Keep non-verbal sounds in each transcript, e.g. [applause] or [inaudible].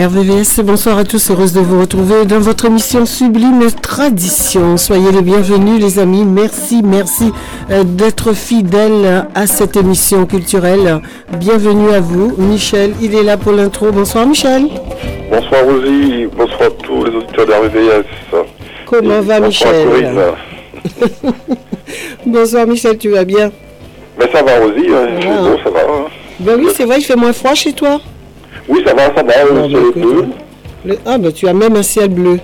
RVVS, bonsoir à tous, heureuse de vous retrouver dans votre émission Sublime Tradition. Soyez les bienvenus les amis, merci, merci euh, d'être fidèles à cette émission culturelle. Bienvenue à vous, Michel, il est là pour l'intro. Bonsoir Michel. Bonsoir Rosie, bonsoir à tous les auditeurs d'RVVS. Comment va Michel [laughs] Bonsoir Michel, tu vas bien? Ben ça va Rosie, hein. bon, ça va. Hein. Ben oui, c'est vrai, il fait moins froid chez toi oui, ça va, ça va, le ciel est bleu. Ah, bah tu as même un ciel bleu.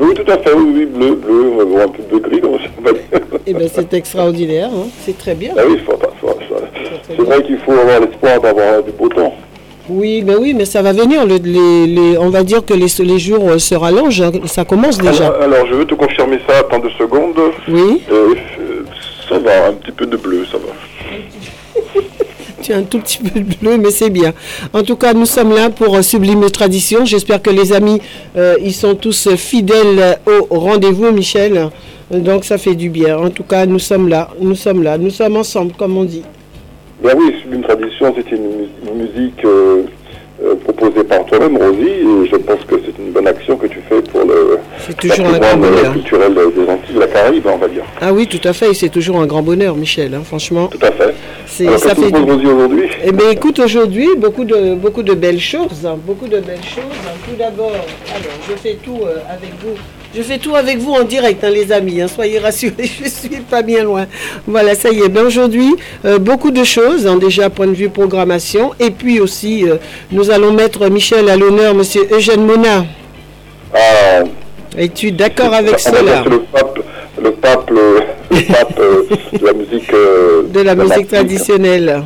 Oui, tout à fait, oui, oui bleu, bleu, on va voir un peu de gris, donc Eh bien, c'est extraordinaire, hein. c'est très bien. Ah oui, c'est vrai qu'il faut avoir l'espoir d'avoir du beau temps. Oui, ben oui, mais ça va venir. les, les, on va dire que les, les jours euh, se rallongent. Hein. Ça commence déjà. Alors, je veux te confirmer ça. Attends deux secondes. Oui. Euh, ça va, un petit peu de bleu, ça. Un tout petit peu de bleu, mais c'est bien. En tout cas, nous sommes là pour sublimer tradition. J'espère que les amis, euh, ils sont tous fidèles au rendez-vous, Michel. Donc ça fait du bien. En tout cas, nous sommes là, nous sommes là, nous sommes ensemble, comme on dit. Ben oui, Sublime Tradition, c'était une, musique euh, euh, proposé par toi-même, Rosie, et je pense que c'est une bonne action que tu fais pour le toujours un grand bonheur. culturel des Antilles, la Caraïbe, on va dire. Ah oui, tout à fait, et c'est toujours un grand bonheur, Michel, hein, franchement. Tout à fait. C'est, ça fait Rosie aujourd'hui? Eh bien, écoute, aujourd'hui, beaucoup de, beaucoup de belles choses, hein, beaucoup de belles choses. Tout d'abord, alors, je fais tout euh, avec vous je fais tout avec vous en direct, hein, les amis. Hein, soyez rassurés, [laughs] je suis pas bien loin. Voilà, ça y est. Ben aujourd'hui, euh, beaucoup de choses, hein, déjà point de vue programmation. Et puis aussi, euh, nous allons mettre Michel à l'honneur, Monsieur Eugène Mona. Ah. Es-tu d'accord avec cela? le pape, le pape, le, pape [laughs] euh, de la musique, de la musique traditionnelle.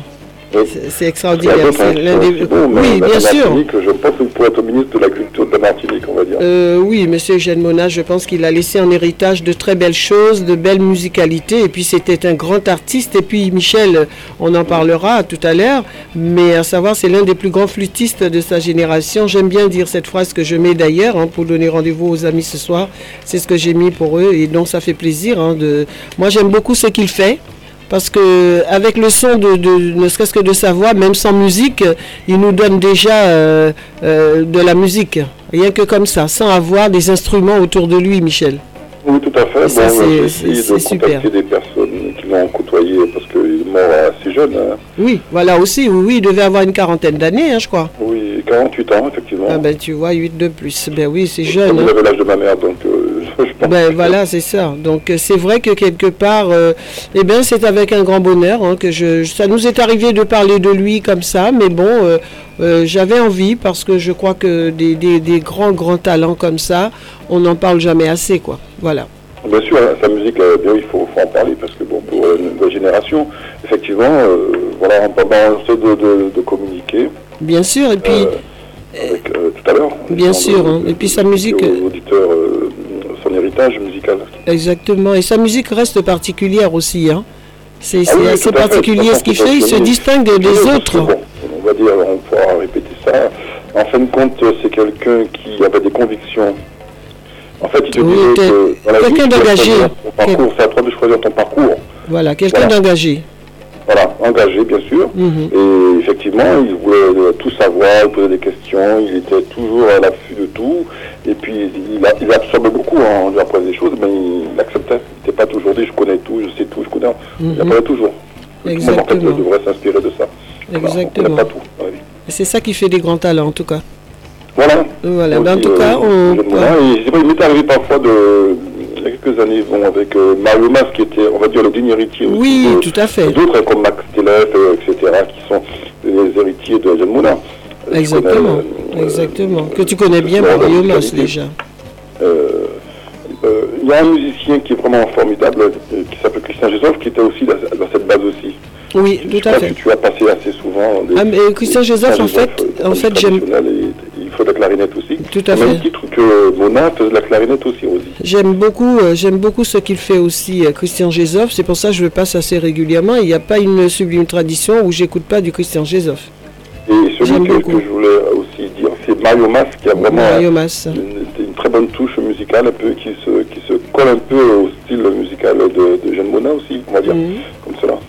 C'est extraordinaire. oui, bien sûr. Je pense que vous être ministre de la Culture de la Martinique, on va dire. Euh, oui, Monsieur Eugène Mona, je pense qu'il a laissé en héritage de très belles choses, de belles musicalités. Et puis c'était un grand artiste. Et puis Michel, on en parlera tout à l'heure. Mais à savoir, c'est l'un des plus grands flûtistes de sa génération. J'aime bien dire cette phrase que je mets d'ailleurs hein, pour donner rendez-vous aux amis ce soir. C'est ce que j'ai mis pour eux. Et donc ça fait plaisir. Hein, de... Moi, j'aime beaucoup ce qu'il fait parce que avec le son de, ne serait-ce que de sa voix, même sans musique, il nous donne déjà euh, euh, de la musique, rien que comme ça, sans avoir des instruments autour de lui, Michel. Oui, tout à fait. c'est super. des personnes qui l'ont côtoyé parce qu'il est mort assez jeune. Hein. Oui, voilà aussi. Oui, il devait avoir une quarantaine d'années, hein, je crois. Oui, 48 ans, effectivement. Ah ben, tu vois, 8 de plus. Ben oui, c'est jeune. Vous hein. l'âge de ma mère, donc euh, Ben voilà, c'est ça. Donc c'est vrai que quelque part, euh, eh ben, c'est avec un grand bonheur hein, que je, ça nous est arrivé de parler de lui comme ça, mais bon, euh, euh, j'avais envie parce que je crois que des, des, grands, grands talents comme ça, on n'en parle jamais assez, quoi. Voilà. Bien sûr, hein, sa musique, bien, il faut, en parler parce que bon, pour une nouvelle génération, effectivement, voilà, on essaie de, de, de, communiquer. Bien sûr, et puis. tout à l'heure. Bien sûr, hein, et puis sa musique. Auditeurs héritage musical. Exactement, et sa musique reste particulière aussi. Hein. C'est ah assez particulier ce qu'il fait, il se distingue des autres. on va dire, on pourra répéter ça. En fin de compte, c'est quelqu'un qui avait des convictions. En fait, il te oui, disait que quelqu'un d'engagé. C'est à toi de choisir ton parcours. Voilà, quelqu'un d'engagé. Voilà, engagé bien sûr. Mhm. Et effectivement, il voulait tout savoir, il posait des questions, il était toujours à l'affût de tout. Et puis, il, a, il absorbait beaucoup, hein, on lui apprenait des choses, mais il, acceptait. Il n'était pas toujours dit je connais tout, je sais tout, je connais. Il mhm. apprenait toujours. Exactement. En fait, devrait s'inspirer de ça. Exactement. pas tout. C'est ça qui fait des grands talents, en tout cas. Voilà. Voilà, ben, en tout cas, on. il m'est arrivé parfois de il y a quelques années, bon, avec euh, Mario Mas, qui était, on va dire, le digne héritier aussi. Oui, tout à fait. D'autres, comme Max Telef, euh, etc., qui sont les héritiers de Jeanne Moulin. Exactement, euh, exactement. Que tu connais bien Mario Mas, déjà. Il y a un musicien qui est vraiment formidable, qui s'appelle Christian Joseph, qui était aussi dans, cette base aussi. Oui, tout à fait. Tu as passé assez souvent. ah, mais Christian Joseph, en fait, en fait j'aime de la clarinette aussi. Tout à fait. Même titre que Mona faisait de la clarinette aussi, aussi. J'aime beaucoup, euh, j'aime beaucoup ce qu'il fait aussi, euh, Christian Gézoff. C'est pour ça que je le passe assez régulièrement. Il n'y a pas une sublime tradition où j'écoute pas du Christian Gézoff. Et celui que, que, je voulais aussi dire, c'est Mario Mas qui a vraiment une, très bonne touche musicale, un peu qui se, qui se colle un peu au style musical de, de Jeanne Mona aussi, on va dire, mhm. comme cela.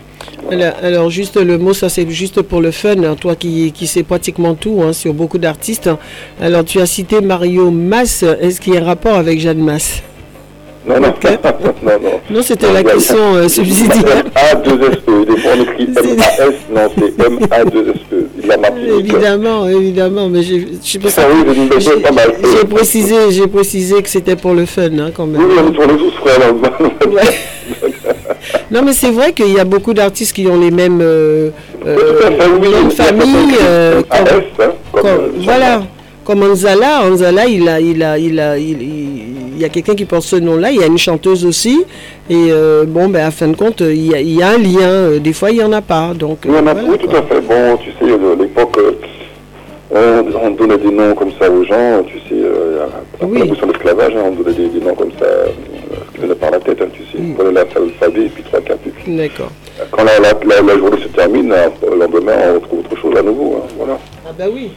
Alors, juste le mot, ça c'est juste pour le fun, hein, toi qui, qui sais pratiquement tout hein, sur beaucoup d'artistes. Alors tu as cité Mario Mas, est-ce qu'il y a un rapport avec Jeanne Mas? Non, non, non, non. Non, c'était la question euh, subsidiaire. A2SE. Des fois, on écrit M-A-S. Non, c'est [laughs] M-A-2-S-E. La Évidemment, évidemment. Mais j'ai précisé, j'ai précisé que c'était pour le fun, hein, quand même. Oui, on est pour tous frères. non, mais c'est vrai qu'il y a beaucoup d'artistes qui ont les mêmes, euh, euh, familles. Euh, comme, hein, voilà. Comme Anzala, Anzala, il a, il a, il a, il, y a quelqu'un qui porte ce nom-là. Il y a une chanteuse aussi. Et euh, bon, ben, à fin de compte, il y a, il y a un lien. Euh, des fois, il n'y en a pas. Donc, il y en a, oui, tout à fait. Bon, tu sais, à l'époque, on, on, donnait des noms comme ça aux gens. Tu sais, euh, oui. la l'esclavage, hein, on donnait des, des, noms comme ça, qui venaient par la tête. Hein, tu sais, mm. on prenait l'alphabet et puis trois, quatre. D'accord. Quand la, la, la, journée se termine, le lendemain, on retrouve autre chose à nouveau. Hein, voilà. Ah, bah oui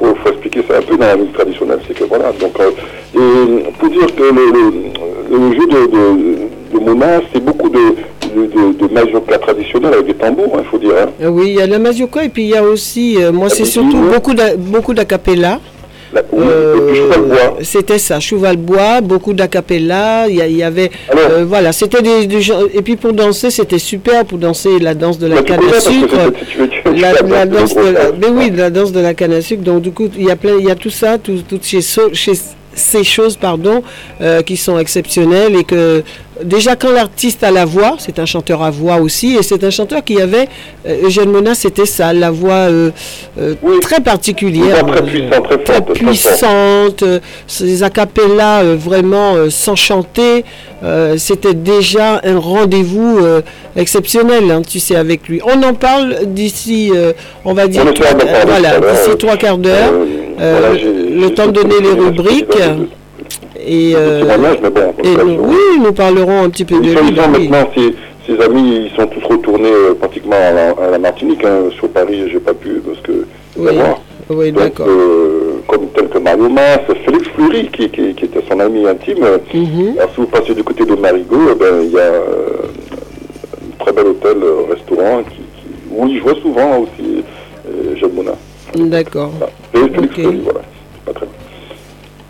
faut, faut expliquer ça un peu dans la musique traditionnelle. C'est que voilà. Donc, euh, et pour dire que le, le, jeu de, de, de Mona, c'est beaucoup de, de, de, mazioka traditionnel avec des tambours, il faut dire. Hein. Oui, il y a la mazioka et puis il y a aussi, euh, moi c'est surtout beaucoup beaucoup d'acapella. Euh, c'était ça, cheval bois, beaucoup d'acapella, il y, y, avait, euh, voilà, c'était des, des, gens, et puis pour danser, c'était super pour danser la danse de la canne à sucre, la, la danse de mais oui, la danse de la canne à sucre, donc du coup, il y a plein, il y a tout ça, tout, tout chez, chez ces choses, pardon, euh, qui sont exceptionnelles et que déjà quand l'artiste a la voix, c'est un chanteur à voix aussi, et c'est un chanteur qui avait, euh, Eugène Mona, c'était ça, la voix euh, oui. très particulière, très, puissant, très, très forte, puissante, ces acapellas vraiment sans chanter, c'était déjà un rendez-vous exceptionnel, hein, tu sais, avec lui. On en parle d'ici, on va dire, trois, voilà, d'ici trois quarts d'heure, voilà, le temps de donner les rubriques. Et, euh, mais bon, et nous, oui, nous parlerons un petit peu de lui. maintenant, ses, ses, amis, ils sont tous retournés euh, pratiquement à la, à la Martinique. Hein. Sur Paris, j'ai pas pu parce que oui, oui d'accord. Euh, comme tel que Mario Mas, Félix Fleury, qui, qui, qui, était son ami intime. Mm -hmm. Alors, si vous passez du côté de Marigot, eh ben, il y a euh, un très bel hôtel, euh, restaurant, qui, qui, où il jouait souvent aussi, euh, Jeanne Mona. D'accord. Voilà. Okay. Voilà. Pas très bien.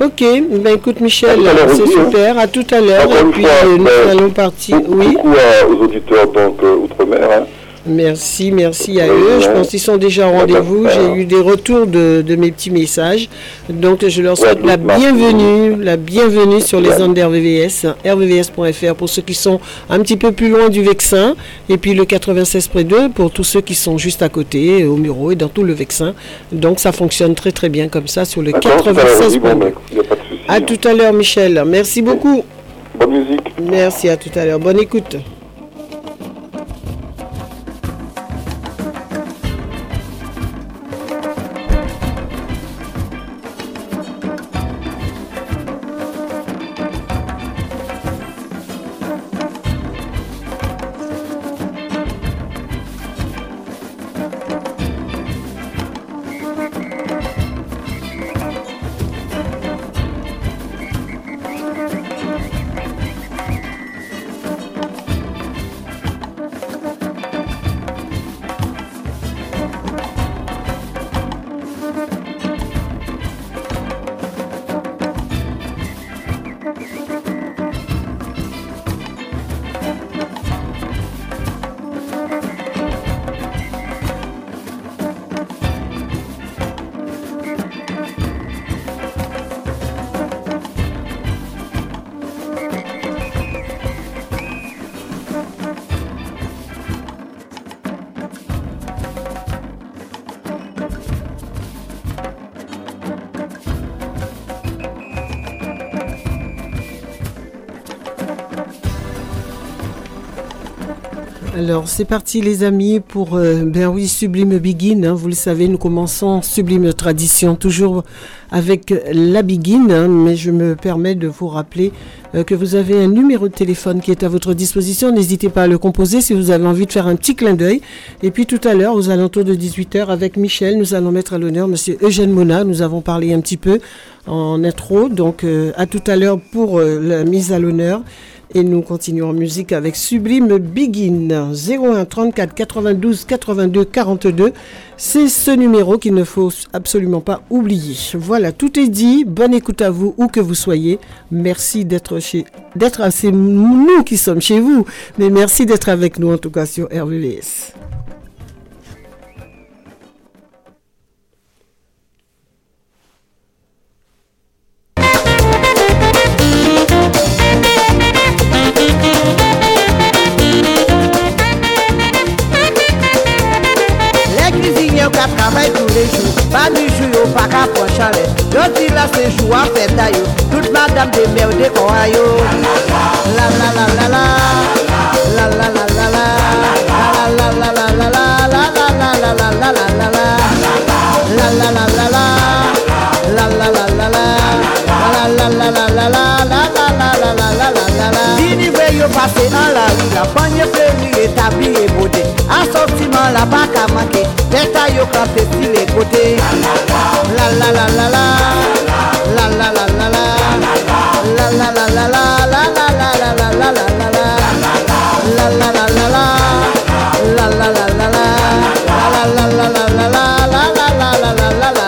Ok, ben écoute Michel, c'est super, à tout à l'heure, et puis fois, nous ben, allons partir. Oui. Beaucoup aux auditeurs donc euh, outre-mer. Hein. Merci, merci à eux. Je pense qu'ils sont déjà au rendez-vous. J'ai eu des retours de, de, mes petits messages. Donc, je leur souhaite la bienvenue, la bienvenue sur les ondes d'RVVS, rvvs.fr pour ceux qui sont un petit peu plus loin du Vexin. Et puis le 96 près 2 pour tous ceux qui sont juste à côté, au Muro et dans tout le Vexin. Donc, ça fonctionne très très bien comme ça sur le 96 près 2. À tout à l'heure, Michel. Merci beaucoup. Bonne musique. Merci, à tout à l'heure. Bonne écoute. Alors c'est parti les amis pour euh, ben oui Sublime Begin. Hein, vous le savez, nous commençons Sublime Tradition toujours avec la Begin, hein, mais je me permets de vous rappeler euh, que vous avez un numéro de téléphone qui est à votre disposition. N'hésitez pas à le composer si vous avez envie de faire un petit clin d'œil. Et puis tout à l'heure, aux alentours de 18h, avec Michel, nous allons mettre à l'honneur Monsieur Eugène Mona. Nous avons parlé un petit peu en intro, donc euh, à tout à l'heure pour la mise à l'honneur. Et nous continuons en musique avec Sublime Begin 01 34 92 82 42. C'est ce numéro qu'il ne faut absolument pas oublier. Voilà, tout est dit. Bonne écoute à vous où que vous soyez. Merci d'être chez, d'être assez nous qui sommes chez vous, mais merci d'être avec nous en tout cas sur RVVS. Mami jou yo pa ka pon chale Yo di la se jou an feta yo Tout madame de merde kora yo La la la la la La la la la la La la la la la la La la la la la la la La la la la la La la la la la La la la la la la La la la la la la la yo passe dans la rue, la poignée fleurie établie et beauté. Assortiment la bac à manquer. Détail yo campé sur les côtés. La la la la la. La la la la la. La la la la la. La la la la la la la la la. La la la la la. La la la la la. La la la la la la. La la la la la la la la.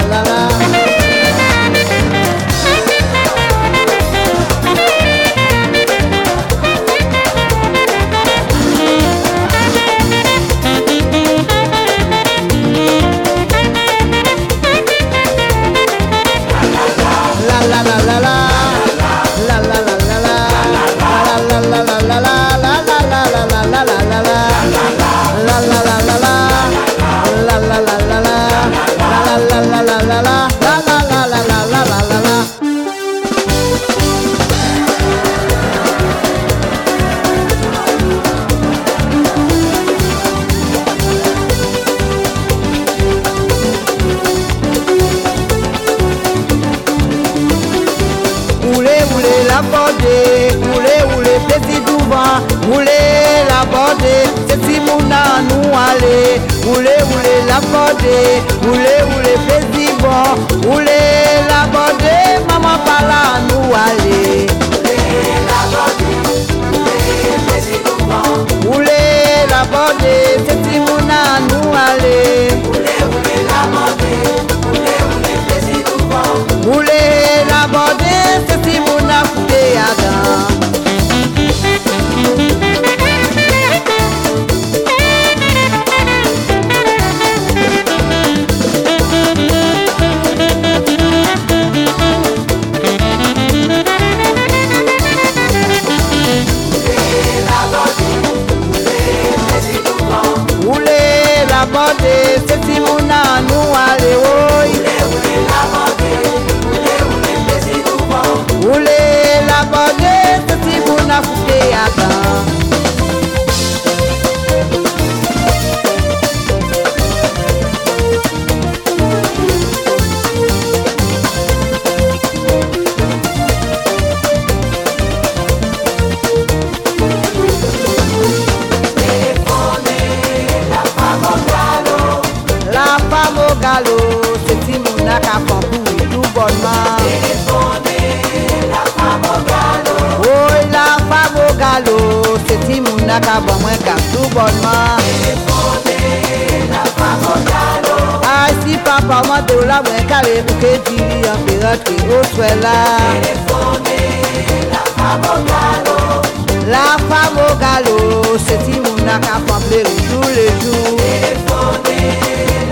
apode Oule oule pezi bon. Oule la bode Maman pala nou ale Oule la bode Oule pezi bon Oule la bode Se ti mounan nou ale Oule oule la bode Oule llevó. la ka bon mwen kap tout bonman. E fonde la pa fondalo A si papa mwen do la mwen kare pou ke diri an pe rentre ou chwe la. E fonde la pa fondalo La pa mogalo se ti moun la ka fomble ou tou le jou E fonde la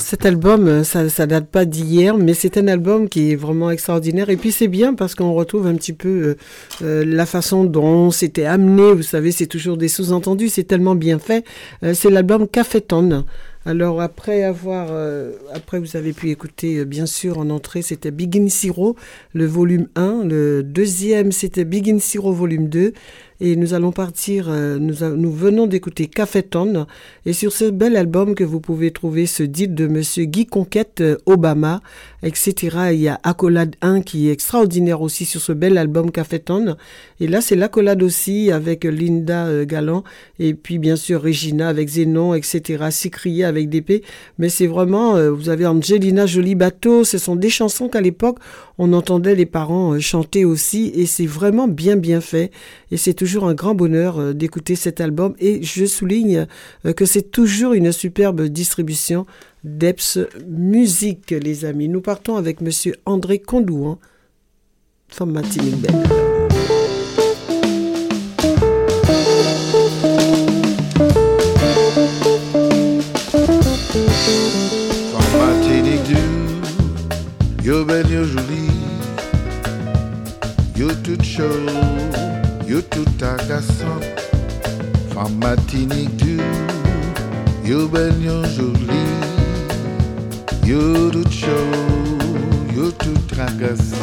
cet album, euh, ça, date pas d'hier, mais c'est un album qui est vraiment extraordinaire. Et puis c'est bien parce qu'on retrouve un petit peu euh, euh, la façon dont c'était amené. Vous savez, c'est toujours des sous-entendus. C'est tellement bien fait. c'est l'album Cafeton. Alors après avoir, après vous avez pu écouter bien sûr en entrée, c'était Begin Zero, le volume 1. Le deuxième, c'était Begin Zero, volume 2. Et nous allons partir, euh, nous, venons d'écouter Cafeton. Et sur ce bel album que vous pouvez trouver ce dit de Monsieur Guy Conquête euh, Obama, etc. Il y a Accolade 1 qui est extraordinaire aussi sur ce bel album Cafeton. Et là, c'est l'accolade aussi avec Linda euh, Galland. Et puis, bien sûr, Regina avec Zénon, etc. Sicrier avec DP. Mais c'est vraiment, vous avez Angelina Jolie Bateau. Ce sont des chansons qu'à l'époque, on entendait les parents chanter aussi. Et c'est vraiment bien, bien fait. Et c'est toujours un grand bonheur euh, d'écouter cet album et je souligne euh, que c'est toujours une superbe distribution d'Eps Musique, les amis. Nous partons avec monsieur André Condouan, femme matinée. Yo belle, yo jolie, yo toute chose Yo tout agaçant, femme matinique du, yo belle, yo jolie, yo tout chaud, yo tout agaçant.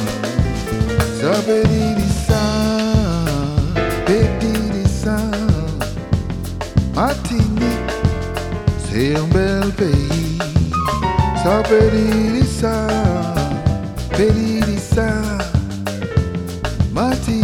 Ça peut dire ça, peut dire ça, Martinique, c'est un bel pays. Ça peut dire ça, peut dire ça, Martinique.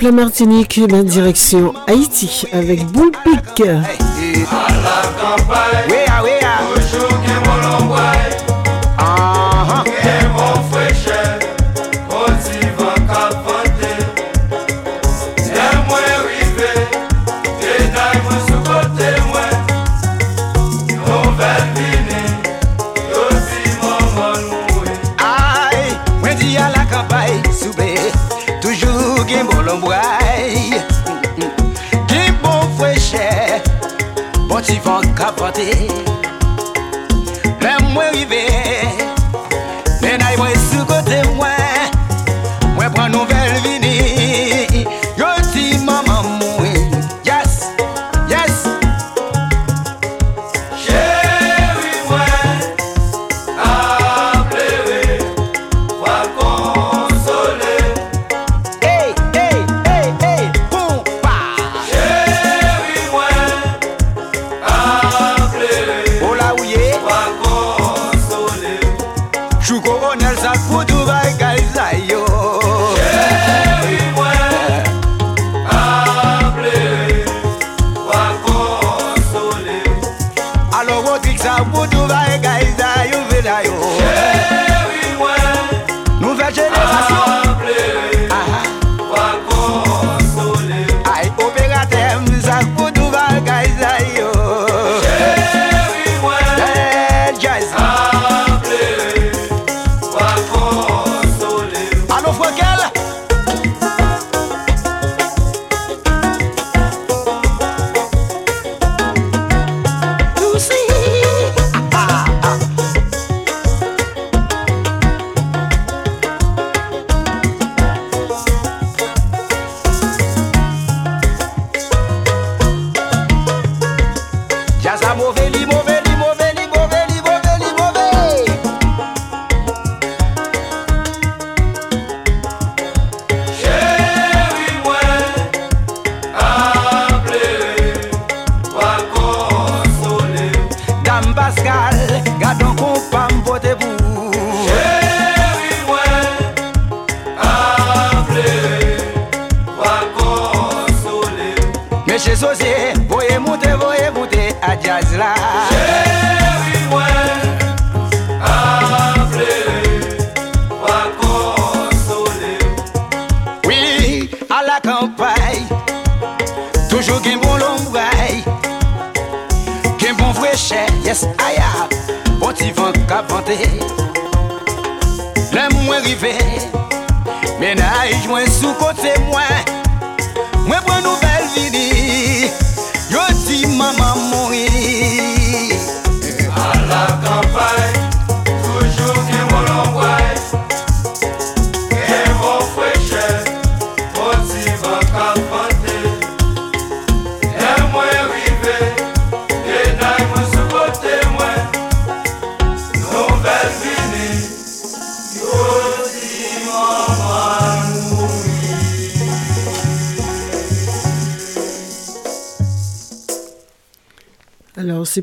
Groupe Martinique, la direction Haïti avec Boule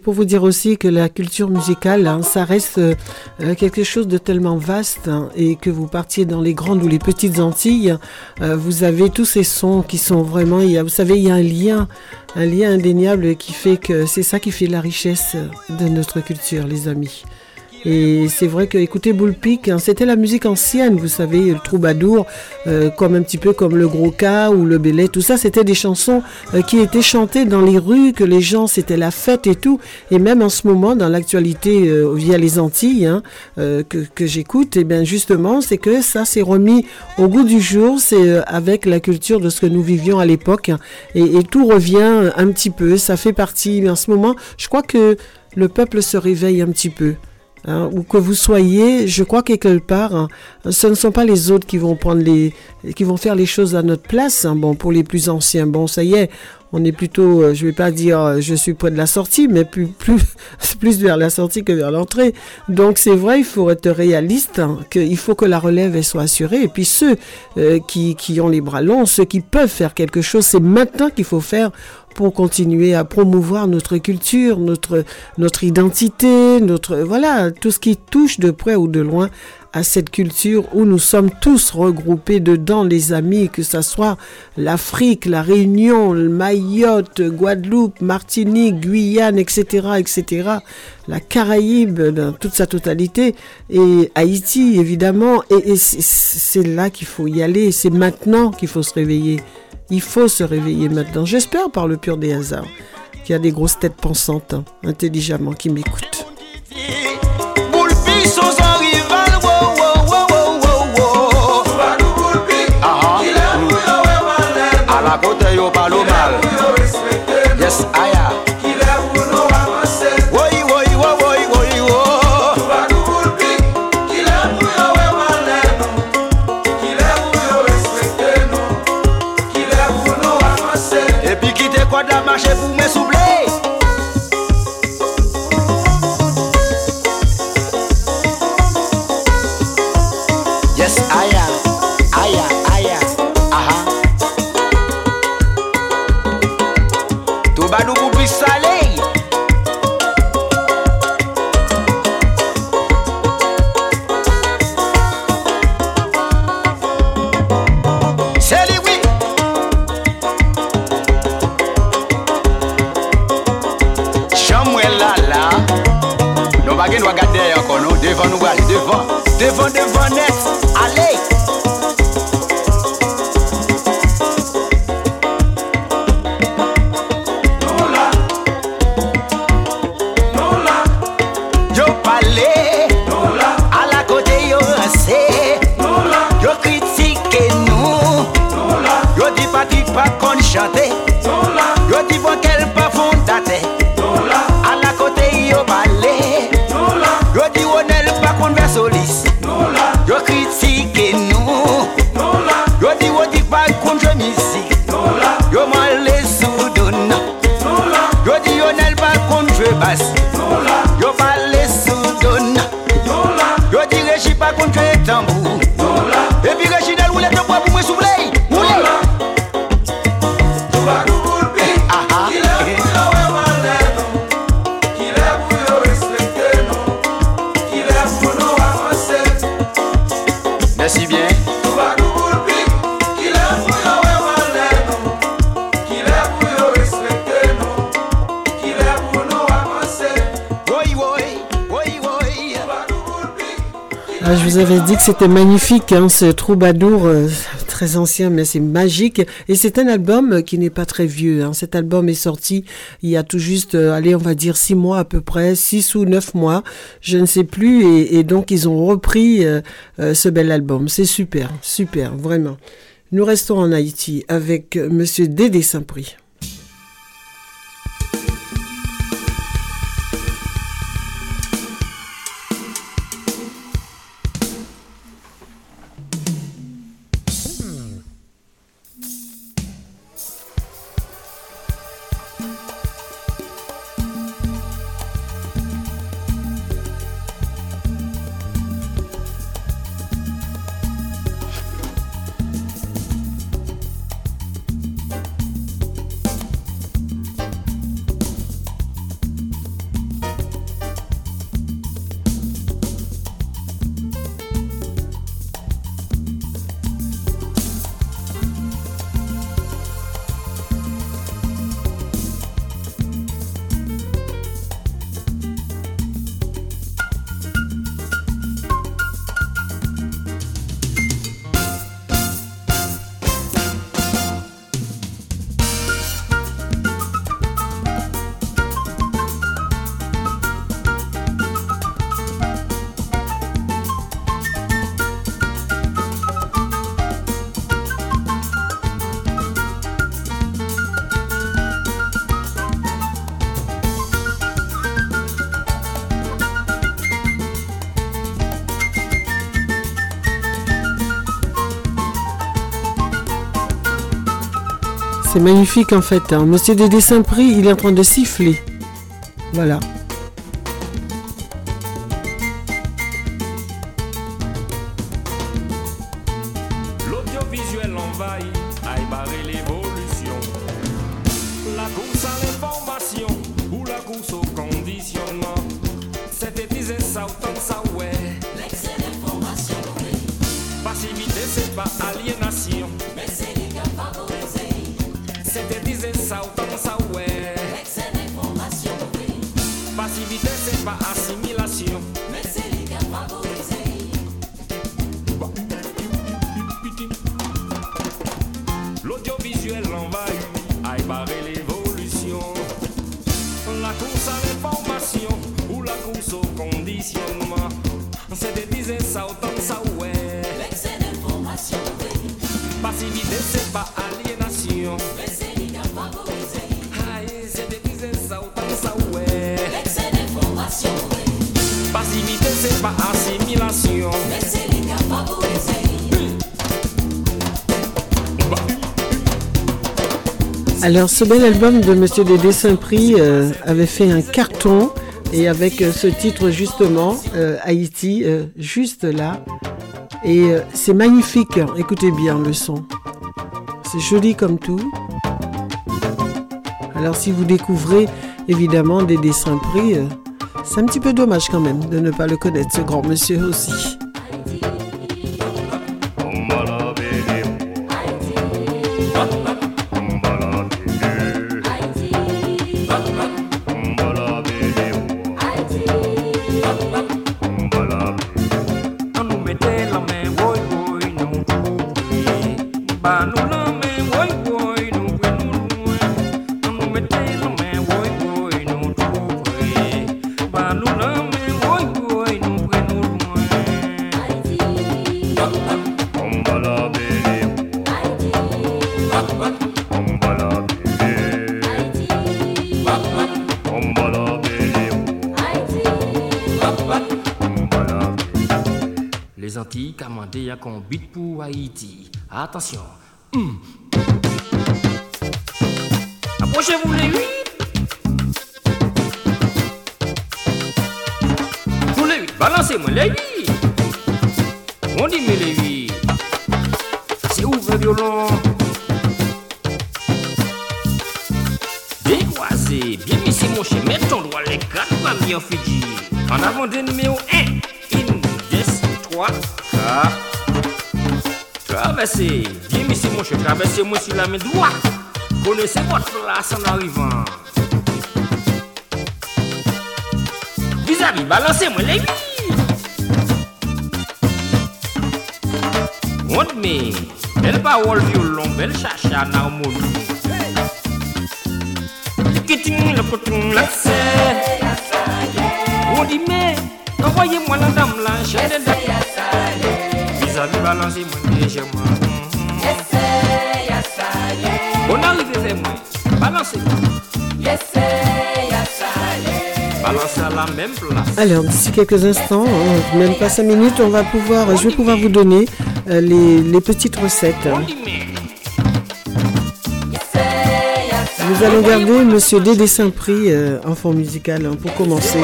pour vous dire aussi que la culture musicale, hein, ça reste euh, quelque chose de tellement vaste hein, et que vous partiez dans les grandes ou les petites Antilles, euh, vous avez tous ces sons qui sont vraiment, vous savez, il y a un lien, un lien indéniable qui fait que c'est ça qui fait la richesse de notre culture, les amis. Et c'est vrai que écouter Bullpick, hein, c'était la musique ancienne, vous savez, le troubadour, euh, comme un petit peu comme le gros cas ou le belay, tout ça, c'était des chansons euh, qui étaient chantées dans les rues, que les gens, c'était la fête et tout. Et même en ce moment, dans l'actualité euh, via les Antilles, hein, que, que j'écoute, et eh bien justement, c'est que ça s'est remis au goût du jour, c'est avec la culture de ce que nous vivions à l'époque, hein, et, et tout revient un petit peu, ça fait partie. Mais en ce moment, je crois que le peuple se réveille un petit peu. Hein, où que vous soyez, je crois que quelque part, hein, ce ne sont pas les autres qui vont prendre les, qui vont faire les choses à notre place. Hein. bon, pour les plus anciens, bon, ça y est, on est plutôt, euh, je vais pas dire, euh, je suis près de la sortie, mais plus, [laughs] plus, plus vers la sortie que vers l'entrée. Donc c'est vrai, il faut être réaliste, qu'il faut que la relève soit assurée. Et puis ceux euh, qui, qui ont les bras longs, ceux qui peuvent faire quelque chose, c'est maintenant qu'il faut faire pour continuer à promouvoir notre culture, notre, notre identité, notre, voilà, tout ce qui touche de près ou de loin à cette culture où nous sommes tous regroupés dedans, les amis, que ce soit l'Afrique, la Réunion, Mayotte, Guadeloupe, Martinique, Guyane, etc., etc., la Caraïbe dans toute sa totalité, et Haïti, évidemment, et c'est là qu'il faut y aller, c'est maintenant qu'il faut se réveiller. Il faut se réveiller maintenant. J'espère par le pur des hasards qu'il y a des grosses têtes pensantes, hein, intelligemment, qui m'écoutent. Mache pou mè sou devant, devant, devant net. Allez! Yo critique nous, yo dit pas qui pas qu'on chante. tumble c'était magnifique, hein, ce troubadour euh, très ancien, mais c'est magique. Et c'est un album qui n'est pas très vieux. Hein. Cet album est sorti il y a tout juste, euh, allez, on va dire six mois à peu près, six ou neuf mois, je ne sais plus. Et, donc ils ont repris euh, ce bel album. C'est super, super, vraiment. Nous restons en Haïti avec Monsieur Dédé Saint-Prix. Magnifique en fait. Hein. Monsieur Dédé Saint-Prix, il est en train de siffler. Voilà. Alors ce bel album de Monsieur Dédé Saint-Prix euh, avait fait un carton et avec euh, ce titre justement, euh, Haïti, juste là. Et c'est magnifique, écoutez bien le son. C'est joli comme tout. Alors si vous découvrez évidemment Dédé Saint-Prix, c'est un petit peu dommage quand même de ne pas le connaître, ce grand monsieur aussi. Haïti. Alors, d'ici quelques instants, hein, même pas 5 minutes, on va pouvoir, je vais pouvoir vous donner euh, les, petites recettes. Nous allons garder Monsieur Dédé Saint-Prix euh, en fond musical hein, pour commencer.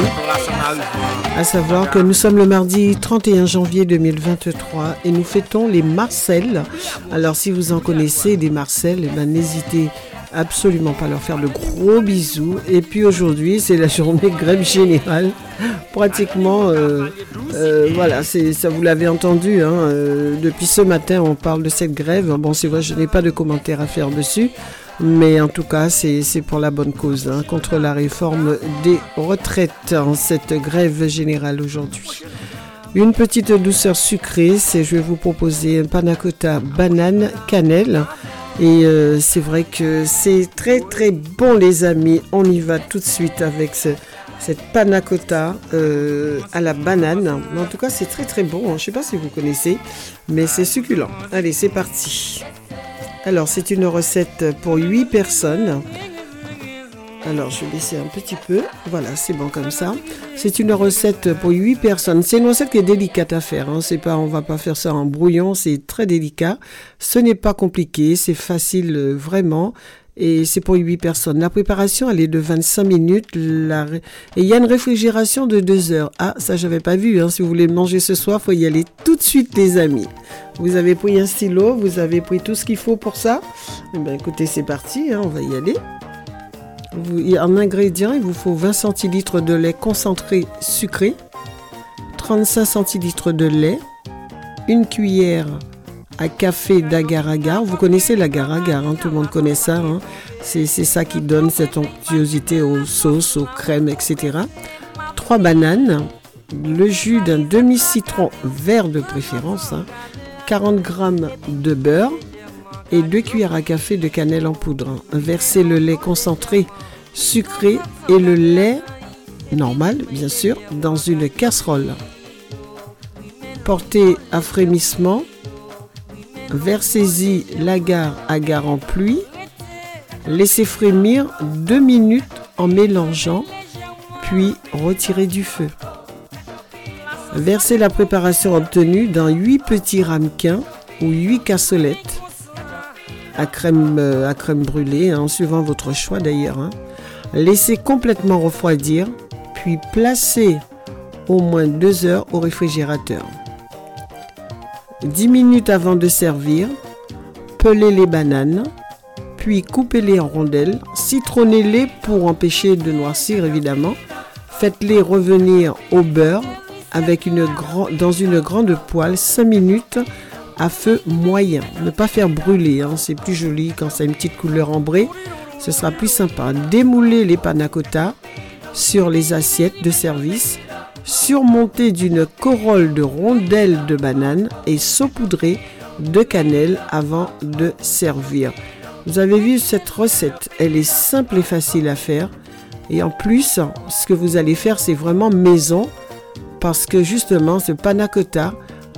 À savoir que nous sommes le mardi 31 janvier 2023 et nous fêtons les Marcel. Alors si vous en connaissez des Marcel, eh ben, n'hésitez absolument pas leur faire de gros bisous. Et puis aujourd'hui, c'est la journée grève générale. Pratiquement, euh, euh, voilà, ça vous l'avez entendu. Hein, depuis ce matin, on parle de cette grève. Bon, c'est vrai, je n'ai pas de commentaires à faire dessus. Mais en tout cas, c'est pour la bonne cause, hein, contre la réforme des retraites, cette grève générale aujourd'hui. Une petite douceur sucrée, c'est je vais vous proposer un panna cotta banane cannelle. Et euh, c'est vrai que c'est très très bon les amis. On y va tout de suite avec cette panna cotta euh, à la banane. En tout cas, c'est très très bon. Je ne sais pas si vous connaissez, mais c'est succulent. Allez, c'est parti. Alors, c'est une recette pour 8 personnes. Alors, je vais baisser un petit peu. Voilà, c'est bon comme ça. C'est une recette pour 8 personnes. C'est une recette qui est délicate à faire. Hein. C'est pas, on va pas faire ça en brouillon. C'est très délicat. Ce n'est pas compliqué. C'est facile, euh, vraiment. et c'est pour 8 personnes. La préparation, elle est de 25 minutes. Et il y a une réfrigération de 2 heures. Ah, ça, j'avais pas vu. Hein. Si vous voulez manger ce soir, faut y aller tout de suite, les amis. Vous avez pris un stylo, vous avez pris tout ce qu'il faut pour ça. Eh ben, écoutez, c'est parti, hein, on va y aller. En ingrédients, il vous faut 20 centilitres de lait concentré sucré, 35 centilitres de lait, une cuillère à café d'agar-agar. Vous connaissez l'agar-agar, hein, tout le monde connaît ça. Hein. C'est ça qui donne cette onctuosité aux sauces, aux crèmes, etc. Trois bananes, le jus d'un demi-citron vert de préférence, 40 hein. g de beurre et deux cuillères à café de cannelle en poudre. Versez le lait concentré sucré et le lait normal, bien sûr, dans une casserole. Portez à frémissement Versez-y l'agar-agar en pluie. Laissez frémir deux minutes en mélangeant, puis retirez du feu. Versez la préparation obtenue dans 8 petits ramequins ou 8 cassolettes à crème, euh, à crème brûlée, en hein, suivant votre choix d'ailleurs. Hein. Laissez complètement refroidir, puis placez au moins 2 heures au réfrigérateur. 10 minutes avant de servir, pelez les bananes, puis coupez-les en rondelles, citronnez-les pour empêcher de noircir évidemment. Faites-les revenir au beurre avec une dans une grande poêle 5 minutes à feu moyen. Ne pas faire brûler, hein, c'est plus joli quand ça a une petite couleur ambrée. Ce sera plus sympa. Démoulez les panna sur les assiettes de service surmonté d'une corolle de rondelles de banane et saupoudré de cannelle avant de servir. Vous avez vu cette recette, elle est simple et facile à faire. Et en plus, ce que vous allez faire, c'est vraiment maison parce que justement, ce panna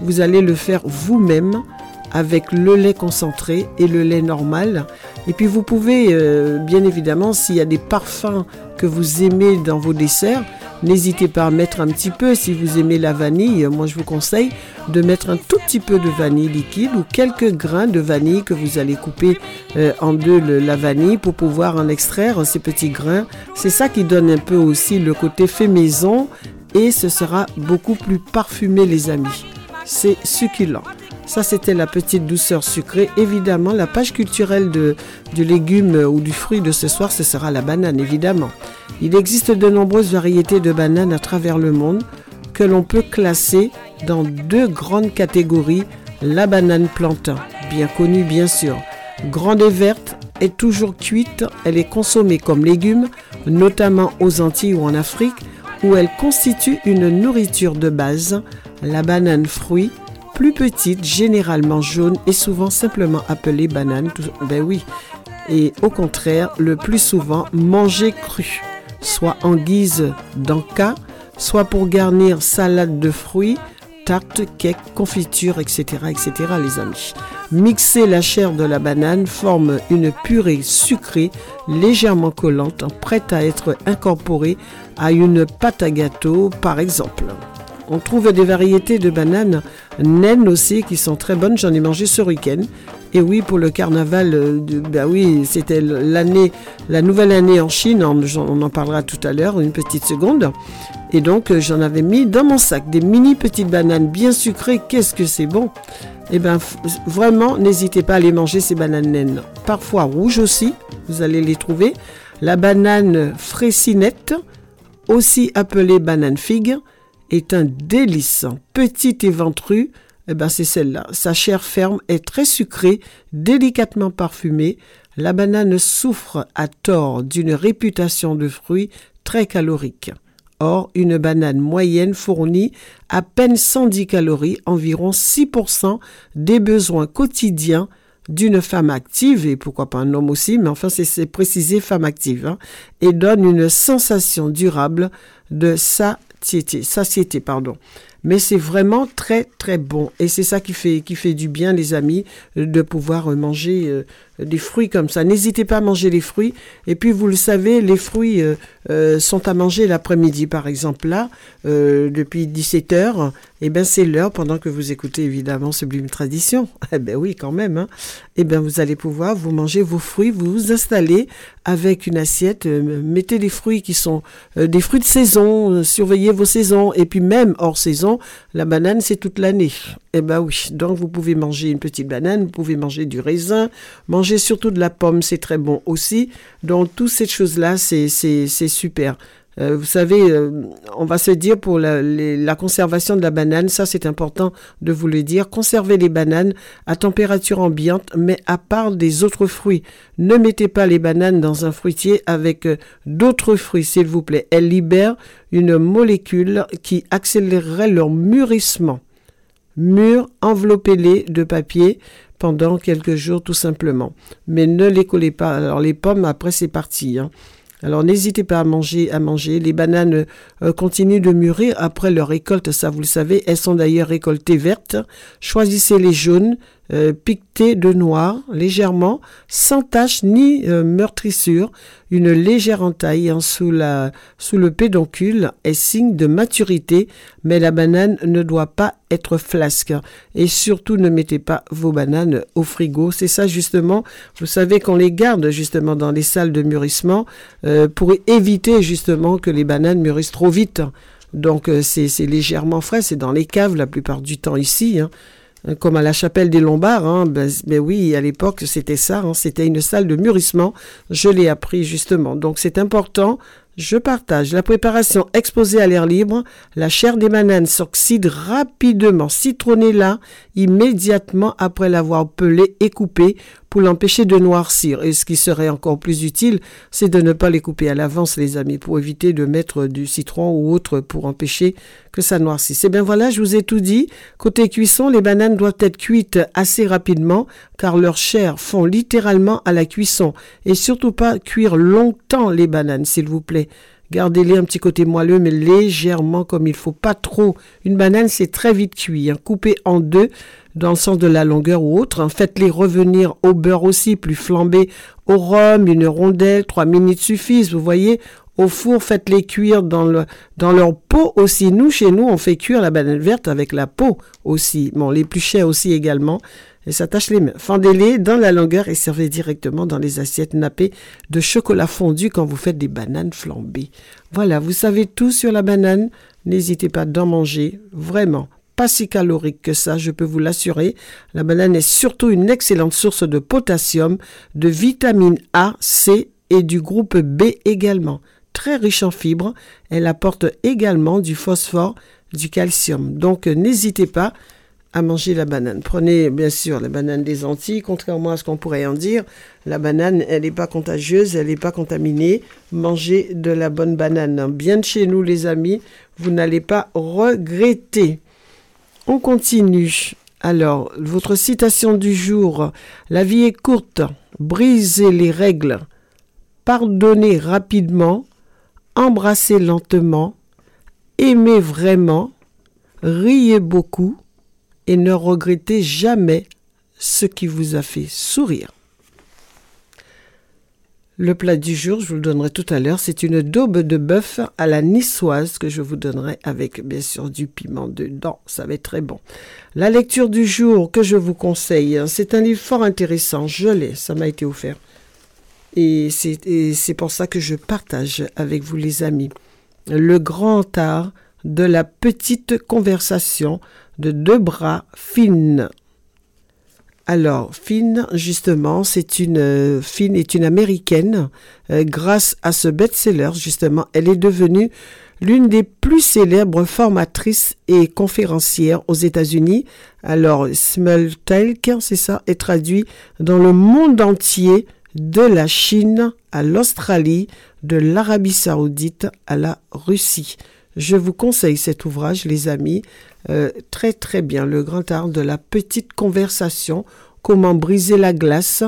vous allez le faire vous-même avec le lait concentré et le lait normal. Et puis vous pouvez, euh, bien évidemment, s'il y a des parfums que vous aimez dans vos desserts, N'hésitez pas à mettre un petit peu, si vous aimez la vanille, moi je vous conseille de mettre un tout petit peu de vanille liquide ou quelques grains de vanille que vous allez couper euh, en deux la vanille pour pouvoir en extraire ces petits grains. C'est ça qui donne un peu aussi le côté fait maison et ce sera beaucoup plus parfumé les amis. C'est succulent. Ça, c'était la petite douceur sucrée. Évidemment, la page culturelle de, du légume ou du fruit de ce soir, ce sera la banane, évidemment. Il existe de nombreuses variétés de bananes à travers le monde que l'on peut classer dans deux grandes catégories. La banane plantain, bien connue bien sûr, grande et verte, est toujours cuite, elle est consommée comme légume, notamment aux Antilles ou en Afrique, où elle constitue une nourriture de base. La banane fruit, plus petite, généralement jaune et souvent simplement appelée banane. Ben oui. Et au contraire, le plus souvent mangée crue soit en guise d'enca, soit pour garnir salade de fruits, tarte, cake, confiture, etc., etc., les amis. Mixer la chair de la banane forme une purée sucrée légèrement collante, prête à être incorporée à une pâte à gâteau, par exemple. On trouve des variétés de bananes naines aussi qui sont très bonnes. J'en ai mangé ce week-end. Et oui, pour le carnaval, euh, bah oui, c'était l'année, la nouvelle année en Chine. On, en parlera tout à l'heure, une petite seconde. Et donc, euh, j'en avais mis dans mon sac des mini petites bananes bien sucrées. Qu'est-ce que c'est bon? Eh bien, vraiment, n'hésitez pas à les manger, ces bananes naines. Parfois rouges aussi, vous allez les trouver. La banane fraisinette, aussi appelée banane figue est un délice. Petite et ventrue, eh ben c'est celle-là. Sa chair ferme est très sucrée, délicatement parfumée. La banane souffre à tort d'une réputation de fruit très calorique. Or, une banane moyenne fournit à peine 110 calories, environ 6% des besoins quotidiens d'une femme active, et pourquoi pas un homme aussi, mais enfin c'est précisé femme active, hein, et donne une sensation durable de sa satiété. Mais c'est vraiment très très bon. Et c'est ça qui fait, qui fait du bien, les amis, de pouvoir manger euh, des fruits comme ça. N'hésitez pas à manger les fruits. Et puis, vous le savez, les fruits euh, euh, sont à manger l'après-midi, par exemple. Là, depuis 17 heures, eh ben, c'est l'heure pendant que vous écoutez évidemment Sublime Tradition. [laughs] Eh ben oui, quand même. Hein. Eh ben, vous allez pouvoir vous manger vos fruits, vous vous installer avec une assiette. mettez les fruits qui sont des fruits de saison. surveillez vos saisons. Et puis, même hors saison, la banane, c'est toute l'année. Eh ben oui. Donc, vous pouvez manger une petite banane, vous pouvez manger du raisin, manger surtout de la pomme, c'est très bon aussi. Donc, toutes ces choses-là, c'est super. Euh, vous savez, euh, on va se dire pour la, la conservation de la banane, ça c'est important de vous le dire, conservez les bananes à température ambiante, mais à part des autres fruits. Ne mettez pas les bananes dans un fruitier avec euh, d'autres fruits, s'il vous plaît. Elles libèrent une molécule qui accélérerait leur mûrissement. Mûr, enveloppez-les de papier pendant quelques jours tout simplement. Mais ne les collez pas. Alors les pommes, après c'est parti. Hein. Alors n'hésitez pas à manger, à manger. Les bananes euh, continuent de mûrir après leur récolte, ça vous le savez. Elles sont d'ailleurs récoltées vertes. Choisissez les jaunes, euh, de noir légèrement, sans tache ni euh, meurtrissure, une légère entaille en sous, la, sous le pédoncule est signe de maturité, mais la banane ne doit pas être flasque. Et surtout, ne mettez pas vos bananes au frigo. C'est ça justement, vous savez qu'on les garde justement dans les salles de mûrissement euh, pour éviter justement que les bananes mûrissent trop vite. Donc c'est légèrement frais, c'est dans les caves la plupart du temps ici. Hein. Hein, comme à la chapelle des Lombards. Hein, ben, ben, oui, à l'époque, c'était ça. Hein, c'était une salle de mûrissement. Je l'ai appris justement. Donc c'est important je partage la préparation exposée à l'air libre. La chair des bananes s'oxyde rapidement, citronnée là, immédiatement après l'avoir pelée et coupée pour l'empêcher de noircir. Et ce qui serait encore plus utile, c'est de ne pas les couper à l'avance, les amis, pour éviter de mettre du citron ou autre pour empêcher que ça noircisse. Et eh bien voilà, je vous ai tout dit. Côté cuisson, les bananes doivent être cuites assez rapidement car leur chair fond littéralement à la cuisson. Et surtout pas cuire longtemps les bananes, s'il vous plaît. Gardez-les un petit côté moelleux, mais légèrement comme il faut, pas trop. Une banane, c'est très vite cuit. Hein. En deux, dans le sens de la longueur ou autre. Hein. Faites-les revenir au beurre aussi, plus flambé au rhum, une rondelle, trois minutes suffisent. Vous voyez, au four, faites-les cuire dans, le, dans leur peau aussi. Nous, chez nous, on fait cuire la banane verte avec la peau aussi. Bon, les aussi également et s'attache les mains. Fendez-les dans la longueur et servez directement dans les assiettes nappées de chocolat fondu quand vous faites des bananes flambées. Voilà, vous savez tout sur la banane. N'hésitez pas d'en manger, vraiment. Pas si calorique que ça, je peux vous l'assurer. La banane est surtout une excellente source de potassium, de vitamine A, C et du groupe B également. Très riche en fibres, elle apporte également du phosphore, du calcium. Donc n'hésitez pas à manger la banane. Prenez bien sûr la banane des Antilles, contrairement à ce qu'on pourrait en dire. La banane, elle n'est pas contagieuse, elle n'est pas contaminée. Mangez de la bonne banane. Bien de chez nous, les amis, vous n'allez pas regretter. On continue. Alors, votre citation du jour. La vie est courte. Brisez les règles. Pardonnez rapidement. Embrassez lentement. Aimez vraiment. Riez beaucoup et ne regrettez jamais ce qui vous a fait sourire. Le plat du jour, je vous le donnerai tout à l'heure, c'est une daube de bœuf à la niçoise que je vous donnerai avec bien sûr du piment dedans. Ça va être très bon. La lecture du jour que je vous conseille, hein, c'est un livre fort intéressant. Je l'ai, ça m'a été offert. Et c'est pour ça que je partage avec vous les amis. Le grand art de la petite conversation de deux bras fines. Alors, Finn, justement, c'est une euh, Finn est une américaine. Euh, grâce à ce best-seller, justement, elle est devenue l'une des plus célèbres formatrices et conférencières aux États-Unis. Alors, Smultalk, c'est ça, est traduit dans le monde entier, de la Chine à l'Australie, de l'Arabie saoudite à la Russie. Je vous conseille cet ouvrage, les amis, euh, très très bien, le grand art de la petite conversation, comment briser la glace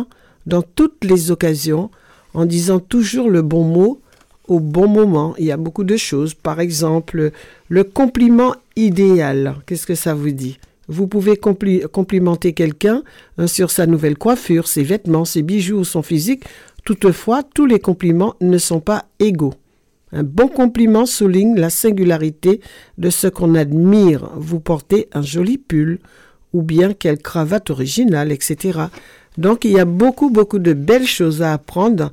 dans toutes les occasions, en disant toujours le bon mot, au bon moment. Il y a beaucoup de choses. Par exemple, le compliment idéal. Qu'est-ce que ça vous dit? Vous pouvez complimenter quelqu'un hein, sur sa nouvelle coiffure, ses vêtements, ses bijoux ou son physique. Toutefois, tous les compliments ne sont pas égaux. Un bon compliment souligne la singularité de ce qu'on admire. Vous portez un joli pull ou bien quelle cravate originale, etc. Donc il y a beaucoup, beaucoup de belles choses à apprendre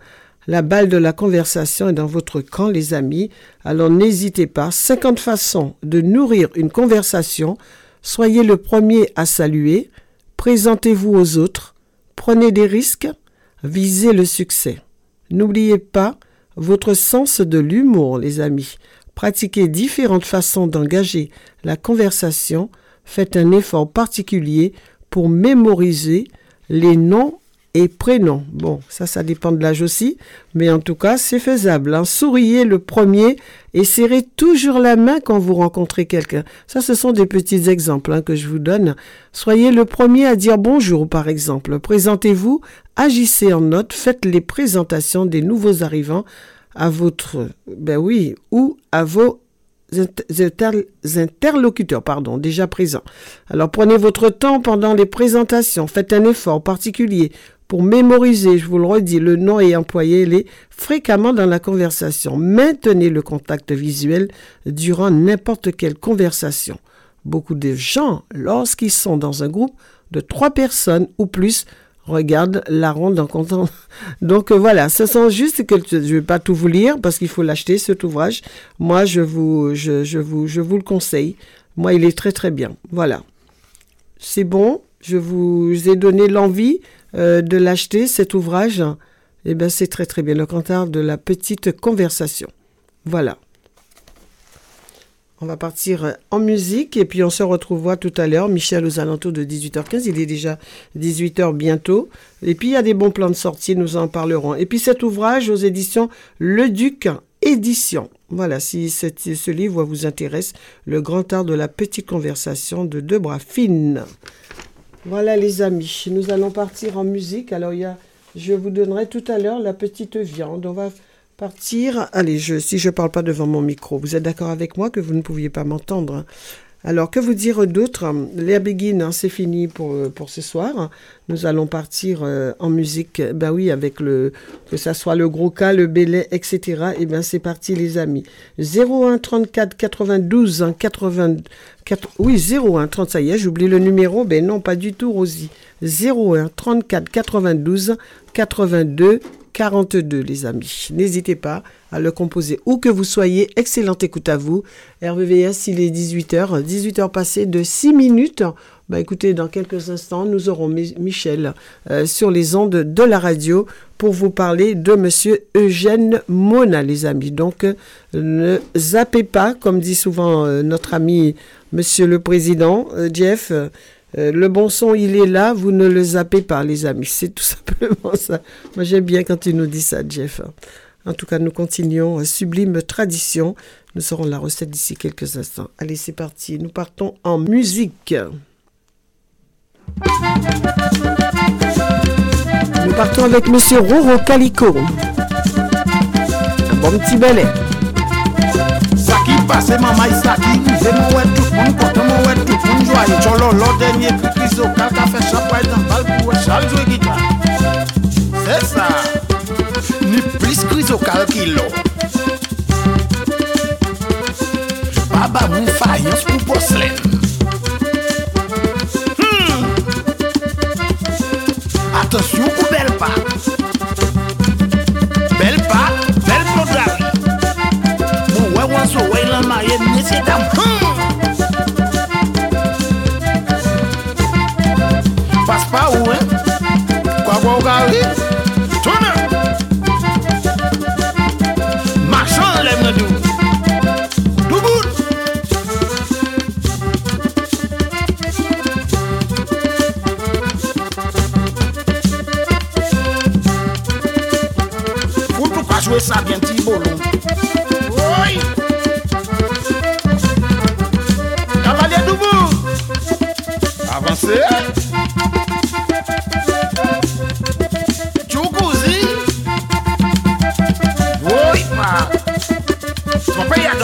la balle de la conversation est dans votre camp, les amis. Alors n'hésitez pas. 50 façons de nourrir une conversation. Soyez le premier à saluer. Présentez-vous aux autres. Prenez des risques. Visez le succès. N'oubliez pas votre sens de l'humour, les amis. Pratiquez différentes façons d'engager la conversation. Faites un effort particulier pour mémoriser les noms et prénom. Bon, ça, ça dépend de l'âge aussi, mais en tout cas, c'est faisable. Hein. Souriez le premier et serrez toujours la main quand vous rencontrez quelqu'un. Ça, ce sont des petits exemples hein, que je vous donne. Soyez le premier à dire bonjour, par exemple. Présentez-vous, agissez en note, faites les présentations des nouveaux arrivants à votre, ben oui, ou à vos interlocuteurs, pardon, déjà présents. Alors prenez votre temps pendant les présentations, faites un effort particulier pour mémoriser, je vous le redis, le nom et employez-les fréquemment dans la conversation. Maintenez le contact visuel durant n'importe quelle conversation. Beaucoup de gens, lorsqu'ils sont dans un groupe de trois personnes ou plus, regardent la ronde en comptant. [laughs] Donc euh, voilà, ce sont juste que je ne vais pas tout vous lire parce qu'il faut l'acheter cet ouvrage. Moi, je vous, je, vous, je vous le conseille. Moi, il est très très bien. Voilà. C'est bon, je vous ai donné l'envie euh, de l'acheter, cet ouvrage, eh bien, c'est très très bien. Le cantar de la petite conversation. Voilà. On va partir en musique et puis on se retrouvera tout à l'heure. Michel aux alentours de 18h15. Il est déjà 18h bientôt. Et puis il y a des bons plans de sortie, nous en parlerons. Et puis cet ouvrage aux éditions Le Duc Édition. Voilà, si ce livre vous intéresse, Le grand art de la petite conversation de Debra Fine. Voilà les amis, nous allons partir en musique. Alors il y a, je vous donnerai tout à l'heure la petite viande. On va partir. Allez, si je ne parle pas devant mon micro, vous êtes d'accord avec moi que vous ne pouviez pas m'entendre hein? Alors, que vous dire d'autre? L'air Begin, hein, c'est fini pour, euh, pour ce soir. Nous allons partir euh, en musique, ben oui, avec le, que ça soit le gros cas, le belay, etc. Et eh bien, c'est parti, les amis. 01 34 92 80, oui, 01 30, ça y est, j'oublie le numéro. Ben non, pas du tout, Rosie. 01 34 92 82 42, les amis. N'hésitez pas à le composer où que vous soyez. Excellente écoute à vous. RVVS, il est 18h, 18h passées de 6 minutes. Bah écoutez, dans quelques instants, nous aurons Michel euh, sur les ondes de la radio pour vous parler de monsieur Eugène Mona, les amis. Donc, ne zappez pas, comme dit souvent euh, notre ami monsieur le président, euh, le bon son, il est là, vous ne le zappez pas, les amis. [laughs] C'est tout simplement ça. Moi, j'aime bien quand il nous dit ça, Jeff. En tout cas, nous continuons Sublime Tradition. Nous saurons la recette d'ici quelques instants. Allez, c'est parti. Nous partons en musique. Nous partons avec Monsieur Roro Calico. Un bon petit balai. Saki passe maman C'est mon ouais tout le monde Quand mon ouais tout le monde joyeux Cholo l'autre dernier Criso Calca fait chapeau dans balle pour Charles jouer guitare C'est ça Ni plus criso calquilo Baba mou faïence pour porcelaine hmm. Attention pour belle pas Belle pas Belle programme Mon ouais ouais so ouais la maille Nisi dam Passe pa ou, hein? Kwa kwa ou ka ri? Tourne! Marchand lèm nan dou. Douboul! Ou pou kwa jwe sa bien ti bolon. Oye! Cavalier Douboul! Avancez!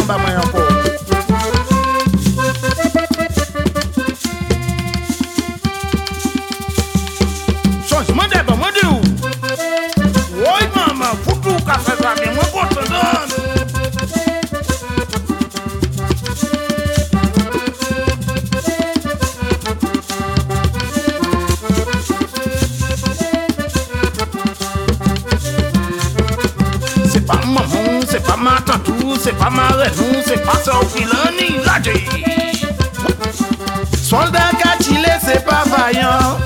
da manhã, pô. Renou, c'est pas ça qui l'a ni la Soldat Kachile, c'est pas vaillant.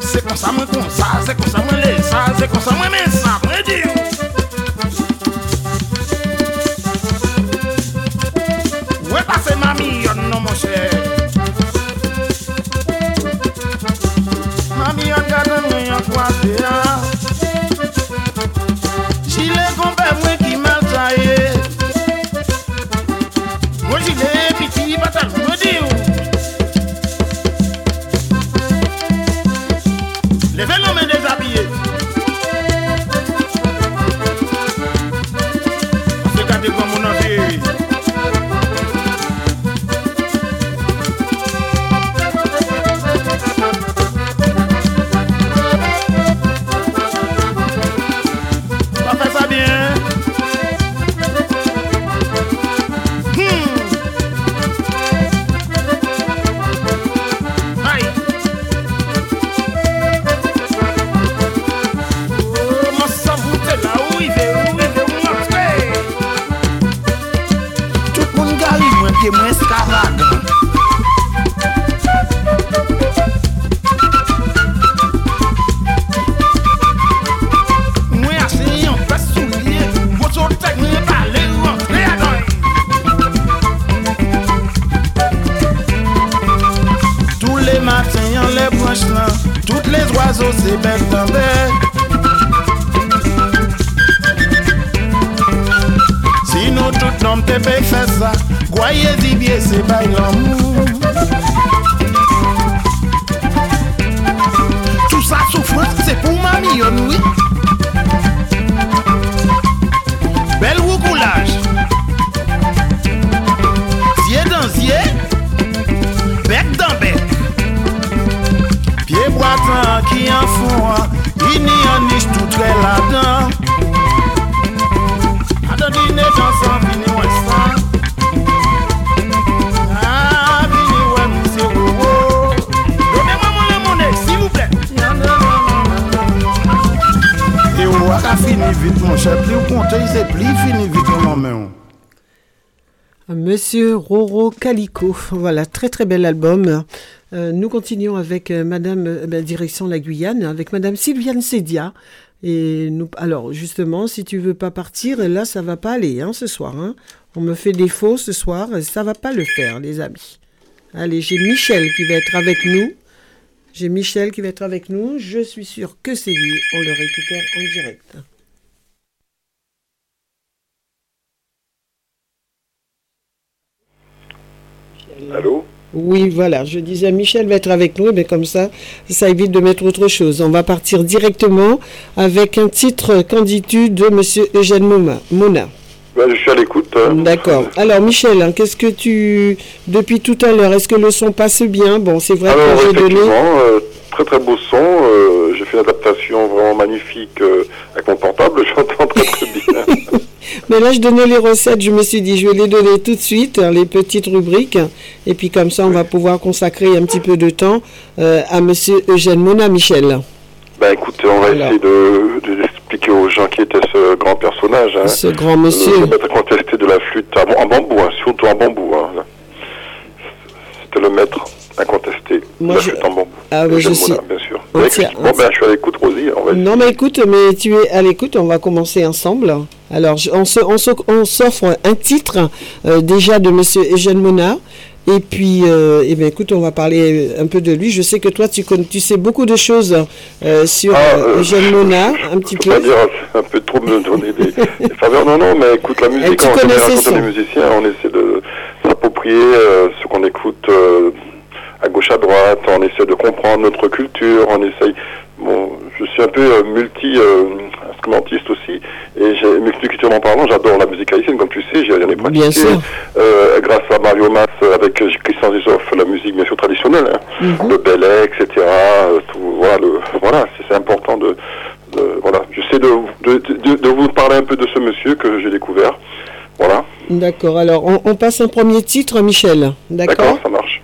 C'est comme ça, moi, comme ça, c'est comme ça, moi, les ça, c'est comme ça, moi, Roro Calico, voilà, très très bel album. Euh, nous continuons avec euh, Madame, euh, ben, direction la Guyane, avec Madame Sylviane Sédia. Et nous, alors justement, si tu veux pas partir, là ça va pas aller hein, ce soir. Hein. On me fait défaut ce soir, ça va pas le faire, les amis. Allez, j'ai Michel qui va être avec nous. J'ai Michel qui va être avec nous. Je suis sûr que c'est lui. On le récupère en direct. Allô Oui, voilà. Je disais, Michel va être avec nous, mais comme ça, ça évite de mettre autre chose. On va partir directement avec un titre Qu'en dis-tu de Monsieur Eugène Mona. Mona. Ben, Je suis à l'écoute. hein. D'accord. Alors, Michel, hein, qu'est-ce que tu. Depuis tout à l'heure, est-ce que le son passe bien? Bon, c'est vrai Alors, que j'ai donné. euh, très très beau son. euh, J'ai fait une adaptation vraiment magnifique euh, portable. [laughs] J'entends très très bien. Mais là, je donnais les recettes. Je me suis dit, je vais les donner tout de suite, hein, les petites rubriques. Et puis, comme ça, on va pouvoir consacrer un petit peu de temps euh, à Monsieur Eugène Mona, Michel. Ben écoutez, on va essayer de, de expliquer aux gens qui était ce grand personnage. Hein. Ce grand monsieur. Le maître contesté de la flûte en, en bambou, hein, surtout en bambou. Hein. C'était le maître incontesté Moi, je- en bambou. Ah, oui, je suis bien sûr. Effectivement, ben, je suis à l'écoute, Rosie. On va Non, mais écoute, mais tu es à l'écoute, on va commencer ensemble. Alors, je- on se- on s'offre un titre euh, déjà de Monsieur Eugène Mona. Et puis, euh, eh bien, écoute, on va parler un peu de lui. Je sais que toi, tu, connais, tu sais beaucoup de choses euh, sur Ah, euh, Eugène Mona, un petit peu. C'est-à-dire, c'est un peu trop de me donner des, des faveurs. Non, non, mais écoute, la musique, tu en général, quand on est musicien, on essaie de s'approprier ce qu'on écoute à gauche, à droite, on essaie de comprendre notre culture, on essaye... Bon, je suis un peu euh, multi... euh, aussi. Et j'ai- musicalement parlant, j'adore la musique haïtienne, comme tu sais, j'en ai pratiqué. Bien sûr. Euh, grâce à Mario Mas, avec Christian Zizoff, la musique bien sûr traditionnelle, hein. Mhm. le Belay, etc. tout, voilà, voilà c'est important de, de- voilà. J'essaie de, de, de, de vous parler un peu de ce monsieur que j'ai découvert. Voilà. D'accord, alors on, on passe un premier titre, Michel. D'accord ça marche.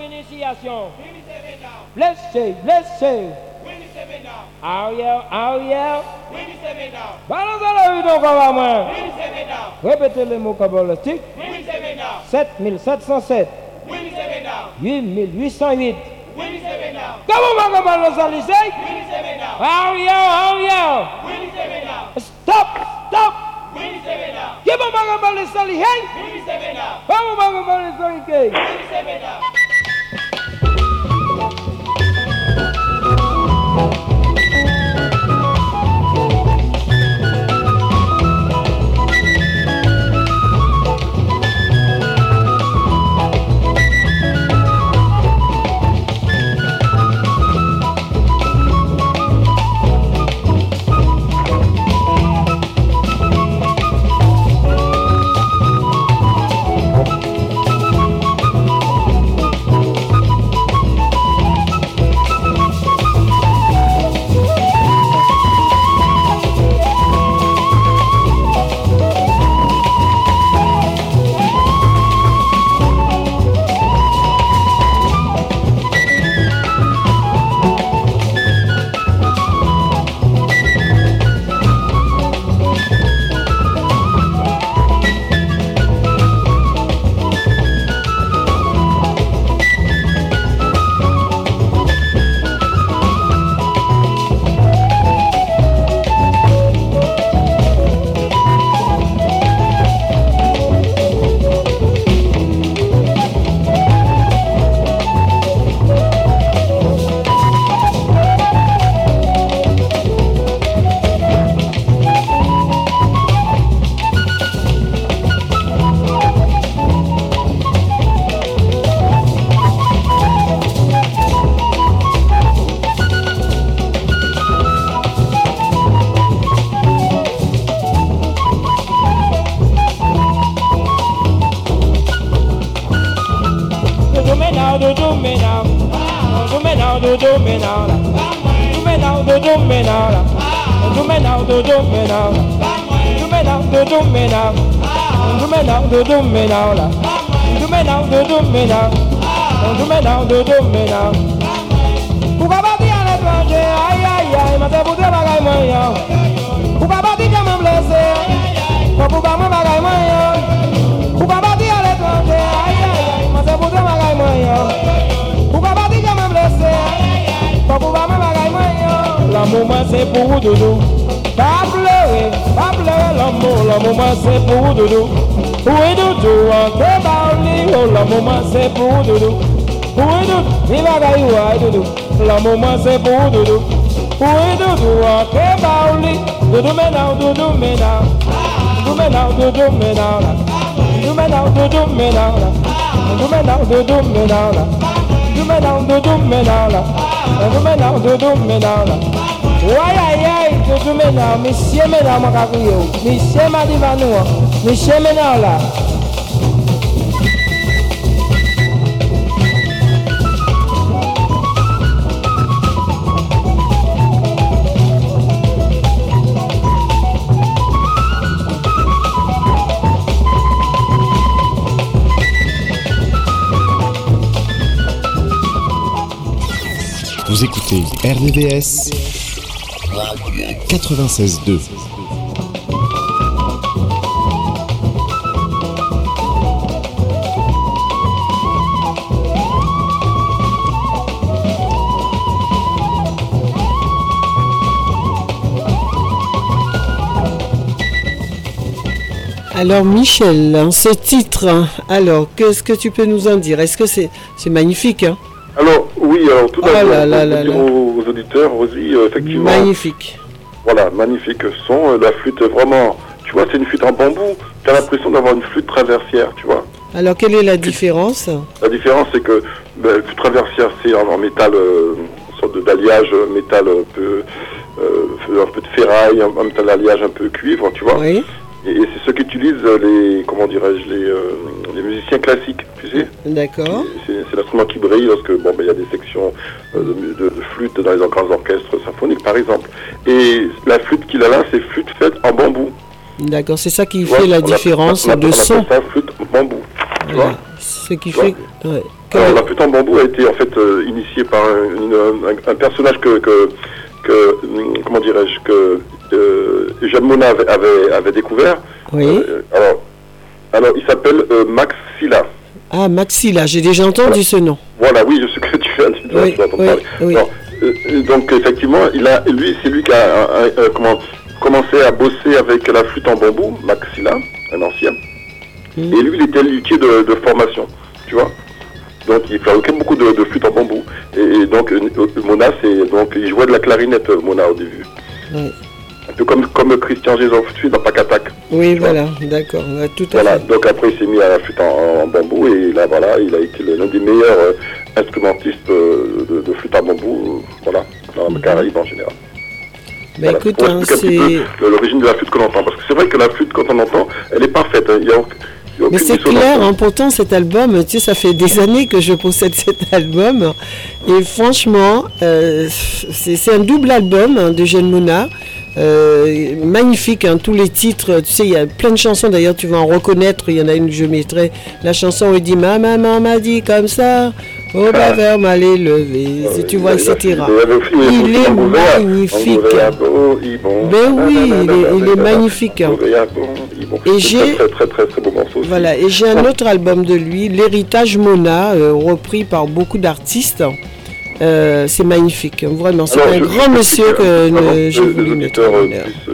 L'initiation. Laissez, laissez. Arrière, arrière. Balance la rue donc. Répétez les mots cabalistiques. 7707. 8808. Comment va balance à lycée? Arrière, arrière. Stop, stop. Comment va balance à lycée? Comment va balance à lycée? thank you. now, do do me now. Do me now, do do me now. Do me now, do do me now la. Do me now, do do me now. Do me now, do do me now. Ou ka bati an etranje, ay ay ay, ma se poutre bagay mwen yo. Ou ka bati ke mwen blese, pa pou ka mwen bagay mwen yo. Ou ka bati an etranje, ay ay ay, ma se poutre bagay mwen yo. Moyen? L'amour moi c'est pour vous doudou. Pas pleurer, pas pleurer l'amour, l'amour moi c'est pour vous doudou. Oui doudou, en te baouli, oh l'amour moi c'est pour vous doudou. Oui doudou, mi bagaille ouais doudou, l'amour moi c'est pour vous doudou. Oui doudou, en te baouli, doudou me now, doudou me now. Doudou me now, doudou me now la. Doudou me now, doudou me now la. Doudou me now, doudou me now la. Doudou me now, doudou me now la. Doudou me now, doudou me now la. Why ay ay, doudou me now, monsieur me now makakuye ou. Monsieur ma divanu ou. Monsieur me now la. Vous écoutez RVVS 96.2. Alors Michel, hein, ce titre, hein, alors qu'est-ce que tu peux nous en dire? Est-ce que c'est magnifique hein? Alors, oui, alors tout Oh d'abord, aux, aux auditeurs, Rosie, euh, effectivement, Magnifique. Voilà, magnifique son. euh, la flûte, vraiment, tu vois, c'est une flûte en bambou. Tu as l'impression d'avoir une flûte traversière, tu vois. Alors quelle est la différence? La différence, c'est que ben, la flûte traversière, c'est en, en métal, euh, une sorte d'alliage euh, métal un peu euh, un peu de ferraille, un, un peu d'alliage un peu cuivre, tu vois. Oui, Et, et c'est ce qu'utilisent euh, les, comment dirais-je, les, euh, les musiciens classiques, tu sais. d'accord. C'est l'instrument qui brille lorsque bon, ben, il y a des sections euh, de, de- de flûte dans les grands orchestres symphoniques, par exemple. Et la flûte qu'il a là, c'est flûte faite en bambou. D'accord, c'est ça qui fait la on différence on de on son. ça flûte bambou. Tu vois Voilà. Ce qui Tu vois fait. ouais, que- Alors, la flûte en bambou a été en fait euh, initiée par un, une- un- un personnage que, que, que, hum, comment dirais-je, que euh, Jeanne Mona avait, avait, avait découvert. Oui. Euh, alors, alors, il s'appelle euh, Max Silla. Ah, Maxilla, j'ai déjà entendu ce nom. Voilà, oui, je sais que tu Oui, tu oui, parler. oui. Euh, euh, donc effectivement, il a, lui, c'est lui qui a comment, commencé à bosser avec la flûte en bambou, Maxilla, un ancien. Mhm. Et lui, il était luthier de, de formation, tu vois. Donc il fabriquait beaucoup de, de flûtes en bambou. Et, et donc euh, Mona, c'est donc il jouait de la clarinette, Mona au début. Un peu comme comme Christian sais, dans Pacatak. Oui, voilà, d'accord, tout à Voilà, fait. donc après il s'est mis à la flûte en, en bambou et là voilà, il a été l'un des meilleurs euh, instrumentistes euh, de, de flûte en bambou, euh, voilà, dans le Caraïbe en général. Bah Voilà, écoute, hein, c'est. peu l'origine de la flûte qu'on entend, parce que c'est vrai que la flûte quand on entend, elle est parfaite, hein, il y a, Mais c'est clair, hein, pourtant cet album, tu sais, ça fait des années que je possède [laughs] cet album. Et franchement, euh, c'est un double album hein, de Jeanne Mouna. Euh, magnifique, hein, tous les titres. Tu sais, il y a plein de chansons, d'ailleurs, tu vas en reconnaître. Il y en a une que je mettrai. La chanson où il dit Ma maman m'a dit comme ça, au baveur m'a les levé. Si tu vois, etc. il est magnifique. Ben oui, il est- magnifique. Et j'ai-. Voilà, et j'ai un autre album de lui, L'héritage Mona, euh, repris par beaucoup d'artistes. Euh, c'est magnifique, vraiment. C'est un grand monsieur que euh, avant euh, je voulais mettre euh,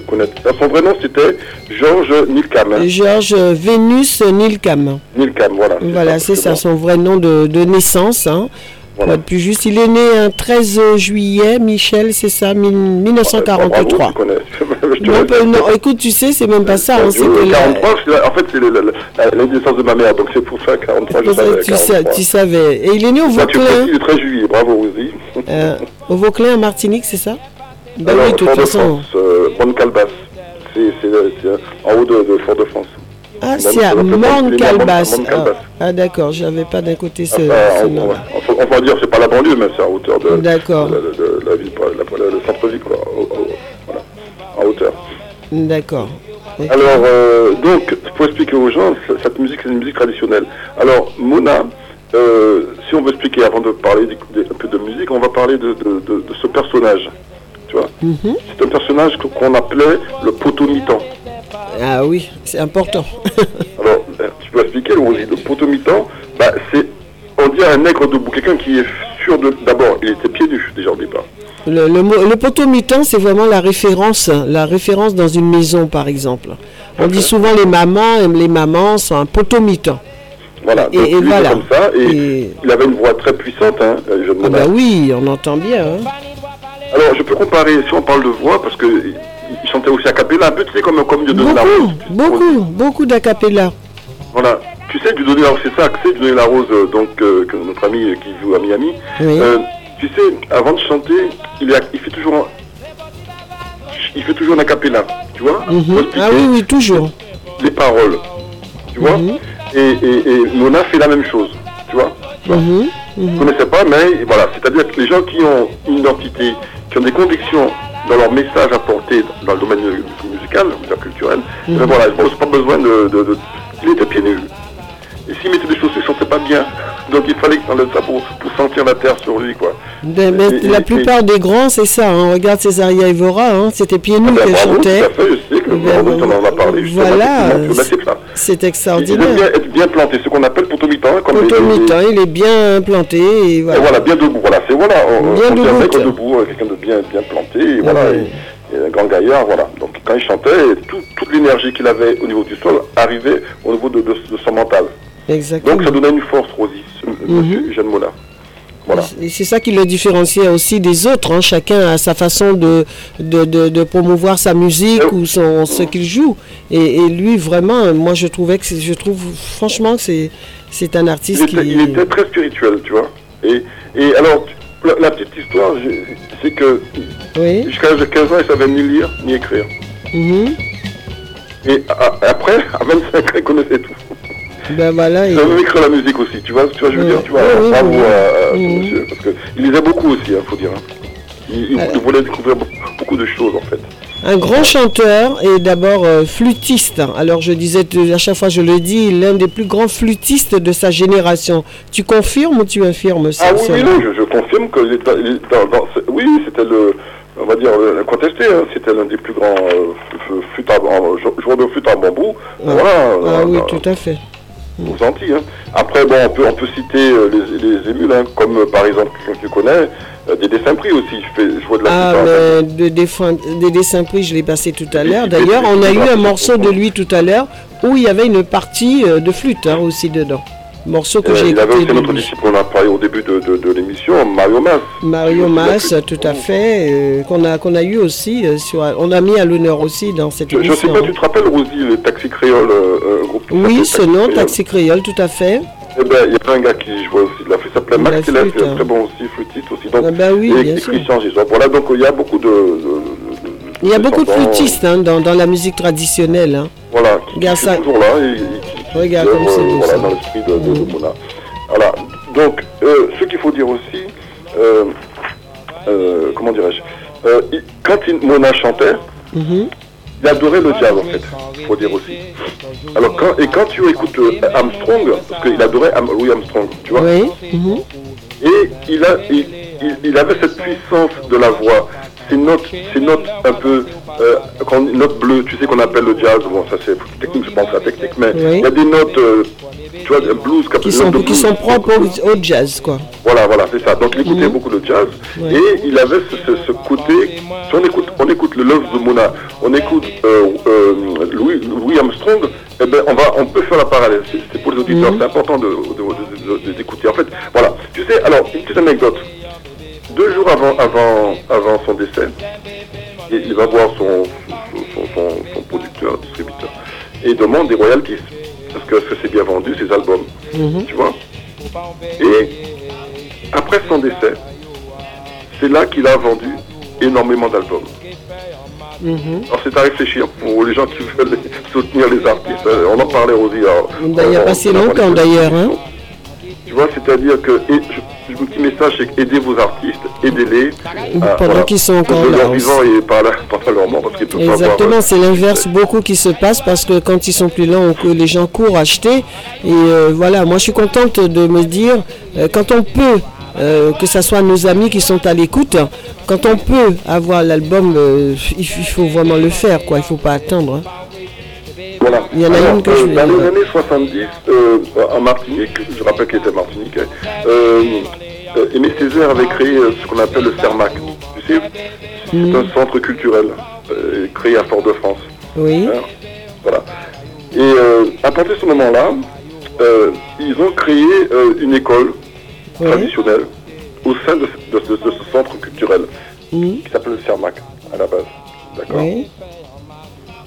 connaître. Alors, son vrai nom, c'était Georges Nilkam. hein. Georges Vénus Nilkam. Nilkam, voilà. Voilà, c'est ça, son vrai nom de, de naissance. Hein. Voilà. être plus juste, il est né un 13 juillet, Michel, c'est ça, mille- Bravo, 1943. tu connais. Je te Non, non, écoute, tu sais, c'est même pas ça. hein, Euh, c'était la- 43, c'est la- en fait, c'est la naissance de ma mère, donc c'est pour ça 43, c'est je savais. tu, sa- 43. tu savais. Et il est né au Vauclin. le 13 juillet, bravo Rosie. Euh, au Vauclin, en Martinique, c'est ça? Ben Alors, oui, de toute façon. Euh, Bonne. C'est c'est, euh, c'est, euh, en haut de, de Fort de France. Ah, c'est à. Morne Ah, ah, d'accord, j'avais pas d'un côté ce, on, nom-là. on- on va dire, c'est pas la banlieue, mais c'est à hauteur de, D'accord. de, de- de la ville, la- la- le centre-ville, D'accord. Alors, euh, donc, pour expliquer aux gens, cette musique, c'est une musique traditionnelle. Alors, Mona, euh, si on veut expliquer, avant de parler de- un peu de musique, on va parler de, de- ce personnage. Tu vois Mhm. C'est un personnage qu'on appelait le potomitan. Ah oui, c'est important. [laughs] Alors, euh, tu peux expliquer, Rosie, le potomitan, bah, c'est, on dit un nègre debout, quelqu'un qui est sûr de... D'abord, il était pieds nus, déjà au départ. Le, le, mot- le poteau mi-temps, c'est vraiment la référence, la référence dans une maison, par exemple. On dit souvent les mamans, les mamans sont un poteau mi-temps. Voilà, Et- donc et lui, voilà. comme ça, et, Et- il avait une voix très puissante, hein, euh, jeune Ah Mona. bah oui, on entend bien. hein. Alors, je peux comparer, si on parle de voix, parce que il chantait aussi à cappella, un peu, tu sais, comme, comme Dieudonné Beaucoup, Larose. beaucoup, beaucoup d'acapella. Voilà. Tu sais, Dieudonné Larose, c'est ça, tu sais, Dieudonné Larose, euh, donc, euh, que notre ami euh, qui joue à Miami. Oui. Euh, tu sais, avant de chanter, il, fait toujours un, il fait toujours un acapella, tu vois Mhm. Ah oui, oui, toujours. les paroles, tu vois Mhm. et, et, et Mona fait la même chose, tu vois Mhm, Je ne connaissais pas, mais voilà, c'est-à-dire que les gens qui ont une identité, qui ont des convictions dans leur message à porter dans le domaine mu- musical, culturel, eh ben voilà, ils n'ont pas besoin de, de, de- était pieds nus. Et s'il mettait des chaussures, il ne sentait pas bien. Donc il fallait qu'il enlève ça pour, pour sentir la terre sur lui, quoi. Ben, ben, Et- la et- plupart des grands, c'est ça. hein. Regarde Césaria Evora, hein. c'était pieds nus Ben, qu'elle bravo, chantait. tout à fait, je sais que Ben, bravo, on en a parlé voilà, ben, c'est. C'est Il extraordinaire. bien être bien planté, ce qu'on appelle potomitan. Comme les- il est bien planté. Et voilà. voilà, bien debout. Voilà, c'est voilà, on, Bien on dit un debout. mec debout, euh, quelqu'un de bien, bien planté, et voilà, Ouais. un grand gaillard, voilà. Donc quand il chantait, tout- toute l'énergie qu'il avait au niveau du sol arrivait au niveau de, de- de son mental. Exactement. Donc ça donnait une force, Rosie, ce, Mhm. monsieur Jeanne Mola. Voilà. C'est ça qui le différenciait aussi des autres. hein. Chacun a sa façon de, de, de- de promouvoir sa musique Euh, ou son, ce qu'il joue. Et, et lui, vraiment, moi, je trouvais que c'est- je trouve franchement que c'est c'est un Il artiste était, qui. il était très spirituel, tu vois. Et, et alors, la, la petite histoire, c'est que Oui. jusqu'à l'âge de 15 ans, il savait ni lire ni écrire. Mhm. Et après, à 25 ans, il connaissait tout. Ben voilà. Il écrire la musique aussi, tu vois, tu vois, je veux dire, tu vois, bravo à, ce monsieur, parce qu'il lisait beaucoup aussi, il faut dire. hein. Il, Euh. voulait découvrir beaucoup, de choses, en fait. Un grand chanteur et d'abord euh, flûtiste. Alors je disais à chaque fois je le dis, l'un des plus grands flûtistes de sa génération. Tu confirmes ou tu infirmes ça Ah oui, oui, non, je, je confirme que dans- dans- oui, c'était le, on va dire, le contesté, hein, c'était l'un des plus grands euh, flûtes joueurs de flûte à bambou. Voilà, Ah euh, oui, tout à fait. Aux Antilles. hein. Après, bon, on peut, on peut citer euh, les, les émules, hein, comme euh, par exemple, que tu connais, euh, des dessins pris aussi. Je fais, je vois de la Ah, de défin- des dessins pris, je l'ai passé tout à l'heure. D'ailleurs, on a eu un morceau de lui tout à l'heure où il y avait une partie de flûte hein, aussi dedans. Morceau que Euh, j'ai il avait écouté aussi notre disciple, on a parlé au début de, de, de l'émission, Mario Mas. Mario Mas, tout à fait, euh, qu'on a, qu'on a eu aussi, euh, sur, on a mis à l'honneur aussi dans cette Je, je sais émission. pas, tu te rappelles, Rosie, le Taxi Créole, euh, groupe Oui, ce nom, Taxi Créole, tout à fait. Eh ben, il y avait un gars qui jouait aussi de la flûte, il s'appelait Max Télès, hein. très bon aussi, flûtiste aussi. Donc, Ah bah oui, et, bien et sûr. Christian. Voilà, donc il y a beaucoup de. de- Il y a beaucoup de flûtistes hein, dans, dans la musique traditionnelle. hein. Voilà, qui, sont toujours là et, et Regarde œuvrent, comme c'est beau, voilà, ça. dans l'esprit de, de, de Mona. Voilà, donc euh, ce qu'il faut dire aussi, euh, euh, comment dirais-je, euh, quand il- Mona chantait, Mhm. il adorait le jazz en fait, il faut dire aussi. Alors quand, et quand tu écoutes euh, Armstrong, parce qu'il adorait Am- Louis Armstrong, tu vois, Oui. mhm. et il, a, il, il- il avait cette puissance de la voix, ces notes, ces notes un peu, euh, quand une note bleue, tu sais qu'on appelle le jazz, bon ça c'est technique, je pense à la technique, mais Oui. il y a des notes, euh, tu vois, un blues, Qui une sont, note de qui sont propres au, au jazz, quoi. Voilà, voilà, c'est ça. Donc il écoutait Mhm. beaucoup le jazz et il avait ce, ce- ce côté. Si on écoute, on écoute le Love de Mona, on écoute euh, euh, Louis, Louis Armstrong, eh ben on va, on peut faire la parallèle. C'est c'est pour les auditeurs, Mhm. c'est important de, de- de- de-. En fait, voilà. Tu sais, alors une petite anecdote. Deux jours avant, avant, avant son décès, il, il va voir son, son, son- son producteur, distributeur, et il demande des royalties. Parce que, c'est bien vendu, ces albums Mhm. Tu vois Et après son décès, c'est là qu'il a vendu énormément d'albums. Mhm. Alors c'est à réfléchir pour les gens qui veulent [laughs] soutenir les artistes. Euh, On en parlait aussi. alors, Ben, euh, pas si on longtemps d'ailleurs. Hein. Tu vois, c'est-à-dire que et, je- mon petit message, c'est aidez vos artistes, aidez-les. Pendant qu'ils sont encore là vivant et pas là, leur mort, parce qu'ils Exactement, euh, c'est l'inverse beaucoup qui se passe parce que quand ils sont plus là, on- les gens courent acheter. Et euh, voilà, moi je suis contente de me dire, euh, quand on peut, euh, que ce soit nos amis qui sont à l'écoute, quand on peut avoir l'album, euh, il, faut vraiment le faire, quoi. Il faut pas attendre. hein. Voilà. Il y en a Alors, une que euh, je Dans les années 70, euh, en Martinique, je rappelle qu'il était Martinique, euh, Aimé Césaire avait créé ce qu'on appelle le CERMAC. Tu sais, c'est Mhm. un centre culturel créé à Fort-de-France. Oui. Hein, voilà. Et euh, à partir de ce moment-là, euh, ils ont créé euh, une école Oui. traditionnelle au sein de, ce- de ce- de ce centre culturel Mhm. qui s'appelle le CERMAC à la base. D'accord Oui.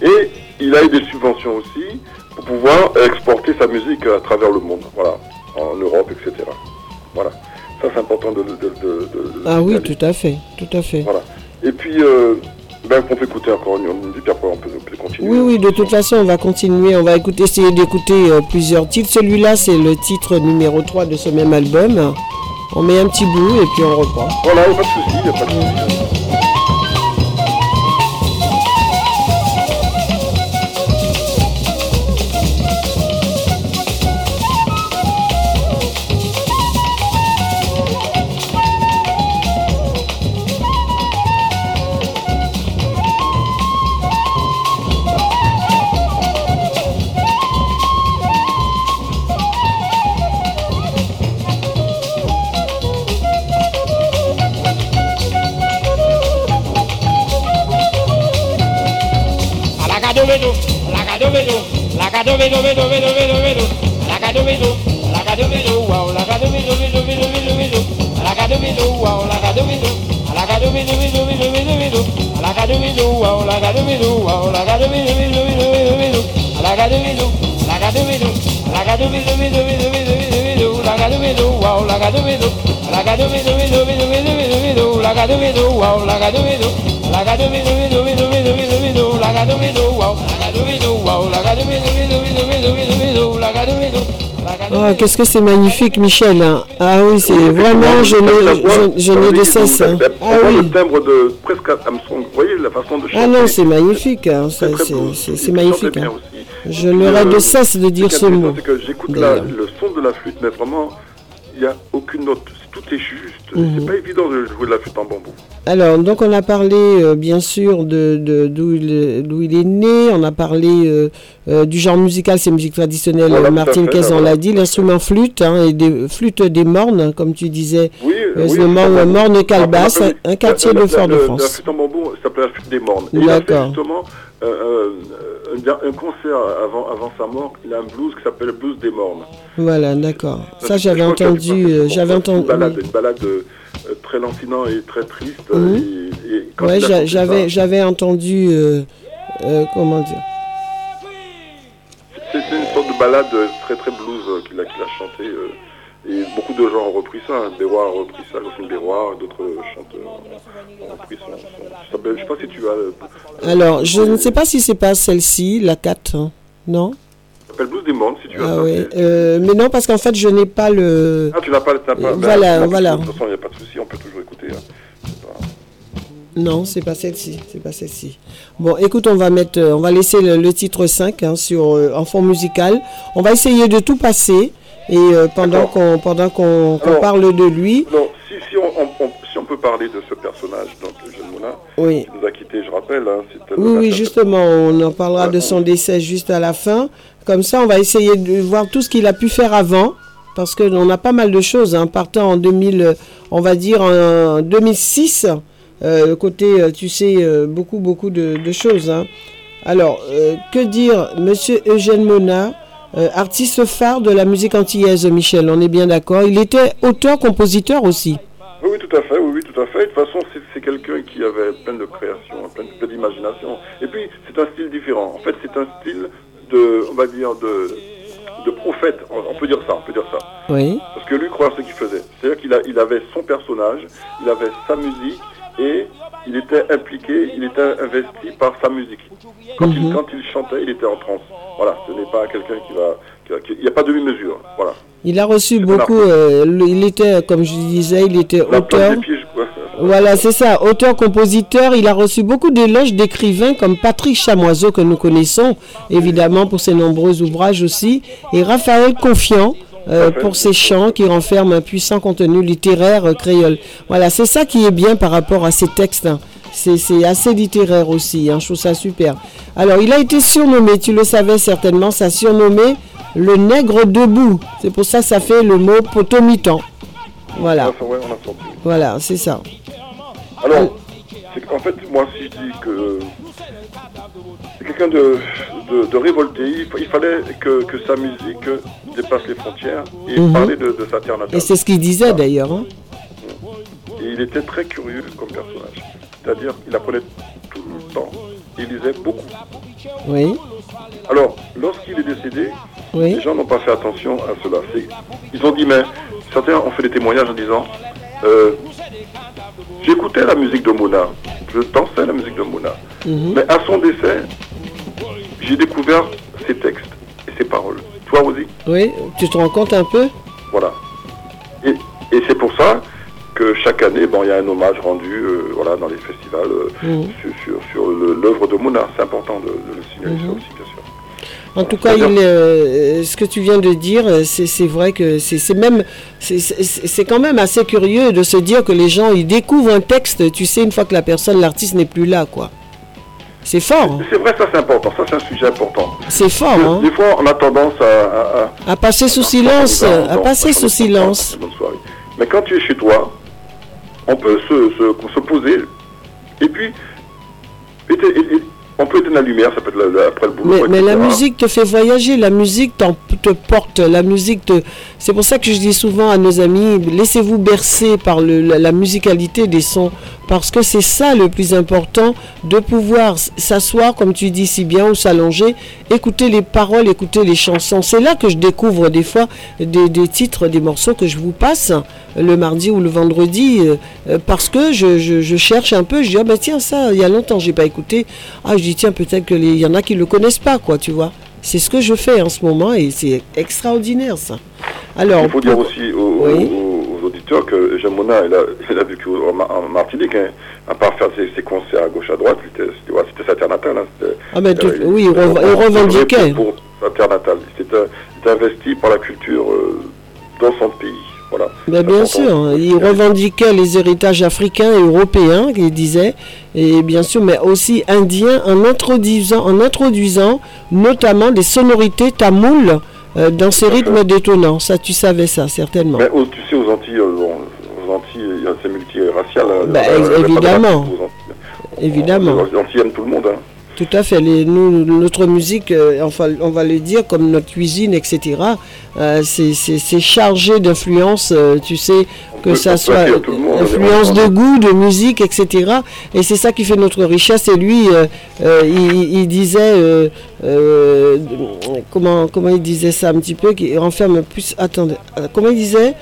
et il a eu des subventions aussi pour pouvoir exporter sa musique à travers le monde, voilà, en Europe, etc. Voilà. Ça, c'est important de, de, de, Ah oui, tout à fait, tout à fait. Voilà. Et puis, euh, ben, on peut écouter encore une, une puis après on peut, on peut continuer. Oui, oui, de toute façon, on va continuer. On va écouter, essayer d'écouter euh, plusieurs titres. Celui-là, c'est le titre numéro 3 de ce même album. On met un petit bout et puis on reprend. Voilà, il n'y a pas de souci, il n'y a pas de souci. do me do do me do me do do do do do wow do me do me do me do me do me do do do wow Laka do do Laka do me do do me do do wow Laka do do wow do me do do do do wow do do do wow Oh, qu'est-ce que c'est magnifique, Michel. hein. Ah oui, c'est vraiment, je n'ai je, je n'ai de cesse. hein. Ah oui. le timbre de presque Armstrong. Vous voyez la façon de chanter Ah non, c'est magnifique. hein. C'est magnifique. hein. aussi. Je n'aurais de cesse de dire Ce mot. c'est que j'écoute le son de la flûte, mais vraiment, il n'y a aucune note. Tout est juste. Mhm. C'est pas évident de jouer de la flûte en bambou. Alors, donc on a parlé euh, bien sûr de d'où il, d'où il est né, on a parlé euh, euh, du genre musical, c'est musique traditionnelle, Voilà, Martine on l'a dit, l'instrument flûte, hein, et des flûtes des mornes, comme tu disais, Oui, euh, oui, le morne, c'est- morne Calbas, on un, un quartier la- de la- la- Fort-de-France. flûte en bambou s'appelait la des mornes. Et il a fait D'accord. justement euh, euh, un, un concert avant, avant sa mort. Il a un blues qui s'appelle le blues des mornes. Voilà, d'accord. Ça, j'avais entendu, j'avais une entendu. balade, oui. une balade euh, très lancinante et très triste. Et- et Ouais, chanté j'avais, entendu, euh, comment dire? C'est une sorte de balade très très blues qu'il a, qu'il a chanté. Et beaucoup de gens ont repris ça. Béroir a repris ça, d'autres chanteurs ont repris son. son- je sais pas si tu as. euh, Alors, je ne sais pas si c'est pas celle-ci, la 4, hein. non? S'appelle Blues des Mondes si tu as Ah c'est- euh, mais non, parce qu'en fait, je n'ai pas le... Ah, tu n'as pas, t'as pas Euh, ben, voilà, de voilà. toute façon, il n'y a pas de souci, on peut toujours écouter. hein. Pas- Non, c'est pas celle-ci, c'est pas celle-ci. Bon, écoute, on va mettre, euh, on va laisser le, le titre 5 hein, sur euh, en fond musical. On va essayer de tout passer et euh, pendant qu'on pendant qu'on Alors, parle de lui, Non, si, si, on, on- on- si on peut parler de ce personnage, donc Eugène Moulin, oui. qui nous a quittés, je rappelle. Hein, Oui, oui, 24 justement, on en parlera de son décès juste à la fin. Comme ça, on va essayer de voir tout ce qu'il a pu faire avant, parce qu'on a pas mal de choses. Hein, partant en 2000, euh, on va dire en 2006, euh, côté, euh, tu sais, beaucoup, beaucoup de, de choses. hein. Alors, euh, que dire, Monsieur Eugène Mona, euh, artiste phare de la musique antillaise, Michel, on est bien d'accord. Il était auteur-compositeur aussi. Oui, oui, tout à fait, oui, oui, tout à fait. De toute façon, c'est- quelqu'un qui avait plein de création, plein, d'imagination. Et puis, c'est un style différent. En fait, c'est un style de, on va dire, de, de prophète. On, on peut dire ça, on peut dire ça. Oui. Parce que lui croit ce qu'il faisait. C'est-à-dire qu'il il avait son personnage, il avait sa musique et il était impliqué, il était investi par sa musique. Quand, il, Mhm. quand il chantait, il était en transe. Voilà, ce n'est pas quelqu'un qui va... il n'y a pas de. Voilà. Il a reçu beaucoup, euh, il était, comme je disais, il était La auteur. [laughs] Voilà, c'est ça, auteur-compositeur. Il a reçu beaucoup d'éloges d'écrivains comme Patrick Chamoiseau, que nous connaissons, évidemment, pour ses nombreux ouvrages aussi, et Raphaël Confiant. Euh, pour ses chants qui renferment un puissant contenu littéraire euh, créole. Voilà, c'est ça qui est bien par rapport à ses textes. hein. C'est c'est assez littéraire aussi, hein, je trouve ça super. Alors, il a été surnommé, tu le savais certainement, ça surnommé le nègre debout. C'est pour ça que ça fait le mot potomitan. Voilà, voilà, c'est ça. Alors, c'est qu'en fait, moi, si je dis que quelqu'un de, de, de révolté, il, fa- il fallait que, que sa musique dépasse les frontières et Mhm. parler de, de sa terre natale. Et c'est ce qu'il disait d'ailleurs. hein. Et il était très curieux comme personnage. C'est-à-dire qu'il apprenait tout le temps. Il lisait beaucoup. Oui, Alors, lorsqu'il est décédé, oui. les gens n'ont pas fait attention à cela. Ils ont dit, mais certains ont fait des témoignages en disant euh, J'écoutais la musique de Mona, je dansais la musique de Mona, Mhm. mais à son décès, j'ai découvert ses textes et ses paroles. Toi aussi Oui, tu te rends compte un peu Voilà. Et, et c'est pour ça que chaque année, bon, il y a un hommage rendu euh, voilà, dans les festivals euh, Mhm. sur, sur, l'œuvre de Mona. C'est important de, de le signaler ça Mhm. aussi, bien sûr. En tout cas, il, euh, ce que tu viens de dire, c'est vrai que c'est même, c'est quand même assez curieux de se dire que les gens, ils découvrent un texte, tu sais, une fois que la personne, l'artiste n'est plus là, quoi. C'est fort, hein. C'est vrai, ça c'est important. Ça c'est un sujet important. c'est fort, hein. Des fois, on a tendance à, à- à- À passer sous silence, à passer sous silence. Mais quand tu es chez toi, on peut se, se, se poser et puis éte- et- et- on peut éteindre la lumière, ça peut être la- la- après le boulot. Mais, mais la musique te fait voyager, la musique t'en- te porte, la musique te... C'est pour ça que je dis souvent à nos amis, laissez-vous bercer par le- la, la musicalité des sons parce que c'est ça le plus important, de pouvoir s'asseoir, comme tu dis si bien, ou s'allonger, écouter les paroles, écouter les chansons. C'est là que je découvre des fois des, des titres, des morceaux que je vous passe le mardi ou le vendredi, euh, euh, parce que je, je- je cherche un peu, je dis, ah ben tiens, ça, il y a longtemps, j'ai pas écouté. Ah, je dis, tiens, peut-être qu'il y en a qui le connaissent pas, quoi, tu vois. C'est ce que je fais en ce moment et c'est extraordinaire, ça. Alors, Il faut dire aussi aux, Oui. aux- aux auditeurs que Jean Mona, il a, il a vécu en, Ma- en Martinique, hein, à part faire ses, ses concerts à gauche à droite, c'était c'était- c'était sa terre natale. hein, c'était- Ah euh, oui, il rev- il revendiquait. Pour sa terre natale. S'était investi par la culture euh, dans son pays. Voilà. Ben, bien sûr, hein, il revendiquait les héritages africains et européens, il disait, et bien sûr, mais aussi indiens, en introduisant, en introduisant notamment des sonorités tamoules euh, dans ces rythmes détonnants. Ça, tu savais ça, certainement. Mais au- tu sais, aux Antilles, euh, bon, aux Antilles, il y a- c'est multiracial. hein, de évidemment. racisme aux Antilles. Évidemment. Les Antilles aiment tout le monde. hein. Tout à fait. Les- nous, notre musique, euh, enfin, on va le dire, comme notre cuisine, etc., euh, c'est- chargé d'influence, euh, tu sais, que ça soit monde, influence de goût, de musique, etc. Et c'est ça qui fait notre richesse. Et lui, euh, il, il disait, comment, comment il disait ça un petit peu, qui renferme plus. Attendez, comment il disait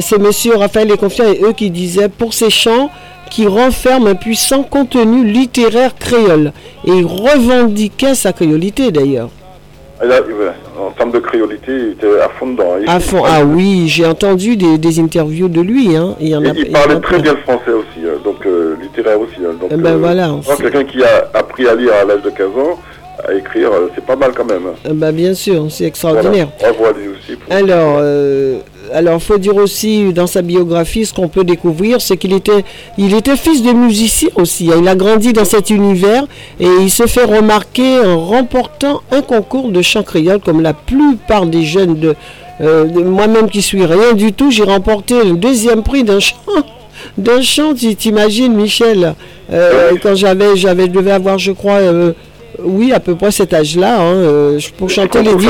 C'est monsieur Raphaël et Confiant et eux qui disaient pour ces chants qui renferment un puissant contenu littéraire créole. Et il revendiquait sa créolité d'ailleurs. En termes de créolité, il était à fond dedans. Il- À fond. Ah oui, j'ai entendu des, des interviews de lui. Hein. Il, y en Et a, il il y en parlait très bien le français aussi, hein, donc euh, littéraire aussi. hein, donc, Eh ben voilà, c'est- quelqu'un qui a appris à lire à l'âge de 15 ans, à écrire, euh, c'est pas mal quand même. Eh ben, bien sûr, c'est Voilà. extraordinaire. Bravo à lui aussi. pour- Alors, euh, alors, faut dire aussi dans sa biographie, ce qu'on peut découvrir, c'est qu'il était, il était fils de musicien aussi. hein. Il a grandi dans cet univers et il se fait remarquer en remportant un concours de chant créole, comme la plupart des jeunes de, euh, de moi-même qui suis rien du tout. J'ai remporté le deuxième prix d'un chant. D'un chant, tu t'imagines, Michel, euh, quand j'avais, j'avais, devais avoir, je crois, euh, oui, à peu près cet âge-là, hein, euh, pour chanter les Pour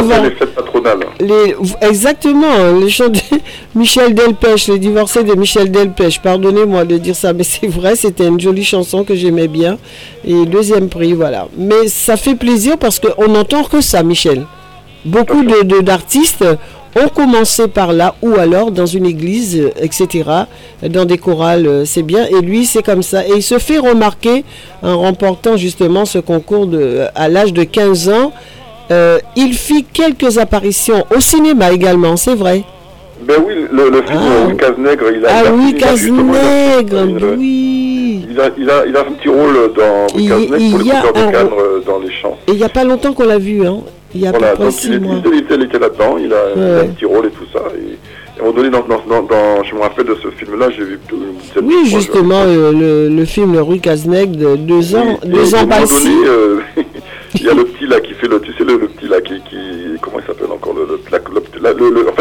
exactement, hein, les chants [laughs] Michel Delpech, les divorcés de Michel Delpech. Pardonnez-moi de dire ça, mais c'est vrai, c'était une jolie chanson que j'aimais bien. Et deuxième prix, voilà. Mais ça fait plaisir parce qu'on n'entend que ça, Michel. Beaucoup de, d'artistes ont commencé par là, ou alors dans une église, euh, etc., dans des chorales, euh, c'est bien. Et lui, c'est comme ça. Et il se fait remarquer en remportant justement ce concours de, à l'âge de 15 ans. Euh, il fit quelques apparitions au cinéma également, c'est vrai. Ben oui, le, le film Ah. Cazenègre, il a. Ah il a- oui, il a justement- il a- Cazenègre, oui. Il a, il, a, il a un petit rôle dans Il- Cazenègre pour les y a coupeurs de un canne rôle. euh, dans les champs. Et il n'y a pas longtemps qu'on l'a vu, hein. Il y a Voilà, près donc il, mois. il était, là-dedans, il a, a un petit rôle et tout ça. Et, moment donné, dans, dans, dans, je me rappelle de ce film-là, j'ai vu une dizaine Oui, fois, justement, euh, le, le film Rue Cazenègre de deux ans, Et- deux ans passés. [laughs] il y a le petit là qui fait le, tu sais le, le petit là qui, qui comment il s'appelle encore le, le, la- le- le- en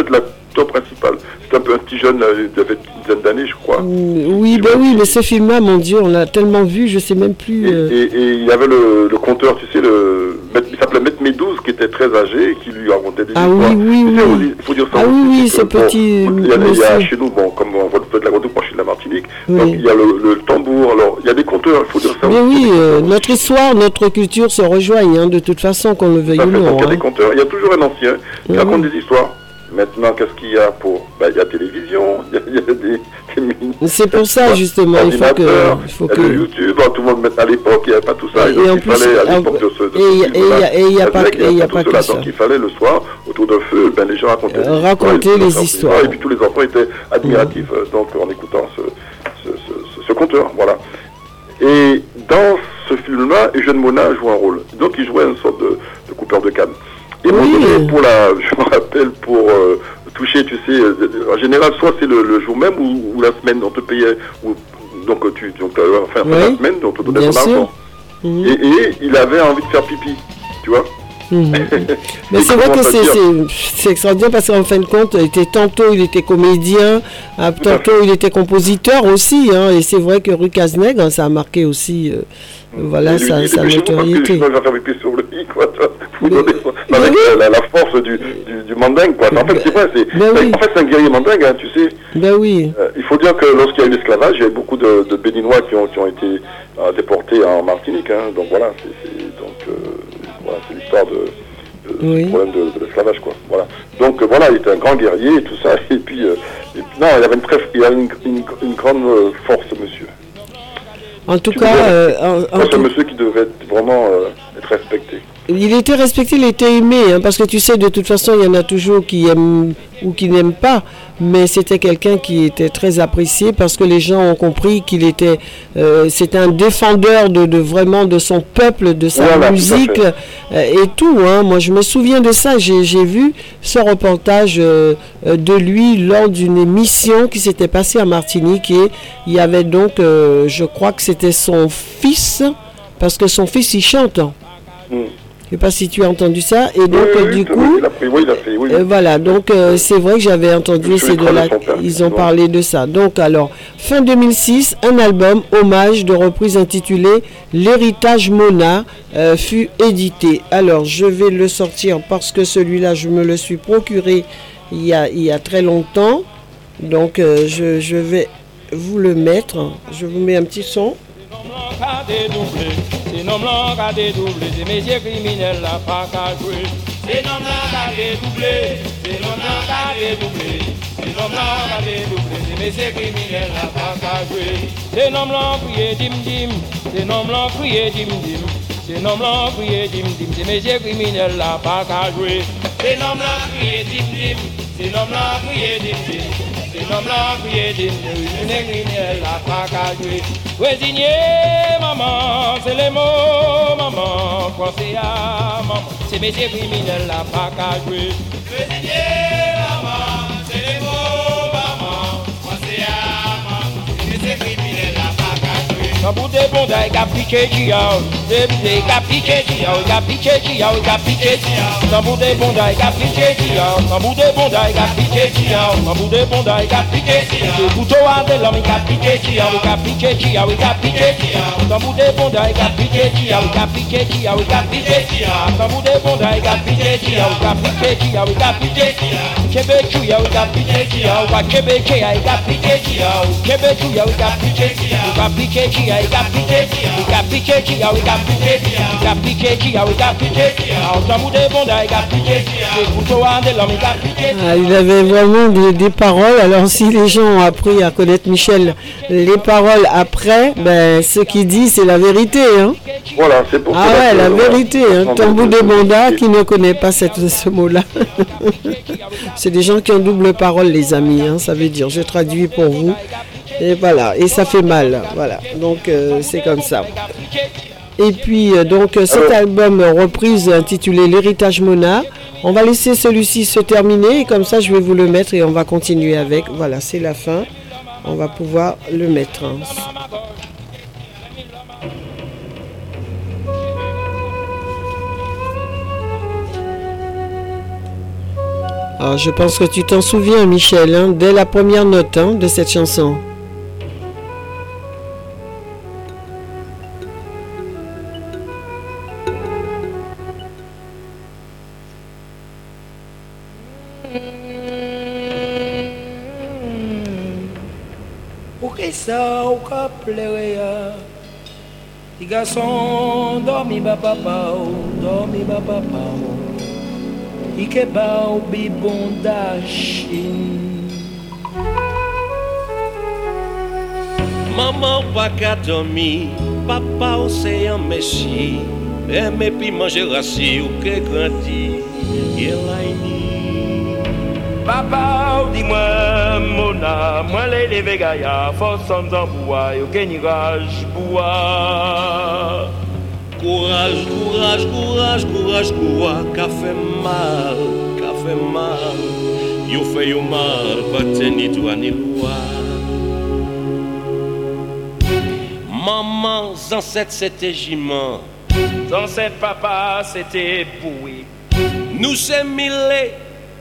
principal, c'est un peu un petit jeune, euh, il avait une dizaine d'années je crois. Oui, ben oui, mais ce film-là, mon Dieu, on l'a tellement vu, je sais même plus. Et, euh, et- et il y avait le, le conteur, tu sais, le, il s'appelait Maître Médouze qui était très âgé et qui lui racontait des Ah histoires. oui, oui, oui. aussi, Il faut dire ça Ah oui, oui, ce bon, petit il y, a, il y a monsieur. chez nous, bon, comme on voit de la Guadeloupe, moi je suis de la Martinique, Oui. donc il y a le, le tambour, alors il y a des conteurs, il faut dire ça Mais aussi. oui, euh, notre histoire, notre culture se rejoignent, hein, de toute façon, qu'on le veuille ou fait non. il y a des hein. conteurs. Il y a toujours un ancien qui raconte des histoires. Maintenant, qu'est-ce qu'il y a pour bah, Il y a télévision, il y a, il y a des, des C'est pour ça, justement, il faut que. Il faut il y a que... YouTube, tout le monde met à l'époque, il n'y avait pas tout ça. Et- donc et en il plus, fallait, à l'époque de ce, de et- il y a pas que- il y a pas que ça. Donc il fallait le soir, autour d'un feu, ben, les gens racontaient des Euh, raconter les histoires. Et puis tous les enfants étaient admiratifs donc, en écoutant ce, ce, ce, ce- ce conteur. Voilà. Et dans ce film-là, Eugène Mona joue un rôle. Donc il jouait une sorte de, de coupeur de canne. Et moment Oui. donné, pour la, [laughs] je me rappelle, pour euh, toucher, tu sais, euh, en général, soit c'est le, le jour même ou, ou la semaine, on te payait, ou, donc tu, donc, euh, enfin, Oui. la semaine, on te donnait Bien ton sûr. argent. Mhm. Et, et il avait envie de faire pipi, tu vois. Mais c'est vrai que c'est, extraordinaire parce qu'en fin de compte, il était, tantôt il était comédien, ah, tantôt il était compositeur aussi. Hein, et c'est vrai que Rue ça a marqué aussi euh, voilà, lui sa, sa notoriété. Sur quoi. son- avec la, la force du, du, du mandingue, quoi. En fait, c'est vrai, c'est, Ben oui. en fait, c'est un guerrier mandingue, hein, tu sais. Ben oui. Euh, il faut dire que lorsqu'il y a eu l'esclavage, il y a eu beaucoup de, de Béninois qui ont, qui ont été euh, déportés en Martinique. hein. Donc voilà, c'est, c'est- donc, euh, voilà, c'est l'histoire de, de- Oui. du problème de, de l'esclavage. Quoi. Voilà. Donc euh, voilà, il était un grand guerrier et tout ça. [laughs] Et puis, euh, et puis- non, il avait une, très, il avait une, une- une grande euh, force, monsieur. En tout Tu cas, euh, c'est un monsieur qui devait être vraiment euh, être respecté. il était respecté, il était aimé, hein, parce que tu sais, de toute façon, il y en a toujours qui aiment ou qui n'aiment pas, mais c'était quelqu'un qui était très apprécié parce que les gens ont compris qu'il était, euh, c'était un défendeur de, de vraiment de son peuple, de sa Voilà, musique euh, et tout. hein. Moi, je me souviens de ça. J'ai vu ce reportage euh, euh, de lui lors d'une émission qui s'était passée à Martinique et il y avait donc, euh, je crois que c'était son fils, parce que son fils il chante. hein. Mm. Je sais pas si tu as entendu ça. Et donc, Oui, oui, du oui, coup, il a pris, oui, il a fait, oui. voilà, donc euh, c'est vrai que j'avais entendu ces deux-là, ils ont parlé de ça. Donc alors, fin 2006, un album hommage de reprise intitulé L'héritage Mona euh, fut édité. Alors je vais le sortir parce que celui-là, je me le suis procuré il y a, il y a très longtemps. Donc euh, je, je vais vous le mettre. Je vous mets un petit son. C'est nom blanc qu'a dédoublé, c'est messieurs criminels là pas qu'à jouer. C'est nom blanc qu'a dédoublé, c'est nom blanc qu'a dédoublé, c'est nom blanc qu'a dédoublé, c'est messieurs criminels là pas qu'à jouer. C'est nom blanc dim dim, c'est nom blanc dim dim. C'est nom blanc dim dim, c'est messieurs criminels là pas qu'à jouer. C'est nom blanc dim dim, c'est nom blanc dim dim. Nom blanc c'est criminels là pas qu'à jouer. Résigné, maman, c'est les mots, maman, pensez à maman, c'est pas qu'à jouer. Résigné, qu'à jouer. Quand vous êtes bon, il a piqué Gia, il a piqué Gia, il a piqué Gia, il a piqué Gia. Quand vous êtes bon, il a piqué Gia, quand vous êtes bon, il a piqué Gia, quand vous êtes bon, il a piqué Gia. Le couteau à de l'homme, il a piqué Gia, il a piqué Gia, il a piqué Gia. Quand vous êtes bon, il a piqué Gia, il a piqué Gia, il a piqué Gia. Quand vous êtes bon, il a piqué Gia, il a piqué Gia, il a piqué Gia. Québec, il a piqué Gia, il a Québec, il a piqué Gia, Québec, il a il de l'homme. Ah, avait vraiment des, des paroles. Alors si les gens ont appris à connaître Michel, les paroles après, ben, ce qu'il dit, c'est la vérité. Hein. Voilà, c'est pour Ah cela ouais, la vérité. Hein. Tambour de- Bonda qui ne connaît pas cette, ce mot-là. [laughs] c'est des gens qui ont double parole, les amis. Hein. Ça veut dire, je traduis pour vous. Et voilà, et ça fait mal. Voilà, donc euh, c'est comme ça. Et puis, euh, donc, euh, cet album reprise intitulé L'héritage Mona, on va laisser celui-ci se terminer et comme ça, je vais vous le mettre et on va continuer avec. Voilà, c'est la fin. On va pouvoir le mettre. Alors, je pense que tu t'en souviens, Michel, hein, dès la première note hein, de cette chanson. Ka plere ya Ti gason dormi ba papa ou Dormi ba papa ou Ike ba ou bi bon da chin Maman pas qu'à dormir, papa ou c'est un messie. Aime puis manger rassis ou que grandi, il a ini. Papa dis-moi mona Moi les leve gaya Force sans bois Yo gagné rage bois Courage, courage, courage, courage, courage, fait mal, fait mal. Yo fait yo mal, pas ni droit ni loi. Maman, ancêtre c'était giment. Cette papa c'était boué Nous sommes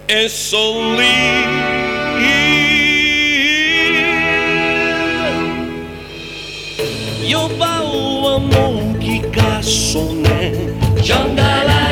mille insolites. Yo ba ou amour qui ka sonne Jangala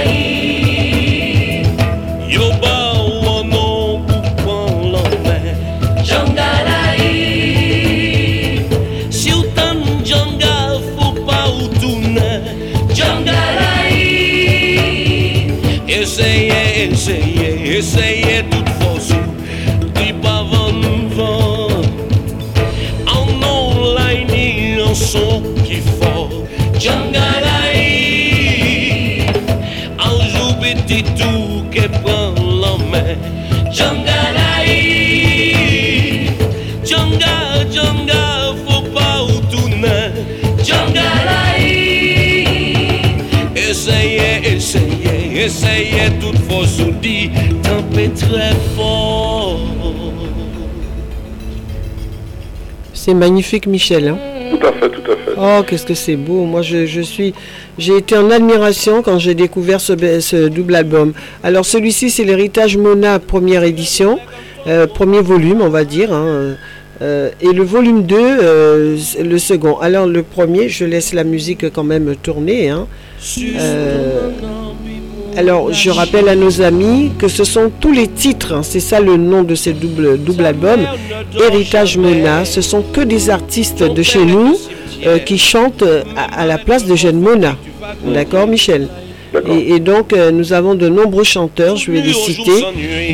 tampez très fort. C'est magnifique, Michel. hein. Tout à fait, tout à fait. Oh, qu'est-ce que c'est beau. Moi, je, je suis, j'ai été en admiration quand j'ai découvert ce, double album. Alors, celui-ci, c'est l'héritage Mona première édition, euh, premier volume, on va dire. hein, euh, et le volume 2, euh, le second. Alors, le premier, je laisse la musique quand même tourner. hein. Euh, alors, je rappelle à nos amis que ce sont tous les titres, hein, c'est ça le nom de ce double, double album, Héritage Mona. Ce sont que des artistes de chez nous euh, qui chantent euh, à, à la place de Jeanne Mona. D'accord, Michel? Et, et donc, euh, nous avons de nombreux chanteurs, je vais les citer,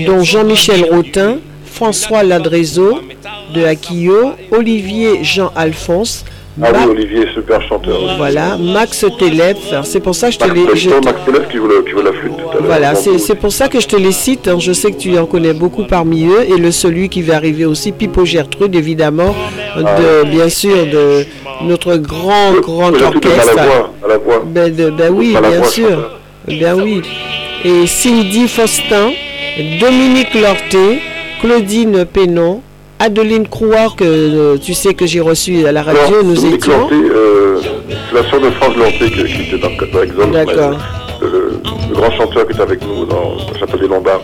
dont Jean-Michel Rotin, François Ladrezo de Aquillo, Olivier Jean-Alphonse, Ah oui, Olivier, super chanteur. voilà, Max Telep, c'est pour ça que je te l'ai... je Telef, Max Telef qui joue, le- qui joue la flûte tout à l'heure. voilà, c'est pour ça que je te les cite. hein. Je sais que tu en connais beaucoup parmi eux. Et le celui qui va arriver aussi, Pipo Gertrude, évidemment, de, bien sûr, de notre grand, grand est à la orchestre. voix, à la voix. Ben, de- ben oui, la bien voix, sûr. Ben oui. Et Cindy Faustin, Dominique Lorté, Claudine Pénon, Adeline Crouard, que euh, tu sais que j'ai reçu à la radio, Alors, nous étions. Euh, c'est la sœur de France Lanté qui, qui était dans, dans Exode. D'accord. Le, le- grand chanteur qui est avec nous dans le Château des Lombards.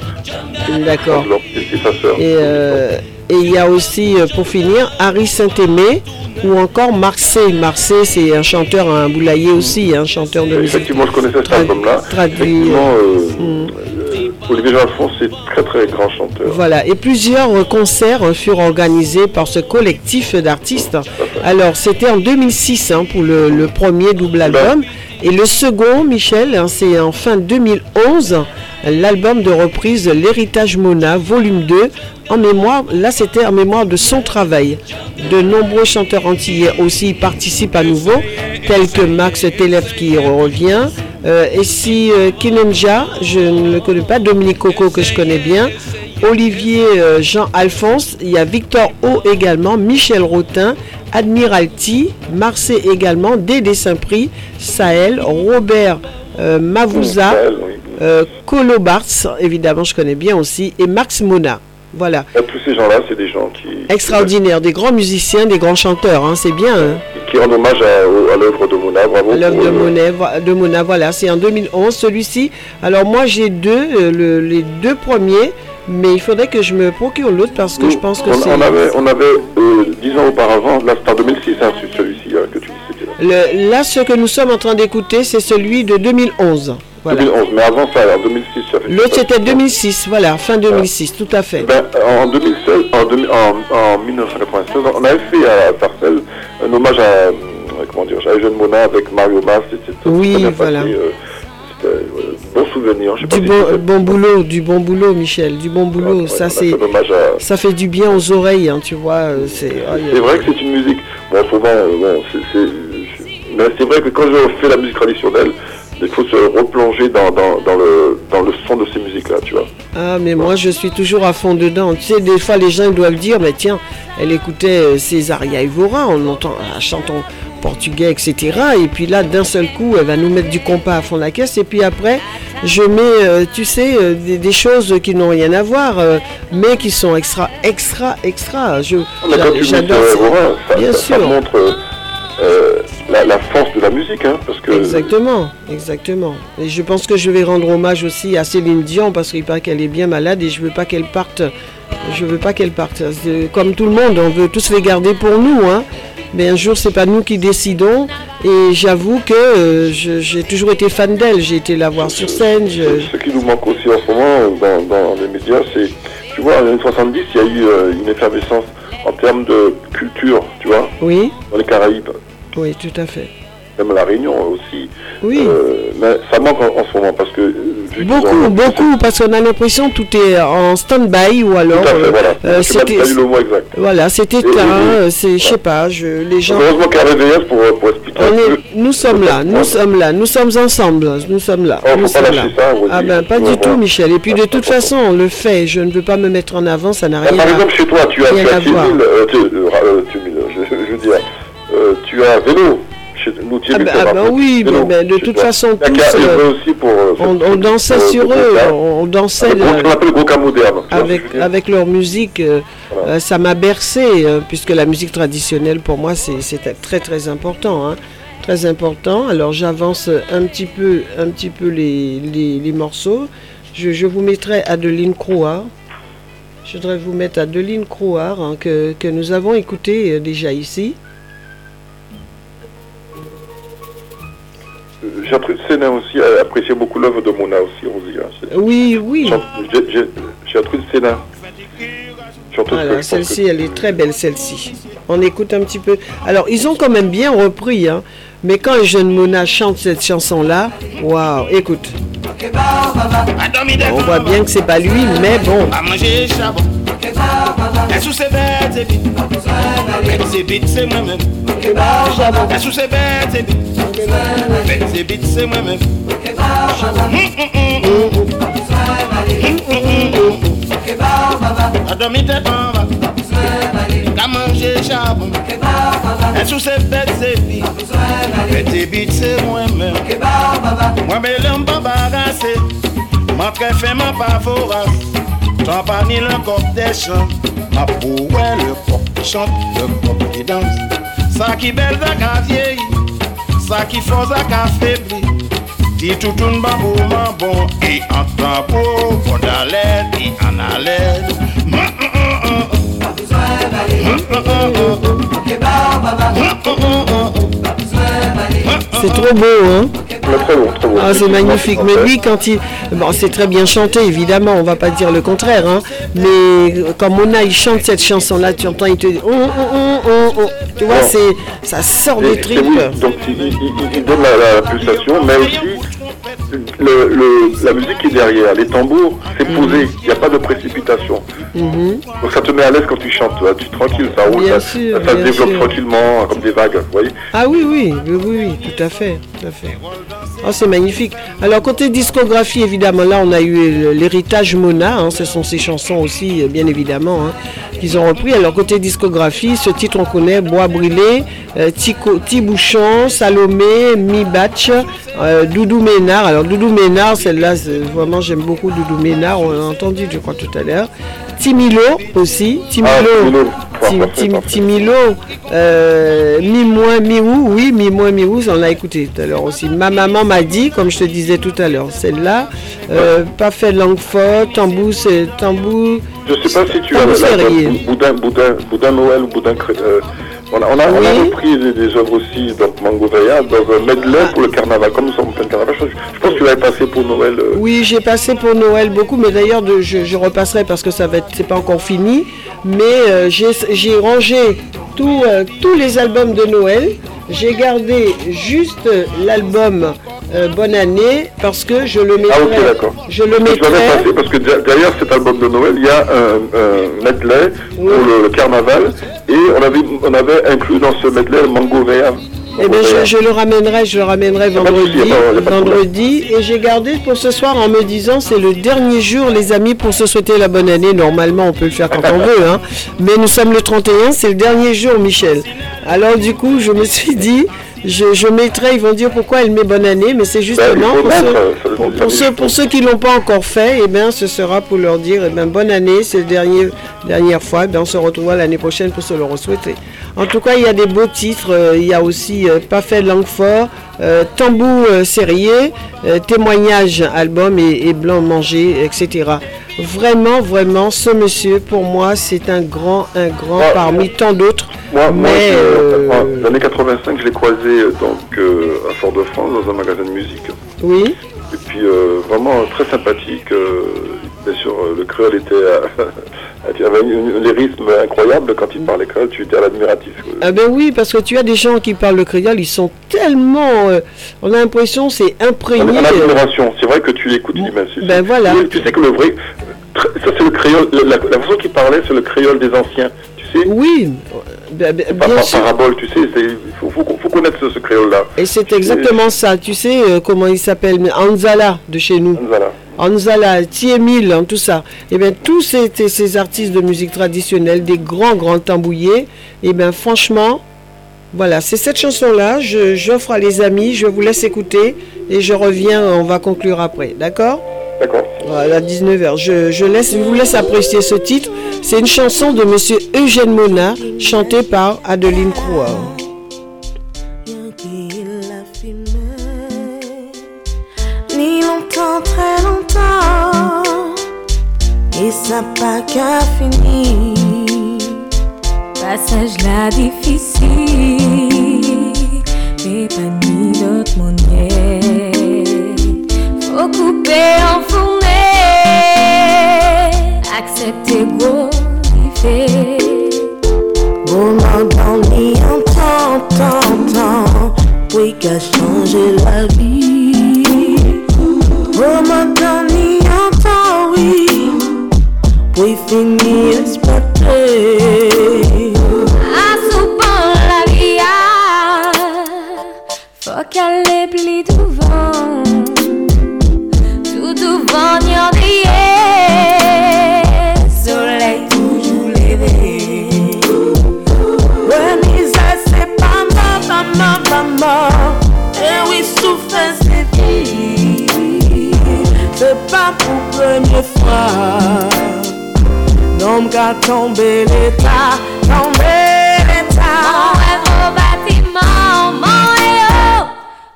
D'accord. Sa sœur. Et euh, et il y a aussi, euh, pour finir, Harry Saint-Aimé ou encore Marseille. Marseille, c'est un chanteur, un boulailler aussi, un chanteur de musique. Effectivement, je connaissais cet album-là. traduit, Effectivement, euh, euh, Olivier c'est très très grand chanteur. Voilà, et plusieurs concerts furent organisés par ce collectif d'artistes. Alors, c'était en 2006 hein, pour le, le premier double album. Et le second, Michel, hein, c'est en fin 2011, l'album de reprise L'Héritage Mona, volume 2, en mémoire, là c'était en mémoire de son travail. De nombreux chanteurs antillais aussi participent à nouveau, tels que Max Telef qui revient, euh, et si euh, Kinenja, je ne le connais pas, Dominique Coco que je connais bien, Olivier euh, Jean-Alphonse, il y a Victor O également, Michel Rotin, Admiralty, Marseille également, Dédé Saint-Prix, Sahel, Robert Mavouza, euh, Colo Bartz, évidemment je connais bien aussi, et Max Mona. Voilà, Et tous ces gens-là, c'est des gens qui, extraordinaire, des grands musiciens, des grands chanteurs, hein, c'est bien. hein. qui rendent hommage à, l'œuvre de Mona. Bravo. L'œuvre de, Mona, voilà, c'est en 2011 celui-ci. Alors moi j'ai deux, euh, le- les deux premiers, mais il faudrait que je me procure l'autre parce que je pense que c'est... on avait, on avait euh, 10 ans auparavant, là c'était en 2006, hein, c'est celui-ci hein, que tu dis, là. Le- là, ce que nous sommes en train d'écouter, c'est celui de 2011. Voilà. 2011, mais avant ça, en 2006, ça fait L'autre c'était 2006, voilà, fin 2006, tout à fait. Ben, en 2016, en, 2000 en, en 1996, on avait fait à Sarcelles un hommage à, euh, comment dire, à Eugène Mona avec Mario Mas, c'était Oui, bien passé, voilà. euh, C'était euh, bon souvenir. Je sais pas Du si bon, c'est- bon boulot, du bon boulot, Michel, du bon boulot. ça, c'est, à- ça fait du bien aux oreilles, hein, tu vois. euh, C'est, vrai que c'est une musique. Bon, souvent, euh, bon, c'est- mais c'est vrai que quand je fais la musique traditionnelle, il faut se replonger dans, dans, dans le, dans le son de ces musiques-là, tu vois. Ah, mais moi, je suis toujours à fond dedans. Tu sais, des fois, les gens ils doivent dire, mais tiens, elle écoutait euh, Césaria Evora, on entend, elle chante en portugais, etc. Et puis là, d'un seul coup, elle va nous mettre du compas à fond de la caisse. Et puis après, je mets, euh, tu sais, euh, des, des choses qui n'ont rien à voir, mais qui sont extra, extra, extra. Je, Mais quand tu sur ça. Evora, ça, Bien ça- ça sûr. montre euh, euh, la, la force de la musique, hein, parce que Exactement, exactement. Et je pense que je vais rendre hommage aussi à Céline Dion parce qu'il paraît qu'elle est bien malade et je veux pas qu'elle parte. Je veux pas qu'elle parte. Comme tout le monde, on veut tous les garder pour nous, hein. Mais un jour, c'est pas nous qui décidons. Et j'avoue que euh, j'ai toujours été fan d'elle. J'ai été la voir sur scène. je- ce qui nous manque aussi en ce moment dans, dans les médias, c'est, tu vois, en années 70, il y a eu euh, une effervescence en termes de culture, tu vois, Oui, dans les Caraïbes, oui, tout à fait. même La Réunion aussi. Oui. Euh, mais ça manque en, en ce moment parce que euh, Beaucoup, ont- beaucoup, parce qu'on a l'impression que tout est en stand-by ou alors Tout à fait, voilà. euh, pas c'était le mot exact. voilà, et- euh, c'est je sais pas, je, les gens Heureusement qu'il y a pour, pour expliquer on est, nous sommes là, nous sommes là, nous sommes ensemble, nous sommes là. Oh, faut nous pas sommes lâcher là. ça, ah ben pas du tout. Michel. Et puis de toute façon on le fait, je ne veux pas me mettre en avant, ça n'a Bah, rien par à exemple, chez toi, tu as, tu as voir. Thiémil, euh, tu, euh, euh, Thiémil, je, je veux dire, tu as vélo. Chez nous, Ah ça ah ben oui, vélo mais, de toute toi. façon tous, euh, œuvrer aussi pour, euh, on, dansait euh, sur eux, on dansait Avec ce que avec, avec leur musique, euh, ça m'a bercé, puisque la musique traditionnelle pour moi c'est c'est très très important. hein. Très important. Alors j'avance un petit peu, un petit peu les, les, les morceaux. Je, je vous mettrai Adeline Crouard. Je voudrais vous mettre Adeline Crouard, hein, que, que nous avons écouté déjà ici. Sénin aussi, a apprécié beaucoup l'œuvre de Mona aussi, Rosy. hein. Oui, oui. Apprécié Sénin. Surtout Voilà, celle-ci, que- elle est très belle, celle-ci. On écoute un petit peu. Alors, ils ont quand même bien repris, hein. Mais quand le jeune Mona chante cette chanson-là, waouh, écoute. On voit bien que c'est pas lui, mais bon. À manger charbon. Et sous ces bêtes et bites. Bêtes et bites, c'est moi-même. Et sous ces bêtes et bites. Bêtes et bites, c'est moi-même. A dormi tête en bas. Qu'à manger charbon. Et sous ces bêtes et bites. Bêtes et bites, c'est moi-même. Moi, mais l'homme pas bagassé. Moi, très fait ma pas vorace. T'en pas ni le coq des chants. Ma pour ouais, le coq qui chante, le coq qui danse. Ça qui belle, ça qui vieillit. Ça qui fort, ça qui affaibli. Dis tout un babouement bon et en temps C'est trop beau, hein. Ah, c'est magnifique. Mais lui, quand il. Bon, c'est très bien chanté, évidemment, on va pas dire le contraire, hein. Mais quand Mona, il chante cette chanson-là, tu entends, il te dit. Oh, oh, oh. Tu vois, c'est. Ça sort des tripes. donc il, il- il- il donne la, la pulsation, mais aussi le, le- la musique qui est derrière, les tambours, c'est posé, il n'y a pas de précipitation. Mhm. Donc ça te met à l'aise quand tu chantes, tu es tranquille, ça roule, ça, sûr, ça se développe sûr. tranquillement, comme des vagues, vous voyez. Ah oui, oui, oui, oui, oui, tout à fait, tout à fait. Oh, c'est magnifique. Alors, côté discographie, évidemment, là, on a eu l'héritage Mona, hein, ce sont ses chansons aussi, bien évidemment, hein, qu'ils ont repris. Alors, côté discographie, ce titre, on connaît Bois Brûlé, euh, Tibouchon, Salomé, Mi Batch, euh, Doudou Ménard. Alors, Doudou Ménard, celle-là, vraiment, j'aime beaucoup Doudou Ménard, on l'a entendu, je crois, tout à l'heure. Timilo aussi, Timilo. Ah, Timilo. Tim-. Timilo, euh, mi moins oui, mi moins mi ou, on l'a écouté tout à l'heure aussi. Ma maman m'a dit, comme je te disais tout à l'heure, celle-là, euh, pas fait langue forte, tambou, c'est tambou. Je sais pas si tu as. Boudin, Boudin, Boudin Noël ou Boudin euh, on, a, on, a, on a Oui. repris des, des œuvres aussi, donc Mango Veilla, dans un medley pour le carnaval, comme nous sommes en plein carnaval. Je, je pense que tu l'avais passé pour Noël. euh, Oui, j'ai passé pour Noël beaucoup, mais d'ailleurs je, je repasserai parce que ça va être, c'est pas encore fini. Mais euh, j'ai j'ai rangé tout, euh, tous les albums de Noël. J'ai gardé juste l'album euh, Bonne année parce que je le mettrai. Ah ok d'accord. Je le Je mettrai. passé parce que der- derrière cet album de Noël, il y a un, un medley pour le, le carnaval et on avait, on avait inclus dans ce medley le Mango Veilla. Eh bien, je, je le ramènerai, je le ramènerai pas de vendredi, vendredi, et j'ai gardé pour ce soir en me disant c'est le dernier jour, les amis, pour se souhaiter la bonne année. Normalement, on peut le faire quand on veut, hein. Mais nous sommes le 31, c'est le dernier jour, Michel. Alors du coup, je me suis dit, je, je mettrai, ils vont dire pourquoi elle met bonne année, mais c'est justement Ben, faut pour, mettre, ceux, pour, ceux, pour ceux qui l'ont pas encore fait, eh bien, ce sera pour leur dire, eh bien, bonne année, c'est la dernière, dernière fois, eh bien, on se retrouvera l'année prochaine pour se le souhaiter. En tout cas, il y a des beaux titres, euh, il y a aussi euh, Pas fait langue fort, euh, Tambou euh, Serrier, euh, Témoignage album et, et Blanc Manger, etc. Vraiment, vraiment, ce monsieur, pour moi, c'est un grand, un grand parmi tant d'autres. Moi, je- euh, moi, l'année 85, je l'ai croisé euh, donc à Fort-de-France dans un magasin de musique. oui, Et puis vraiment très sympathique. bien sûr, le créole était à, [laughs] tu avais un lyrisme incroyable quand il parlait créole, tu étais à l'admiratif. Ah ben oui, parce que tu as des gens qui parlent le créole, ils sont tellement... euh, on a l'impression c'est imprégné. C'est vrai que tu l'écoutes, tu ben, Ben voilà. Tu, sais que le vrai, ça c'est le créole, la, la façon qu'il parlait, c'est le créole des anciens, tu sais. Oui, ben, ben, Par, bien par sûr. parabole, tu sais, il faut, faut, faut connaître ce, ce créole-là. Et c'est exactement ça. Tu sais euh, comment il s'appelle Anzala de chez nous. Voilà. Anzala, Thiemil, hein, tout ça. Et bien tous ces, ces artistes de musique traditionnelle, des grands grands tambouillés, et bien franchement, voilà, c'est cette chanson-là. je- J'offre à les amis, je vous laisse écouter et je reviens. On va conclure après, d'accord? D'accord. Voilà, à 19h. Je, je laisse, je vous laisse apprécier ce titre. C'est une chanson de Monsieur Eugène Mona, chantée par Adeline Croix. Et ça pas qu'à finir. Passage là difficile, mais pas ni d'autre manière. Faut couper en fournée, accepter gros fait. Moment dans ni en temps, temps, temps, oui qu'a changé la vie. Moment dans puis finir exploiter. À Tombé l'état, tombé l'état. Mon gros bâtiment, mon est.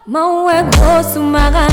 Mon gros sous-marin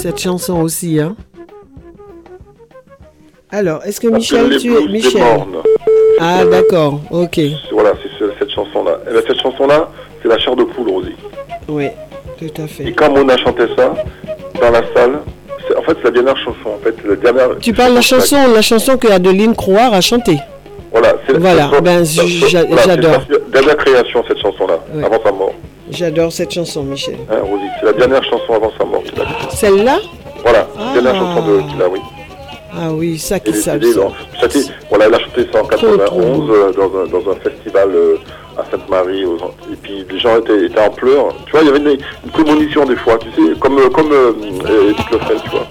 cette chanson aussi. Hein Alors, est-ce que Michel, tu es Michel. Ah, d'accord, ok. Voilà, c'est ce- cette chanson-là. Et ben, cette chanson-là, c'est la chair de poule, Rosie. Oui, tout à fait. Et quand Mona chantait ça, dans la salle, en fait, c'est la dernière chanson. En fait, la dernière. Tu parles de la chanson, la chanson que Adeline Croire a chantée. Voilà, c'est Voilà, c'est- ben, voilà, j'adore. sa dernière création, cette chanson-là, avant sa mort. J'adore cette chanson, Michel. Hein, Rosie, c'est la dernière chanson avant sa mort a. Celle-là Voilà, Ah. dernière chanson de qu'il a, oui. Ah oui, ça qui les savent CD, ça. non. C'était- voilà, elle a chanté ça en 91 euh, dans, un, dans un festival euh, à Sainte-Marie. aux. Et puis les gens étaient, étaient en pleurs. Tu vois, il y avait une, une prémonition des fois, tu sais, comme, euh, comme euh, Edith Lefebvre, tu vois.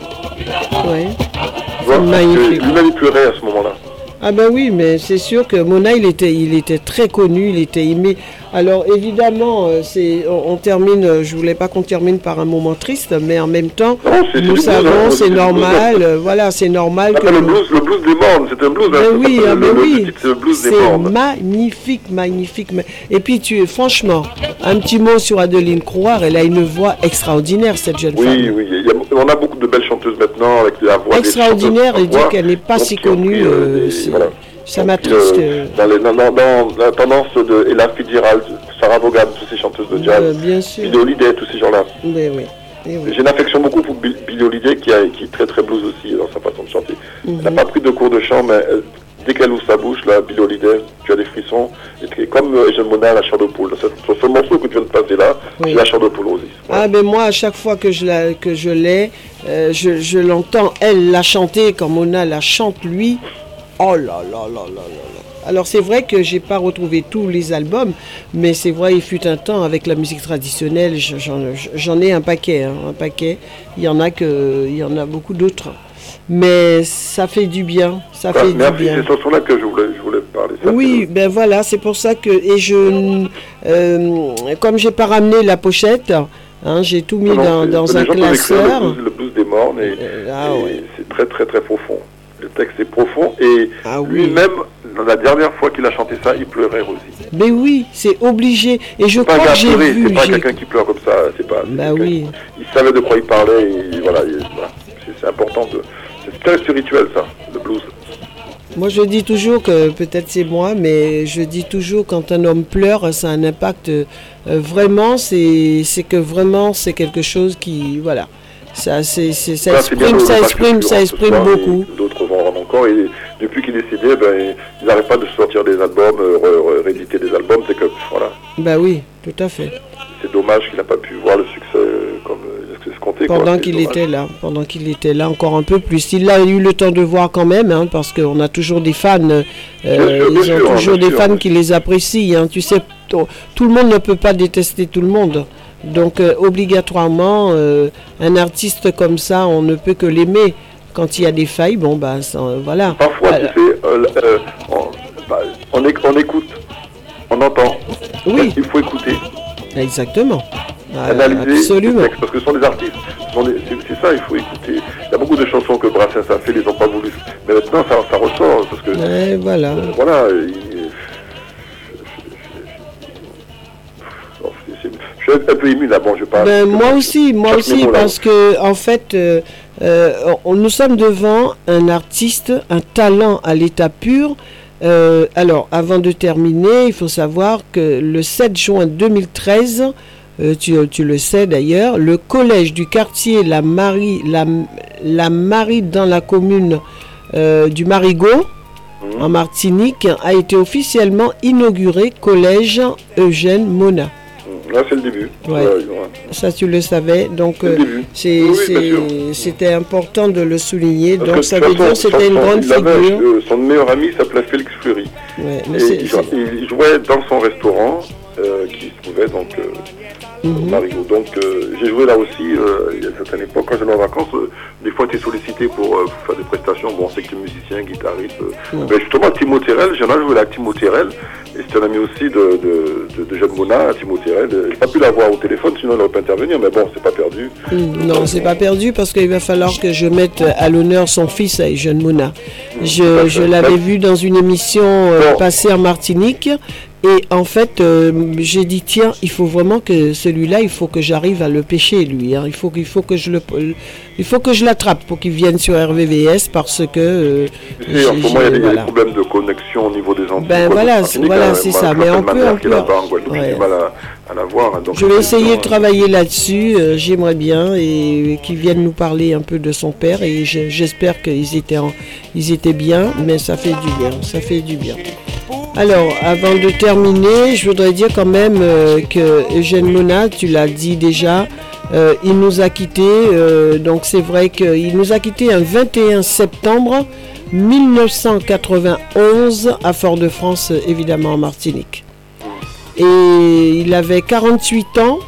Que Lui-même, il pleurait à ce moment-là. Ah ben oui, mais c'est sûr que Mona, il était, il était très connu, il était aimé. Alors évidemment, euh, c'est, on, on termine, euh, je voulais pas qu'on termine par un moment triste, mais en même temps, c'est nous blues, hein, savons, c'est blues. normal, euh, voilà, c'est normal que... Le blues, le blues des mornes, c'est un blues. hein, c'est oui, pas- ah le, oui. le blues des C'est magnifique, magnifique. ma- Et puis, tu, franchement, un petit mot sur Adeline Croire, elle a une voix extraordinaire, cette jeune femme. Oui, oui, on a beaucoup de belles chanteuses maintenant avec la voix Extraordinaire, et voix, qu'elle n'est pas donc si connue, pris, euh, des- c'est- voilà. Ça m'attriste. euh, dans, les- dans- la tendance de Ella Fitzgerald, Sarah Vaughan, toutes ces chanteuses de jazz, Euh, bien sûr. Billie Holiday, tous ces gens-là. Oui. Oui. J'ai une affection beaucoup pour Bill- Billie Holiday qui, a, qui est très très blues aussi dans sa façon de chanter. Elle n'a Mhm. pas pris de cours de chant, mais euh, dès qu'elle ouvre sa bouche, là, Billie Holiday, tu as des frissons. Et comme euh, Eugène Mona, la chair de poule. C'est ce, ce morceau que tu viens de passer là, Oui. la chair de poule aussi. Ah ben moi, à chaque fois que je la, que je l'ai, euh, je, je l'entends, elle la chanter quand Mona la chante lui. Oh là là là là là là. Alors c'est vrai que j'ai pas retrouvé tous les albums, mais c'est vrai, il fut un temps avec la musique traditionnelle, je- j'en ai un paquet, hein, un paquet. Il y en a que, il y en a beaucoup d'autres, mais ça fait du bien, ça Voilà, fait du bien. c'est ce son-là que je voulais, je voulais parler. Ça, Oui, ben voilà, c'est pour ça que et je, euh, comme j'ai pas ramené la pochette, hein, j'ai tout mis Non, dans, un classeur. Le blues, le blues des mornes, et, ah et c'est très très très profond. Le texte est profond et Ah lui-même, la dernière fois qu'il a chanté ça, il pleurait aussi. Mais oui, c'est obligé. Et je crois que j'ai vu. c'est pas quelqu'un qui pleure comme ça, c'est pas. Bah oui. qui- Il savait de quoi il parlait et voilà, il- voilà. C'est- important de. C'est très spirituel ça, le blues. Moi, je dis toujours que peut-être c'est moi, mais je dis toujours quand un homme pleure, ça a un impact euh, vraiment. C'est que vraiment c'est quelque chose qui voilà. Ça, c'est, exprime, ça exprime, ça exprime beaucoup. Et depuis qu'il est décédé, ben, il n'arrête pas de sortir des albums, euh, rééditer des albums. C'est que voilà, Bah oui, tout à fait. c'est dommage qu'il n'a pas pu voir le succès euh, comme euh, escompté. quoi. Pendant qu'il était là, pendant qu'il était là encore un peu plus. Il a eu le temps de voir quand même, hein, parce qu'on a toujours des fans, euh, Bien sûr, bien ils ont sûr, toujours bien des fans qui les apprécient. hein. Tu sais, tout le monde ne peut pas détester tout le monde. Donc euh, obligatoirement, euh, un artiste comme ça, on ne peut que l'aimer. Quand il y a des failles, bon ben ça, euh, voilà. Parfois, tu sais, euh, euh, on, bah, on, éc- on écoute, on entend. Oui. Il faut écouter, Exactement. Ah, analyser absolument. les textes, parce que ce sont des artistes. C'est ça, il faut écouter. Il y a beaucoup de chansons que Brassens a fait, ils n'ont pas voulu. Mais maintenant, ça, ça ressort, parce que Ouais, voilà. voilà. il- Je suis un peu ému là, bon, je parle. Ben, moi aussi, moi aussi, là. parce que en fait, euh, euh, nous sommes devant un artiste, un talent à l'état pur. Euh, alors, avant de terminer, il faut savoir que le 7 juin 2013, euh, tu, tu le sais d'ailleurs, le collège du quartier La Marie, la, la Marie dans la commune du Marigot, Mhm. en Martinique, a été officiellement inauguré collège Eugène Mona. Là, c'est le début. Ouais. Ouais, ouais. Ça, tu le savais. Donc, euh, Oui, c'était important de le souligner. Parce Donc, ça veut dire que c'était une son- grande avait, figure. euh, son meilleur ami s'appelait Félix Fleury. Ouais, mais Et il, il jouait dans son restaurant euh, qui se trouvait donc euh, Mhm. au Marigot. Donc euh, j'ai joué là aussi il y a une certaine époque quand j'allais en vacances. des fois tu es sollicité pour, pour faire des prestations. Bon, c'est que tu es musicien, guitariste. Ouais. Mais justement Timo Terrell, j'en ai joué là Timo Terrell. Et c'est un ami aussi de, de, de, de Jeanne Mona, Timo Terrell. J'ai pas pu l'avoir au téléphone, sinon il aurait pu intervenir. Mais bon, c'est pas perdu. Mm, Non, c'est pas perdu parce qu'il va falloir que je mette à l'honneur son fils, Jeune Mona. Je, je l'avais vu dans une émission passée en Martinique Et en fait, euh, j'ai dit tiens, il faut vraiment que celui-là, il faut que j'arrive à le pêcher lui. hein. Il faut qu'il faut que je le, il faut que je l'attrape pour qu'il vienne sur RVVS parce que. euh, il y a des, des problèmes de connexion au niveau des. Ben voilà, voilà, c'est ça. je Mais on peut, on peut. Ouais. à, à la voir. donc Je vais essayer de travailler là-dessus. euh, J'aimerais bien et, qu'ils viennent nous parler un peu de son père et je- j'espère qu'ils étaient, en- ils étaient bien, mais ça fait du bien, ça fait du bien. Alors, avant de terminer, je voudrais dire quand même euh, que Eugène Mona, tu l'as dit déjà, euh, il nous a quittés. euh, donc c'est vrai qu'il nous a quittés un 21 septembre 1991 à Fort-de-France, évidemment en Martinique. Et il avait 48 ans.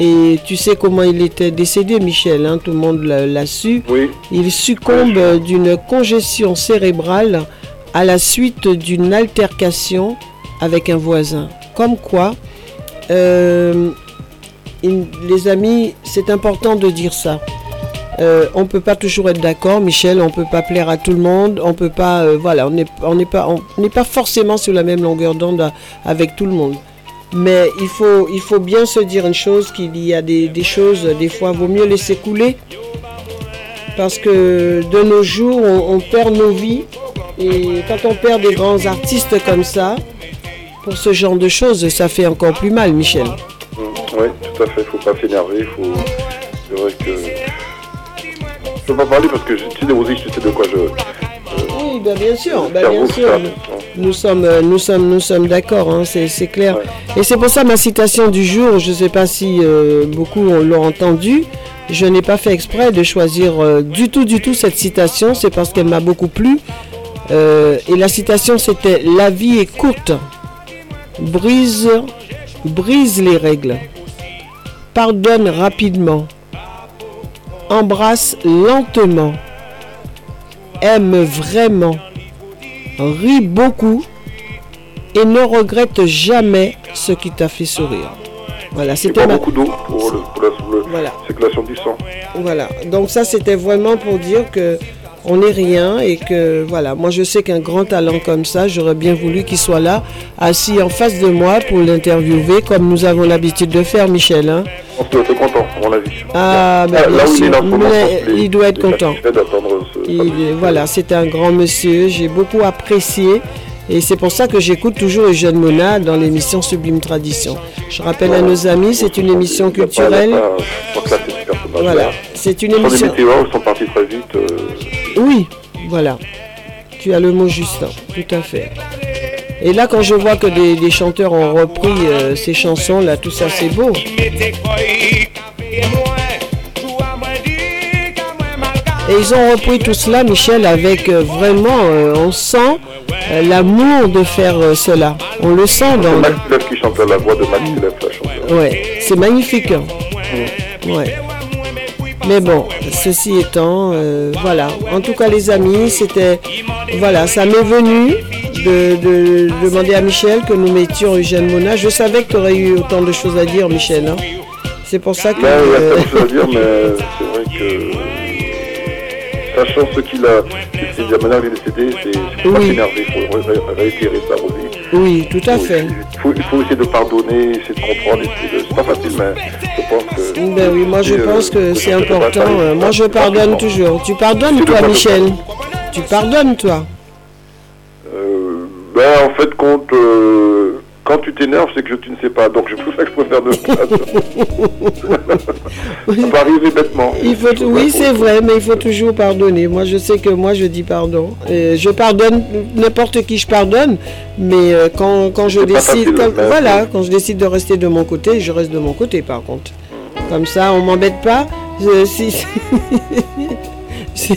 Et tu sais comment il était décédé, Michel, hein, tout le monde l'a su. Oui. Il succombe d'une congestion cérébrale à la suite d'une altercation avec un voisin. Comme quoi, euh, il- les amis, c'est important de dire ça. Euh, on peut pas toujours être d'accord, Michel. On peut pas plaire à tout le monde. On peut pas, euh, voilà, on n'est pas, on n'est pas forcément sur la même longueur d'onde avec tout le monde. Mais il faut, bien se dire une chose qu'il y a des, choses, des fois, vaut mieux laisser couler. Parce que de nos jours, on, perd nos vies. Et quand on perd des grands artistes comme ça, pour ce genre de choses, ça fait encore plus mal, Michel. Oui, tout à fait. Il faut pas s'énerver. C'est vrai que. Je peux pas parler parce que je tu sais, aussi, je sais de quoi je. Oui, ben bien sûr, ben bien sûr. tape, Nous, nous sommes, euh, nous sommes, nous sommes d'accord, hein, c'est clair. Et c'est pour ça ma citation du jour. Je ne sais pas si euh, beaucoup l'ont entendu. Je n'ai pas fait exprès de choisir euh, du tout, du tout cette citation. C'est parce qu'elle m'a beaucoup plu. Euh, et la citation, c'était La vie est courte. Brise, brise les règles. Pardonne rapidement. Embrasse lentement. Aime vraiment, rit beaucoup. Et ne regrette jamais ce qui t'a fait sourire. Voilà, c'était ma... beaucoup d'eau pour, le, pour la le- circulation du sang. Voilà, donc ça c'était vraiment pour dire que on n'est rien et que voilà, moi je sais qu'un grand talent comme ça, j'aurais bien voulu qu'il soit là, assis en face de moi pour l'interviewer comme nous avons l'habitude de faire, Michel. hein. On doit être content, à mon avis. Ah, ben là bien où il est mais il doit être content. ce- Il voilà, c'est un grand monsieur, j'ai beaucoup apprécié. Et c'est pour ça que j'écoute toujours les jeunes Mona dans l'émission Sublime Tradition. Je rappelle à nos amis, c'est une émission culturelle. Pas- c'est personnage-là. Voilà, c'est une émission. météores, ils sont partis très vite. euh, Oui, voilà. Tu as le mot juste, tout à fait. Et là, quand je vois que des, des chanteurs ont repris euh, ces chansons, là, tout ça, c'est beau. Et ils ont repris tout cela, Michel, avec euh, vraiment, euh, on sent euh, l'amour de faire cela. On le sent C'est dans. Max Lef qui chante la voix de Max la chanteuse. Ouais, c'est magnifique. hein. Ouais. Mais bon, ceci étant, euh, voilà. En tout cas, les amis, c'était, voilà, ça m'est venu de, de demander à Michel que nous mettions Eugène Mona. Je savais que tu aurais eu autant de choses à dire, Michel. hein. C'est pour ça que. Mais il y a euh, tellement de choses à dire, [laughs] mais c'est vrai que. Sachant ce qu'il a décidé, la manière il est décédé, c'est pas s'énerver, il faut ré- ré- réitérer ça aussi. oui, tout à fait. Il faut, il faut essayer de pardonner, essayer de comprendre. C'est pas facile, mais je pense que. Ben oui, moi je euh, pense que c'est important. Euh, Moi je pardonne toujours. Tu pardonnes C'est toi, Michel Tu pardonnes toi Euh, ben, en fait, compte, euh, quand tu t'énerves, c'est que tu ne sais pas. Donc, je [laughs] préfère que je préfère ne pas. ça peut arriver bêtement. Il faut, oui, c'est vrai, mais il faut toujours pardonner. Moi, je sais que moi, je dis pardon. Et je pardonne n'importe qui, je pardonne. Mais euh, quand, quand je C'est décide, quand- mais- voilà, quand je décide de rester de mon côté, je reste de mon côté, par contre. Comme ça, on m'embête pas. Je- si, si,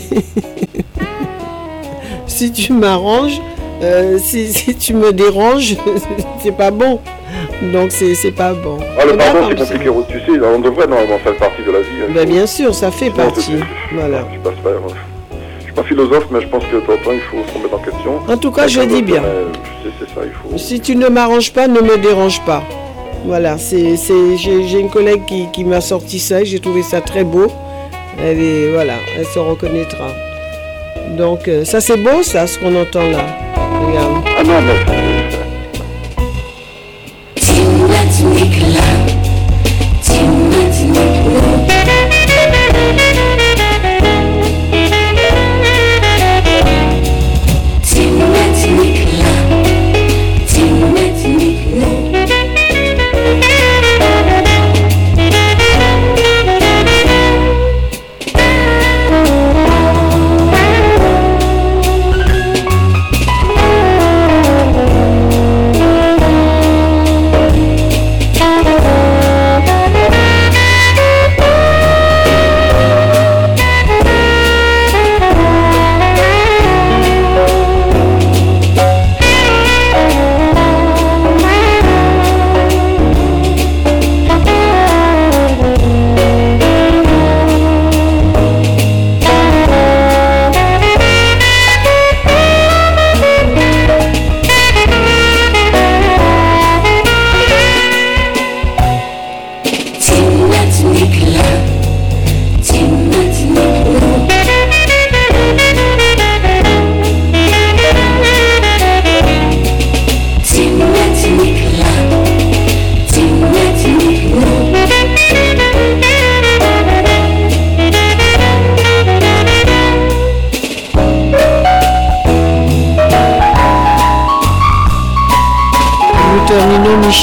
[laughs] [laughs] si tu m'arranges, euh, si, [laughs] si tu me déranges, [laughs] c'est pas bon. Donc, c'est pas bon. Ah, le On pardon, va c'est compliqué. Tu sais, on devrait normalement faire partie de la vie. hein. Ben, bien sûr, ça fait partie. Voilà. Je passe pas. Je suis pas philosophe, mais je pense que de temps en temps, il faut se remettre en question. En tout cas, je dis bien. Mais, c'est ça, il faut. Si tu ne m'arranges pas, ne me dérange pas. Voilà, c'est, c'est, j'ai, j'ai une collègue qui, qui m'a sorti ça et j'ai trouvé ça très beau. Elle est, voilà, elle se reconnaîtra. Donc, euh, ça c'est beau, ça, ce qu'on entend là. the, um... Another thing. Let me.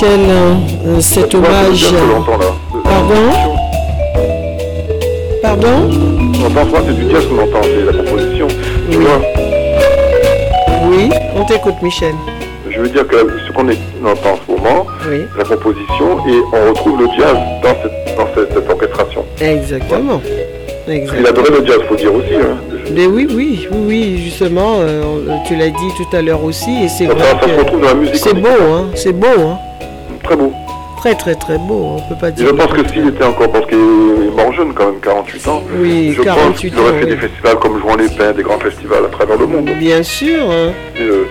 Michel, euh, cet hommage. Pardon Pardon Non, parfois c'est du jazz qu'on entend, c'est la composition. Tu vois Oui, on t'écoute, Michel. Je veux dire que ce qu'on entend en ce moment, Oui. c'est la composition, et on retrouve le jazz dans cette, dans cette, cette orchestration. Exactement. Il Exactement. adorait le jazz, faut dire aussi. Hein. Mais oui, oui, oui, oui, justement, euh, tu l'as dit tout à l'heure aussi, et c'est Ça, vrai ça se retrouve dans la que musique. c'est beau, hein, c'est beau, hein. Très. Très, beau, on peut pas Et dire. je pense que s'il était encore, parce qu'il est mort jeune quand même, 48 ans, Oui, je 48 pense qu'il aurait fait oui. des festivals comme Jouant les Pins, des grands festivals à travers le monde. Bien sûr, hein. Et, euh,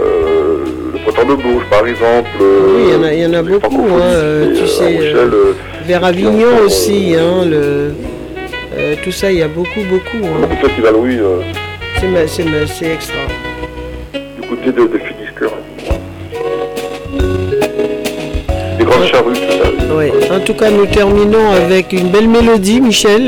euh, le Printemps de Bourges, par exemple. euh, Oui, il y en a, il y en a beaucoup, hein, euh, tu sais, Rochelle, euh, euh, vers Avignon aussi, hein, le, euh, tout ça, il y a beaucoup, beaucoup. de festivals, oui, euh, C'est extra. du côté de, de Charrues, tout ça. Ouais. En tout cas, nous terminons avec une belle mélodie, Michel.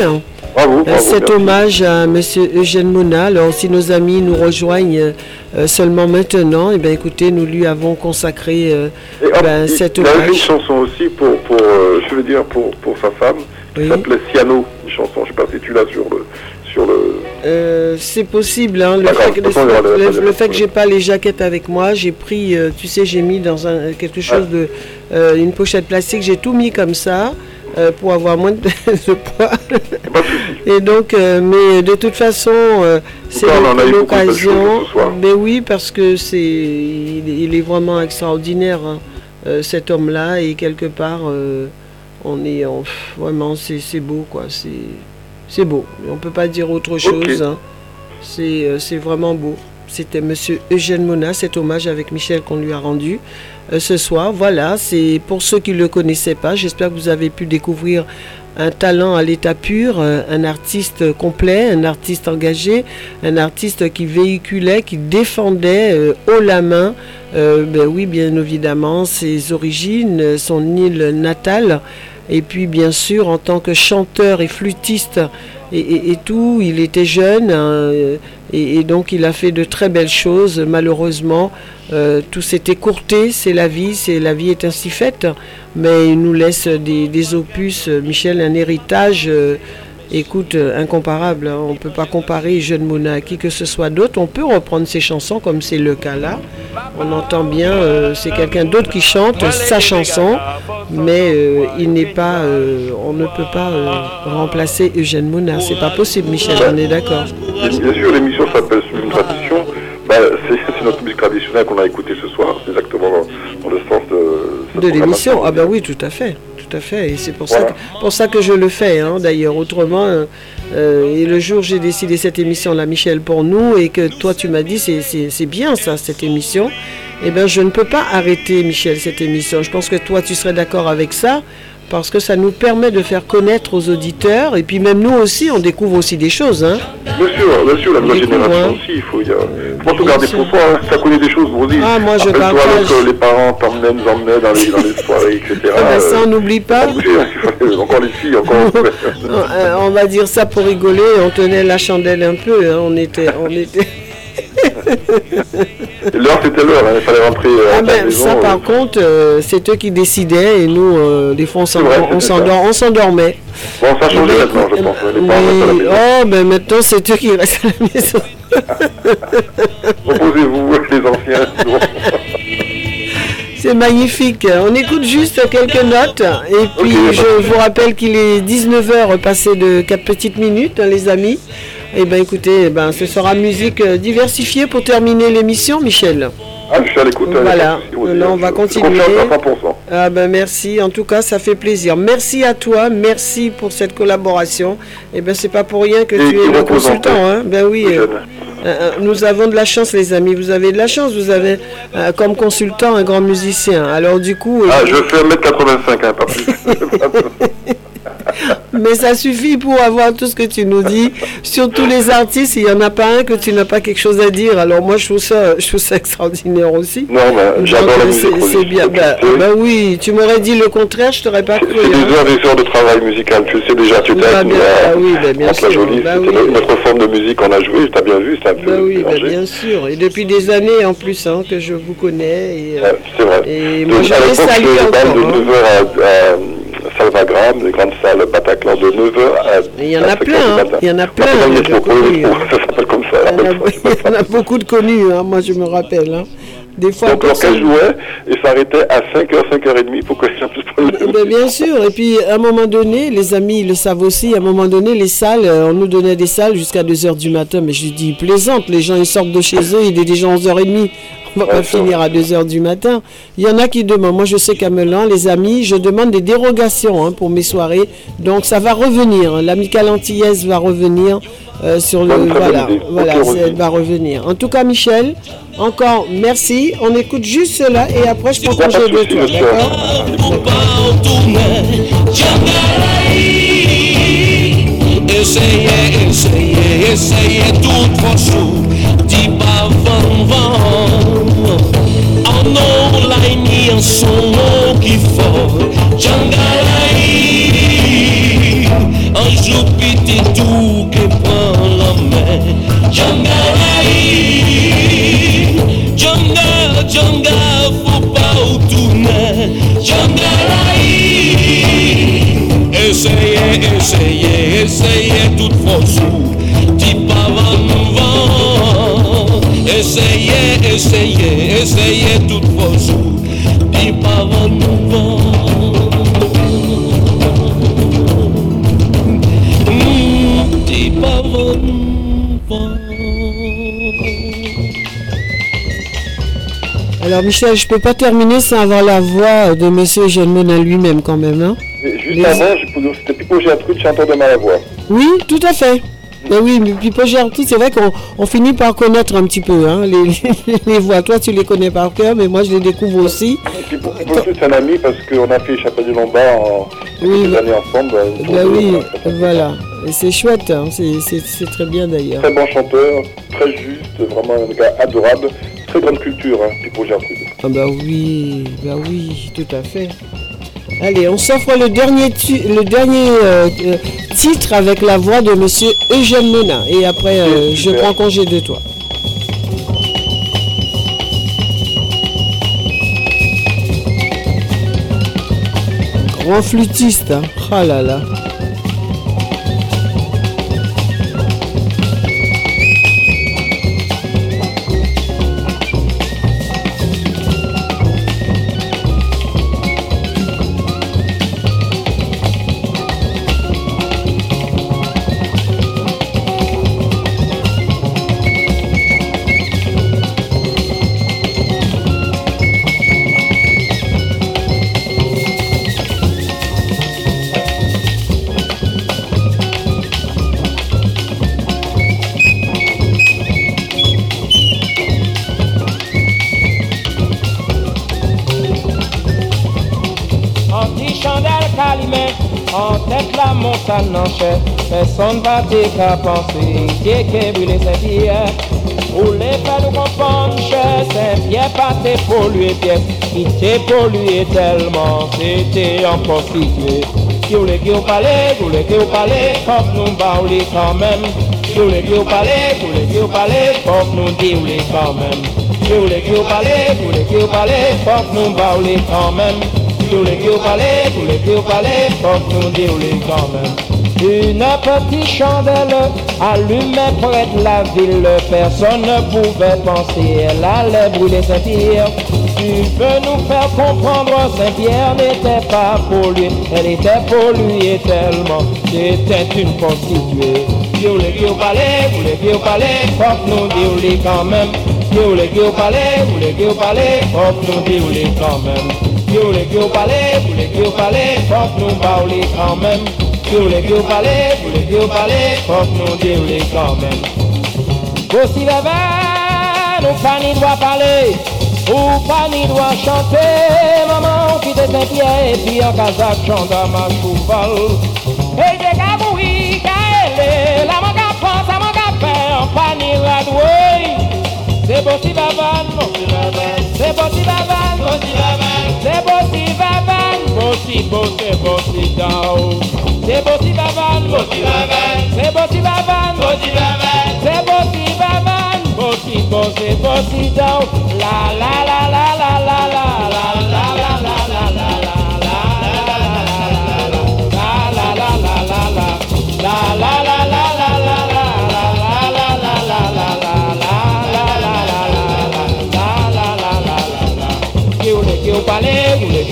Bravo, Euh, bravo, Cet merci. hommage à Monsieur Eugène Mona. Alors, si nos amis nous rejoignent euh, seulement maintenant, eh bien, écoutez, nous lui avons consacré euh, hop, ben, il, cet il a une hommage. chanson aussi pour, pour euh, je veux dire, pour, pour sa femme, qui s'appelait Ciano, une chanson, je sais pas si tu l'as sur le, sur le, Euh, c'est possible. hein, le, fait aura le- le- fait que j'ai pas les jaquettes avec moi, j'ai pris, euh, tu sais, j'ai mis dans un quelque chose de euh, une pochette plastique. J'ai tout mis comme ça euh, pour avoir moins de, [laughs] de poids. Et donc, euh, mais de toute façon, euh, c'est l'occasion. Mais oui, parce que c'est, il, il est vraiment extraordinaire, hein, cet homme-là, et quelque part, on est, vraiment, c'est beau, quoi. C'est c'est beau. On peut pas dire autre chose. hein. C'est c'est vraiment beau. C'était Monsieur Eugène Mona, cet hommage avec Michel qu'on lui a rendu ce soir. Voilà, c'est pour ceux qui ne le connaissaient pas. J'espère que vous avez pu découvrir un talent à l'état pur, euh, un artiste complet, un artiste engagé, un artiste qui véhiculait, qui défendait euh, haut la main, euh, ben oui, bien évidemment, ses origines, euh, son île natale. Et puis, bien sûr, en tant que chanteur et flûtiste et tout, il était jeune hein, et, donc il a fait de très belles choses. Malheureusement, euh, tout s'est écourté, c'est la vie, c'est la vie est ainsi faite. Mais il nous laisse des, opus, euh, Michel, un héritage. euh, Écoute, incomparable, hein. on ne peut pas comparer Jeune Mona à qui que ce soit d'autre. On peut reprendre ses chansons comme c'est le cas là. On entend bien, c'est quelqu'un d'autre qui chante sa chanson, mais il n'est pas, on ne peut pas remplacer Eugène Mona. C'est pas possible, Michel, on est d'accord. Bien sûr, l'émission s'appelle Sur une tradition. Bah, c'est notre musique traditionnelle qu'on a écoutée ce soir. C'est exactement dans, dans le sens de. De l'émission, ah ben oui, tout à fait, tout à fait. Et c'est pour, Voilà. ça que, pour ça que je le fais, hein, d'ailleurs. Autrement, euh, euh, et le jour où j'ai décidé cette émission-là, Michel, pour nous, et que toi tu m'as dit, c'est bien ça, cette émission, eh bien je ne peux pas arrêter, Michel, cette émission. Je pense que toi tu serais d'accord avec ça. Parce que ça nous permet de faire connaître aux auditeurs, et puis même nous aussi, on découvre aussi des choses. Hein. Bien sûr, bien sûr, la nouvelle génération hein. aussi. Il faut, y a... faut pas tout garder pour soi. Hein. Ça connaît des choses, vous aussi. Ah, moi, je partage. lorsque les parents t'emmenaient, nous emmenaient dans les, dans les soirées, etc. Ah ben, ça, euh, on n'oublie pas. fallait encore les filles, encore. [laughs] Euh, on va dire ça pour rigoler, on tenait la chandelle un peu, hein, on était... On était... L'heure, c'était l'heure. hein. Il fallait rentrer euh, Ah ben, maison. ça euh. par contre, euh, c'est eux qui décidaient et nous, euh, des fois, on s'endormait. Bon, ça a changé Mais maintenant, je pense. Les maison. oh, ben maintenant, c'est eux qui restent à la maison. [laughs] Reposez-vous, [laughs] les anciens. [laughs] C'est magnifique. On écoute juste quelques notes. Et puis, je vous rappelle qu'il est 19h passé de 4 petites minutes, hein, les amis. Et ben écoutez, eh ben, ce sera musique euh, diversifiée pour terminer l'émission, Michel. Ah, je suis à l'écoute. hein, Voilà, là on va continuer. Je confie à 100%. Ah ben merci, en tout cas ça fait plaisir. Merci à toi, merci pour cette collaboration. Et ben c'est pas pour rien que Et tu es le consultant. Hein. Ben oui, euh, euh, euh, nous avons de la chance les amis, vous avez de la chance, vous avez euh, comme consultant un grand musicien. Alors du coup... euh, Ah, je fais 1m85, hein, pas plus. [laughs] Mais ça suffit pour avoir tout ce que tu nous dis. Sur tous les artistes, il n'y en a pas un que tu n'as pas quelque chose à dire. Alors moi, je trouve ça, je trouve ça extraordinaire aussi. Non, mais j'adore la musique. c'est- bien. Bah, bah oui, tu m'aurais dit le contraire, je t'aurais pas cru. C'est hein. des heures des heures de travail musical. Tu le sais déjà, tu à ah oui, bien sûr, Jolie. oui. notre forme de musique qu'on a joué. Tu as bien vu, c'était un peu Bah oui, bah, bien sûr. Et depuis des années en plus hein, que je vous connais. Et, euh, Ouais, c'est vrai. et Donc, moi, je de encore. hein. 9h à, à Salvagram, les grandes salles Bataclan de 9h à. Il y en a 5 plein, hein. Il y en a plein, hein. trous, [laughs] ça s'appelle comme ça. Il y en a- [laughs] [laughs] il y en a beaucoup de connus, hein, moi je me rappelle. Des fois, Donc l'orchestre jouait et s'arrêtait à 5h, 5h30 pour que les gens puissent prendre le Eh ben, bien sûr, et puis à un moment donné, les amis ils le savent aussi, à un moment donné, les salles, euh, on nous donnait des salles jusqu'à 2h du matin, mais je lui dis, ils plaisantent, les gens ils sortent de chez eux, il est déjà 11h30, on va pas finir à 2h du matin. Il y en a qui demandent, moi je sais qu'à Melan, les amis, je demande des dérogations hein, pour mes soirées, donc ça va revenir, hein. l'amicale antillaise va revenir euh, sur le... Voilà, voilà elle va revenir. En tout cas, Michel, encore merci, on écoute juste cela et après je prends congé de tout façon Dis pas van Essayez, essayez, essayez toute façon Dis pas van van Essayez, essayez, essayez toute façon Dis pas van van Dis pas Alors Michel, je peux pas terminer sans avoir la voix de Monsieur Monin lui-même quand même. Hein? Juste avant, c'était Pipo Gertrude, chanteur de Malavoie. oui, tout à fait. Mais oui, mais puis Gertrude, c'est vrai qu'on on finit par connaître un petit peu hein, [laughs] les, les voix. Toi, tu les connais par cœur, mais moi, je les découvre aussi. Pipo Gertrude, c'est un ami parce qu'on a fait Chapelle du Lombard en Oui, quelques bah- années ensemble. tour Bah de- oui, voilà. C'est chouette, hein, c'est- très bien d'ailleurs. Très bon chanteur, très juste, vraiment un gars adorable. Très grande culture, hein, Pipo Gertrude. Ah bah oui, bah oui, tout à fait. Allez, on s'offre le dernier, tu- le dernier euh, euh, titre avec la voix de Monsieur Eugène Monin. Et après, euh, je prends congé de toi. Grand flûtiste, hein. Ah là là. Personne va te qu'à penser, Dieu qui brûle Saint-Pierre. Pour les faire nous comprendre, Saint-Pierre, pas te polluer pièce. Il t'est pollué tellement, c'était en constitué. Si vous voulez vous parlez, vous voulez que vous parlez, que nous quand même. Si vous voulez vous parlez, vous voulez que vous nous disions quand même. Si vous voulez vous parlez, vous voulez que vous nous quand même. Si vous voulez que vous parlez, vous voulez que vous parlez, faut que nous disions quand même. Une petite chandelle allumée près de la ville, personne ne pouvait penser, elle allait brûler Saint-Pierre. Tu veux nous faire comprendre, Saint-Pierre n'était pas polluée, elle était polluée tellement, c'était une prostituée. Si vous voulez que vous parlez, vous voulez que vous parlez, faut que nous disions quand même. Si vous voulez que vous parlez, vous voulez que vous parlez, faut que nous disions quand même. Yo les vous faut que nous quand même. Vous faut que nous quand même. Aussi les vins, nous pas ni doit parler, ou pas ni chanter. Maman qui te pied et puis en casac chante à ma cheval. Et j'ai qu'à mourir, la manque à penser, la manque à faire, pas ni radoué. C'est possible avant, c'est possible avant. bọ́sì bàbá ń bọ́sì bọ́sì bọ́sì gan o. ṣé bọ́sì bàbá ń bọ́sì bàbá ń ṣé bọ́sì bàbá ń bọ́sì bàbá ń ṣé la la la la la.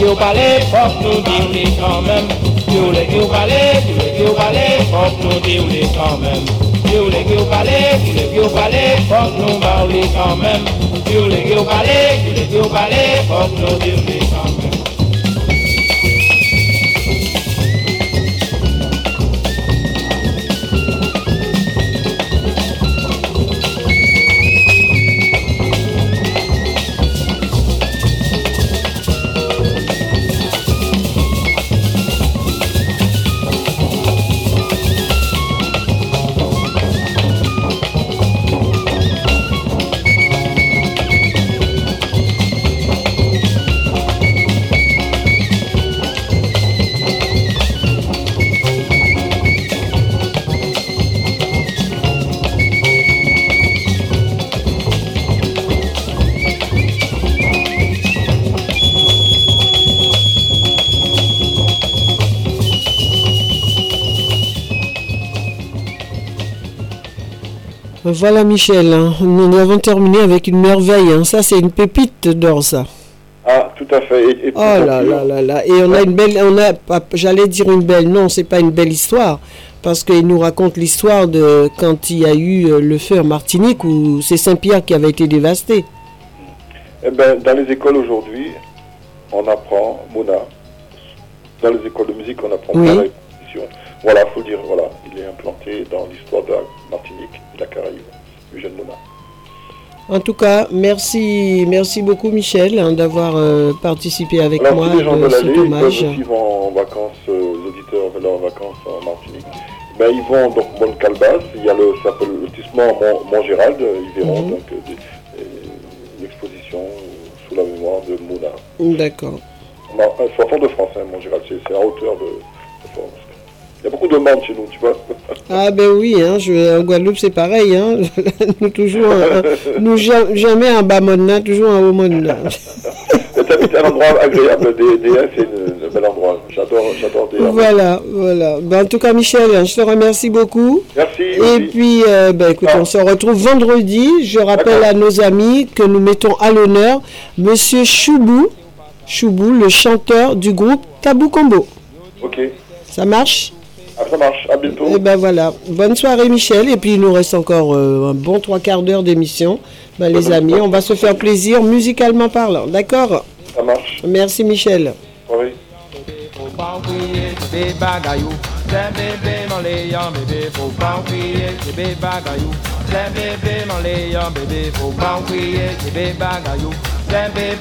ki ou pale, fok nou di ou li kanmen. Ki ou le ki ou pale, ki ou le ki ou pale, fok nou di ou li kanmen. Ki ou le ki ou pale, ki ou le ki ou pale, fok nou ba ou li kanmen. Ki ou le ki ou pale, ki ou le ki ou pale, fok nou di ou li kanmen. Voilà Michel, hein. nous avons terminé avec une merveille. hein. Ça c'est une pépite d'or ça. Ah, tout à fait. Et, et Oh là là là là. Et on a une belle, on a, j'allais dire une belle, non, c'est pas une belle histoire, parce qu'il nous raconte l'histoire de quand il y a eu euh, le feu en Martinique où c'est Saint-Pierre qui avait été dévasté. Eh ben, dans les écoles aujourd'hui, on apprend Mona. Dans les écoles de musique, on apprend Oui. Voilà, faut dire, voilà, il est implanté dans l'histoire de la Martinique la Caraïbe, Eugène Mona. En tout cas, merci, merci beaucoup Michel hein, d'avoir euh, participé avec moi les gens de de ils peuvent hommage. aussi vont en vacances, euh, les auditeurs veulent en vacances en Martinique. Ben, ils vont donc Bonne il y a le, ça s'appelle le lotissement Mont, Mont-Gérald, euh, ils verront Mhm. donc euh, des- euh, une exposition sous la mémoire de Mona. D'accord. Non, euh, c'est en Fort-de-France, hein, Mont-Gérald, c'est à hauteur de, de Fort. Il y a beaucoup de monde chez nous, tu vois. Ah ben oui, hein, je, en Guadeloupe c'est pareil, hein. [laughs] nous toujours, un- un- nous ja- jamais un bas monde, toujours un haut monde. [laughs] T'habites un endroit agréable, des c'est un bel endroit. J'adore, j'adore Voilà, voilà. Ben, en tout cas, Michel, je te remercie beaucoup. Merci. Et aussi. puis, euh, ben, écoute, on se retrouve vendredi. Je rappelle à nos amis que nous mettons à l'honneur Monsieur Choubou, Choubou, le chanteur du groupe Tabou Combo. Ok, Ça marche? Ah, ça marche, à bientôt. Et ben voilà. Bonne soirée, Michel. Et puis, il nous reste encore euh, un bon trois quarts d'heure d'émission. Ben, les amis, on va se faire plaisir musicalement parlant. D'accord? Ça marche. Merci, Michel. Oui. Bébé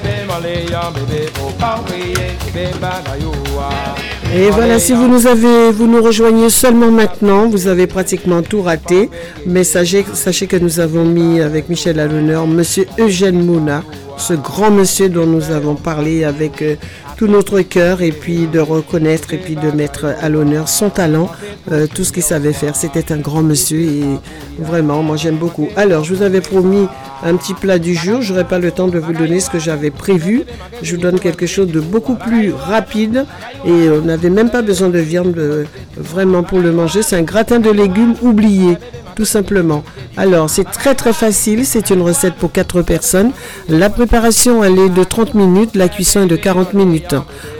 bébé bébé bébé Et voilà, si vous nous avez, vous nous rejoignez seulement maintenant, vous avez pratiquement tout raté. Mais sachez, sachez que nous avons mis avec Michel à l'honneur Monsieur Eugène Mouna, ce grand monsieur dont nous avons parlé avec euh, tout notre cœur et puis de reconnaître et puis de mettre à l'honneur son talent, euh, tout ce qu'il savait faire. C'était un grand monsieur et vraiment, moi j'aime beaucoup. Alors, je vous avais promis un petit plat du jour. Je n'aurai pas le temps de vous donner ce que j'avais prévu. Je vous donne quelque chose de beaucoup plus rapide et on n'avait même pas besoin de viande euh, vraiment pour le manger. C'est un gratin de légumes oublié, tout simplement. Alors, c'est très très facile. C'est une recette pour 4 personnes. La préparation, elle est de 30 minutes. La cuisson est de 40 minutes.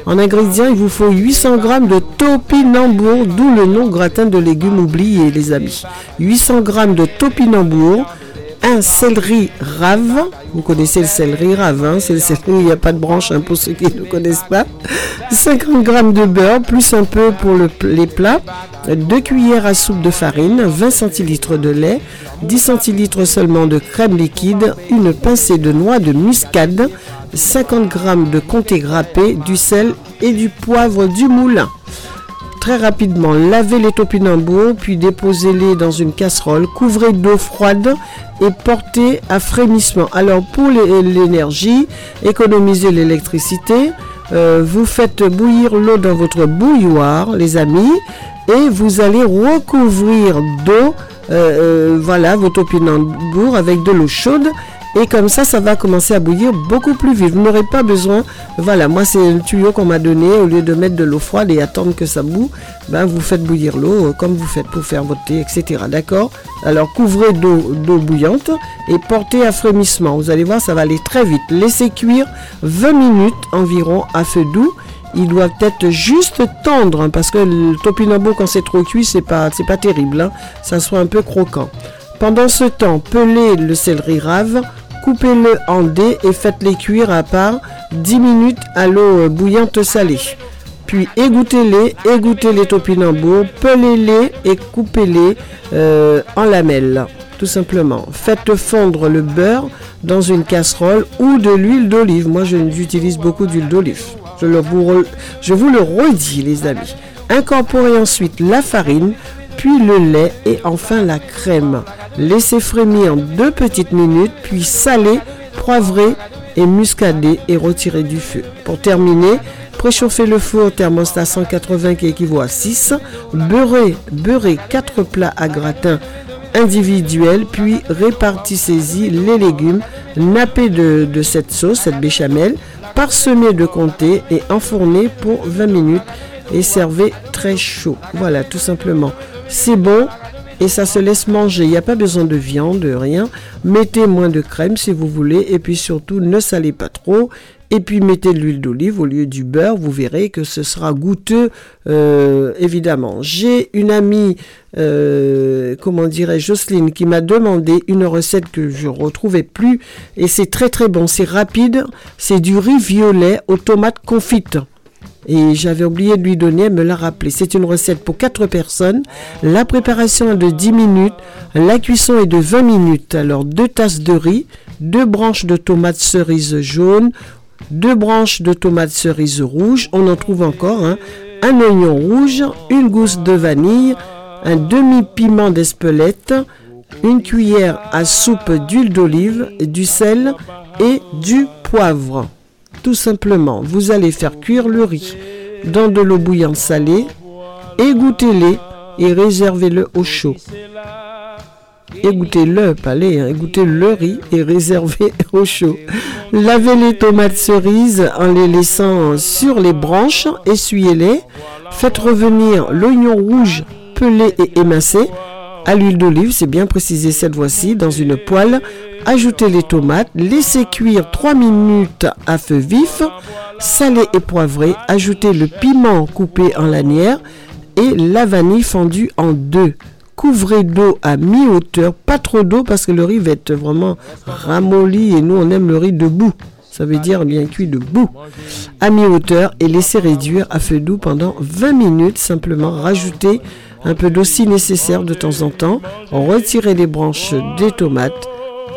En ingrédients, il vous faut 800 g de topinambour, d'où le nom gratin de légumes oublié, les amis. 800 g de topinambour, un céleri rave. Vous connaissez le céleri rave, hein, c'est le céleri il n'y a pas de branche hein, pour ceux qui ne connaissent pas. 50 g de beurre, plus un peu pour le- les plats. 2 cuillères à soupe de farine, 20 centilitres de lait, 10 centilitres seulement de crème liquide, une pincée de noix de muscade, 50 g de comté grappé, du sel et du poivre du moulin. Très rapidement. Lavez les topinambours, puis déposez-les dans une casserole. Couvrez d'eau froide et portez à frémissement. Alors pour l'énergie, économisez l'électricité. Euh, vous faites bouillir l'eau dans votre bouilloire, les amis, et vous allez recouvrir d'eau, euh, euh, voilà, vos topinambours avec de l'eau chaude et comme ça, ça va commencer à bouillir beaucoup plus vite. Vous n'aurez pas besoin. Voilà, moi, c'est un tuyau qu'on m'a donné. Au lieu de mettre de l'eau froide et attendre que ça boue, ben, vous faites bouillir l'eau euh, comme vous faites pour faire votre thé, etc. D'accord? Alors, couvrez d'eau bouillante et portez à frémissement. Vous allez voir, ça va aller très vite. Laissez cuire 20 minutes environ à feu doux. Il doit être juste tendre hein, parce que le topinambour, quand c'est trop cuit, c'est pas, c'est pas terrible. Hein. Ça soit un peu croquant. Pendant ce temps, pelez le céleri rave coupez-le en dés et faites-les cuire à part 10 minutes à l'eau bouillante salée. Puis égouttez-les, égouttez les topinambours, pelez-les et coupez-les euh, en lamelles, tout simplement. Faites fondre le beurre dans une casserole ou de l'huile d'olive. Moi, j'utilise beaucoup d'huile d'olive. Je vous le redis, les amis. Incorporez ensuite la farine, puis le lait et enfin la crème. Laissez frémir deux petites minutes, puis saler, poivrer et muscader et retirer du feu. Pour terminer, préchauffez le four thermostat 180 qui équivaut à 6. Beurrez, beurrez 4 plats à gratin individuels, puis répartissez-y les légumes, nappez de, de cette sauce, cette béchamel, parsemez de comté et enfournez pour 20 minutes et servez très chaud. Voilà, tout simplement. C'est bon, et ça se laisse manger. Il n'y a pas besoin de viande, de rien. Mettez moins de crème si vous voulez et puis surtout ne salez pas trop. Et puis mettez de l'huile d'olive au lieu du beurre, vous verrez que ce sera goûteux, euh, évidemment. J'ai une amie, euh, comment dirais Jocelyne, qui m'a demandé une recette que je retrouvais plus, et c'est très très bon, c'est rapide, c'est du riz violet aux tomates confites. Et j'avais oublié de lui donner, elle me l'a rappelé. C'est une recette pour 4 personnes. La préparation est de 10 minutes. La cuisson est de 20 minutes. Alors, deux tasses de riz, deux branches de tomates cerises jaunes, deux branches de tomates cerises rouges. On en trouve encore. Hein. Un oignon rouge, une gousse de vanille, un demi-piment d'espelette, une cuillère à soupe d'huile d'olive, du sel et du poivre. Tout simplement, vous allez faire cuire le riz dans de l'eau bouillante salée, égouttez-les et réservez-le au chaud. Égouttez-le, pas hein, égouttez le riz et réservez [laughs] au chaud. Lavez les tomates cerises en les laissant sur les branches, essuyez-les. Faites revenir l'oignon rouge pelé et émincé à l'huile d'olive, c'est bien précisé cette fois-ci, dans une poêle. Ajoutez les tomates, laissez cuire 3 minutes à feu vif, salez et poivrez, ajoutez le piment coupé en lanières et la vanille fondue en deux. Couvrez d'eau à mi-hauteur, pas trop d'eau parce que le riz va être vraiment ramolli et nous on aime le riz debout. Ça veut dire bien cuit debout. À mi-hauteur et laissez réduire à feu doux pendant 20 minutes. Simplement rajoutez un peu d'eau si nécessaire de temps en temps, retirez les branches des tomates,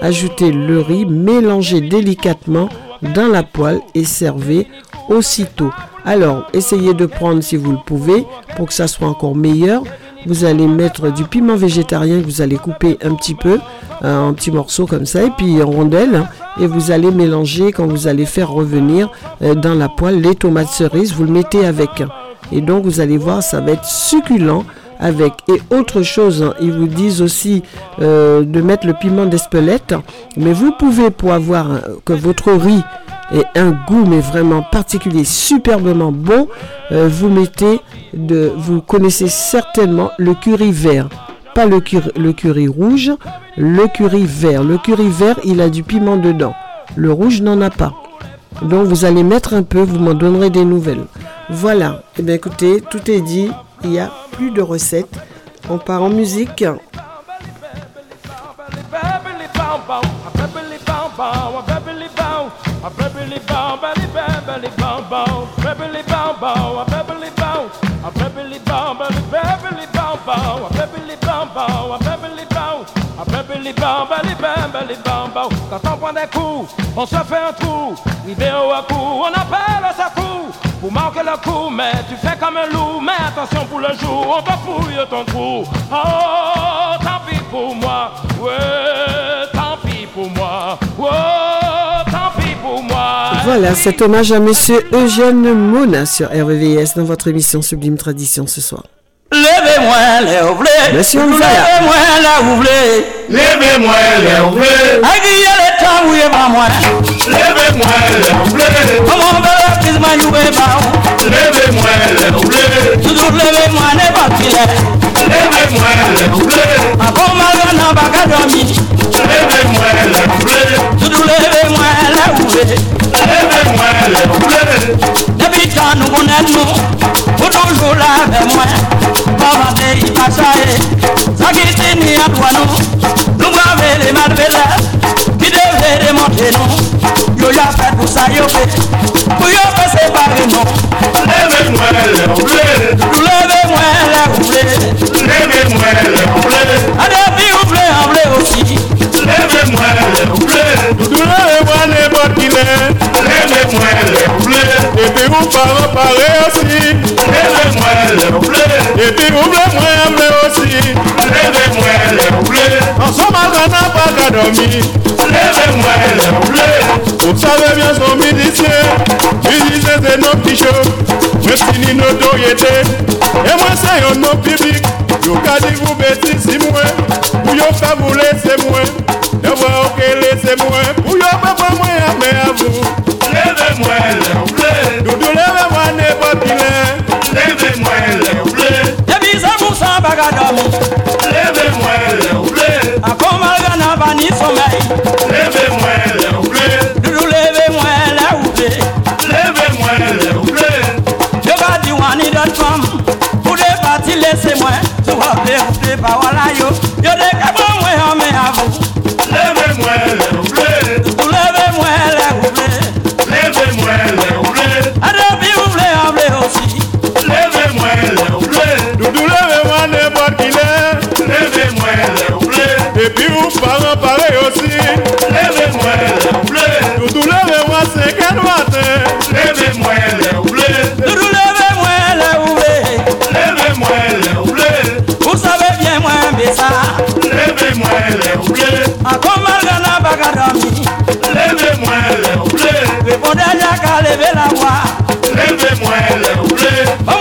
ajoutez le riz, mélangez délicatement dans la poêle et servez aussitôt. Alors, essayez de prendre si vous le pouvez pour que ça soit encore meilleur. Vous allez mettre du piment végétarien que vous allez couper un petit peu euh, en petits morceaux comme ça et puis en rondelles hein, et vous allez mélanger quand vous allez faire revenir euh, dans la poêle les tomates cerises, vous le mettez avec. Et donc vous allez voir, ça va être succulent avec. Et autre chose, hein, ils vous disent aussi euh, de mettre le piment d'Espelette, mais vous pouvez, pour avoir euh, que votre riz ait un goût, mais vraiment particulier, superbement bon, euh, vous mettez, de, vous connaissez certainement le curry vert. Pas le curry, le curry rouge, le curry vert. Le curry vert, il a du piment dedans. Le rouge n'en a pas. Donc vous allez mettre un peu, vous m'en donnerez des nouvelles. Voilà. Eh bien écoutez, tout est dit il n'y a plus de recettes. On part en musique. Quand on prend des coups, on se fait un Voilà, cet hommage à Monsieur Eugène Mona sur RVVS dans votre émission Sublime Tradition ce soir. Levez-moi les Ouvaya. Levez-moi la oublée. Levez-moi les oublés. Aguillez le temps où est pas moi. Levez-moi les oublés. Comment on va la prise ma ba. Levez-moi les oublés. Toujours levez-moi qu'il est. Levez-moi les. Encore mal n'a pas qu'à dormir. Levez-moi les oublés. Toujours levez-moi la oublée. Levez-moi les oublés. Depuis quand nous connaissons, pour toujours là avec moi. Maman il passe à ça qui s'est mis à toi nous. leve mwen le oule Doudou le mwen le bot ki le Leve mwen le oule Epi ou pa repare osi Leve mwen le oule Epi ou ble mwen ble osi Leve mwen le oule Ansoma gana pa ka domi Leve mwen le oule Ou save bien son midisye Midisye se nou pichou Mwen fini nou doyete E mwen se yon nou pibik Yo ka di ou beti si mwen Pou yo ka vou lese mwen. Yo wè ou ke lese mwen Pou yo pa pa mwen ame avou Leve mwen le ou ble Doudou leve mwen ne papile Leve mwen le ou ble Debi se mousan baga damou Leve mwen le ou ble Akon mal gana bani somay Leve mwen le ou ble Doudou leve mwen le ou ble Leve mwen le ou ble Yo ka di wani dan fam. Pou de pati lese mwen. Vas play, play, pas voilà yo. Yo de muele ule akomarga na bagadami leve muele ule vepondeyaka levela wa leve muele ule bon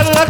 Yo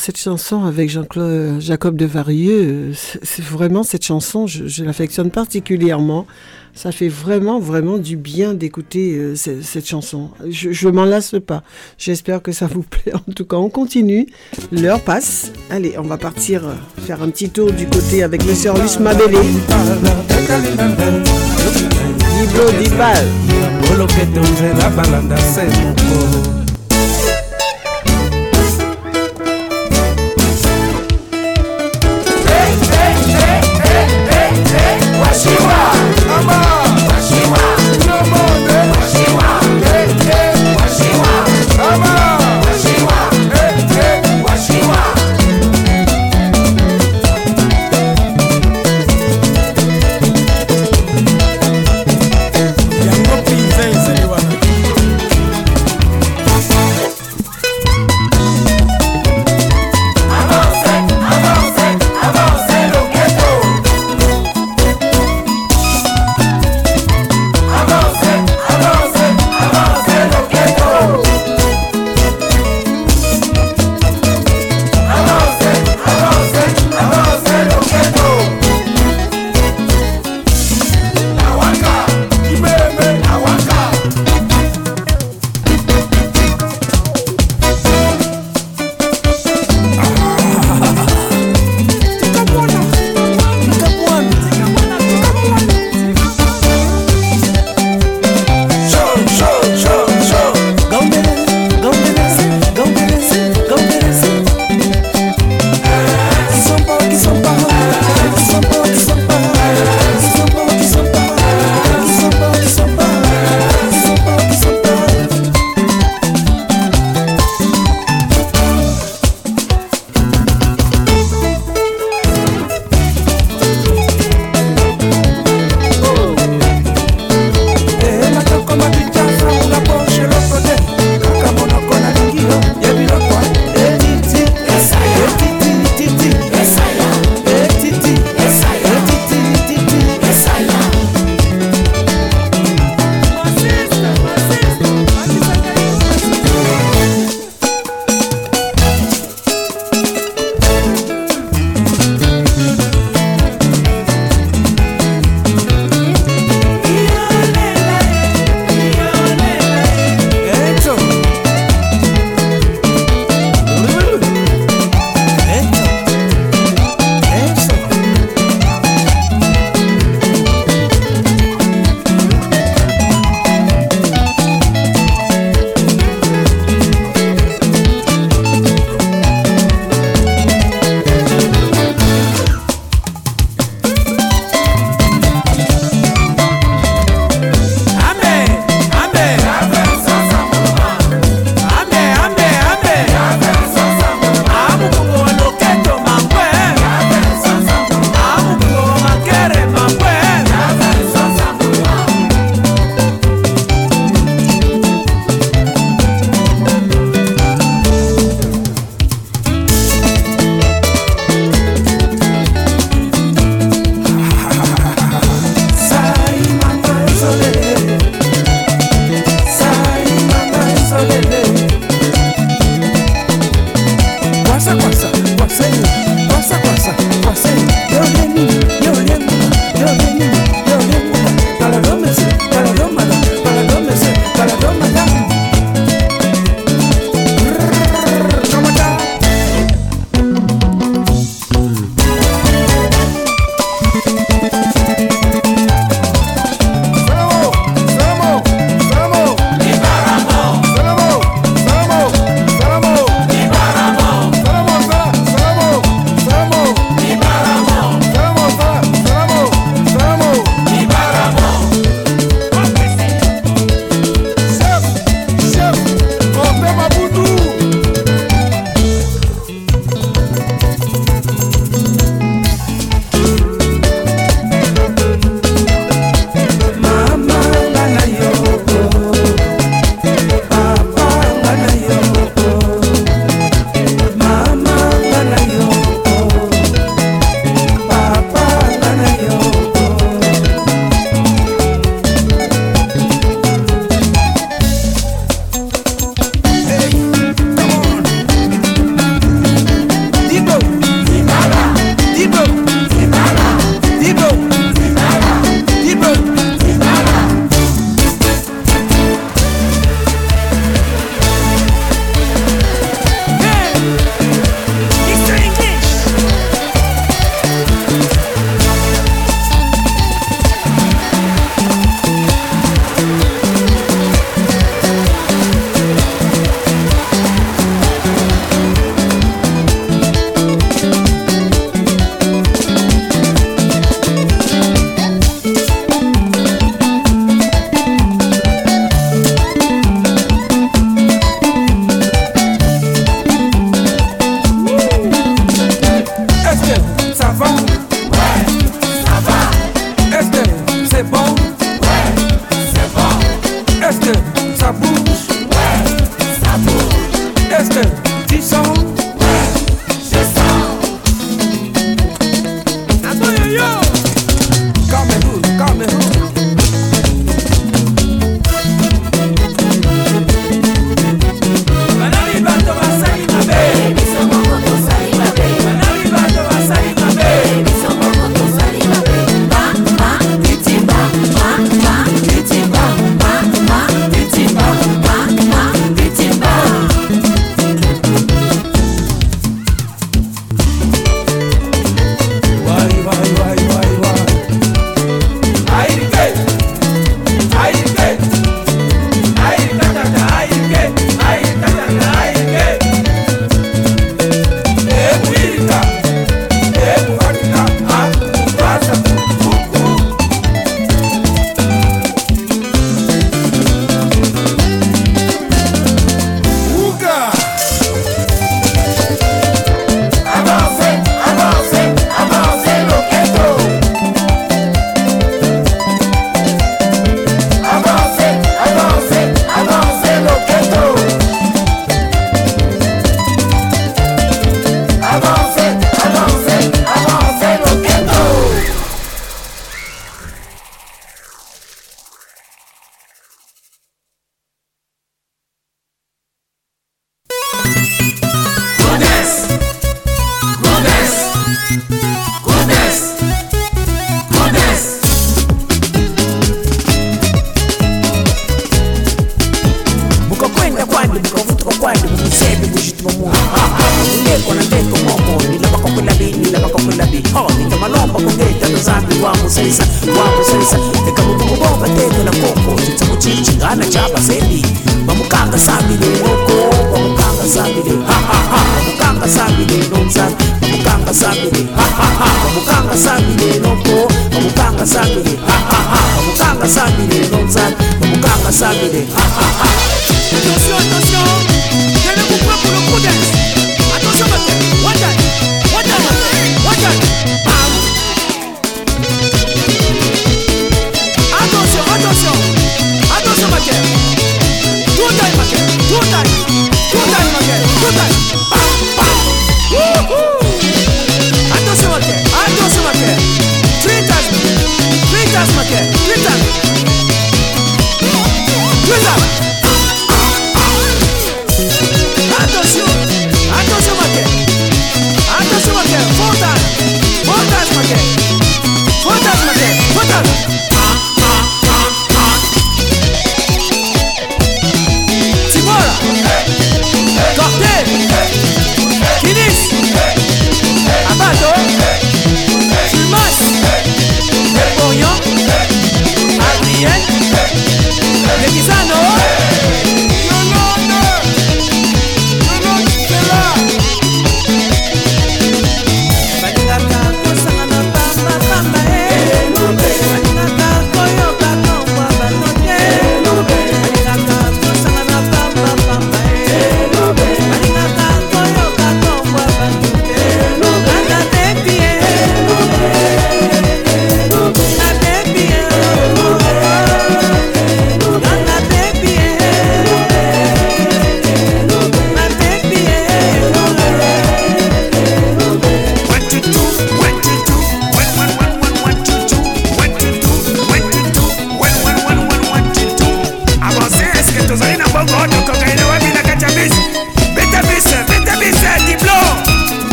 cette chanson avec Jean-Claude Jacob de Varieux, euh, c'est vraiment cette chanson, je, l'affectionne particulièrement. Ça fait vraiment, vraiment du bien d'écouter euh, ce- cette chanson. Je, m'en lasse pas. J'espère que ça vous [laughs] plaît. En tout cas, on continue. L'heure passe. Allez, on va partir euh, faire un petit tour du côté avec le service Mabélé. Diblo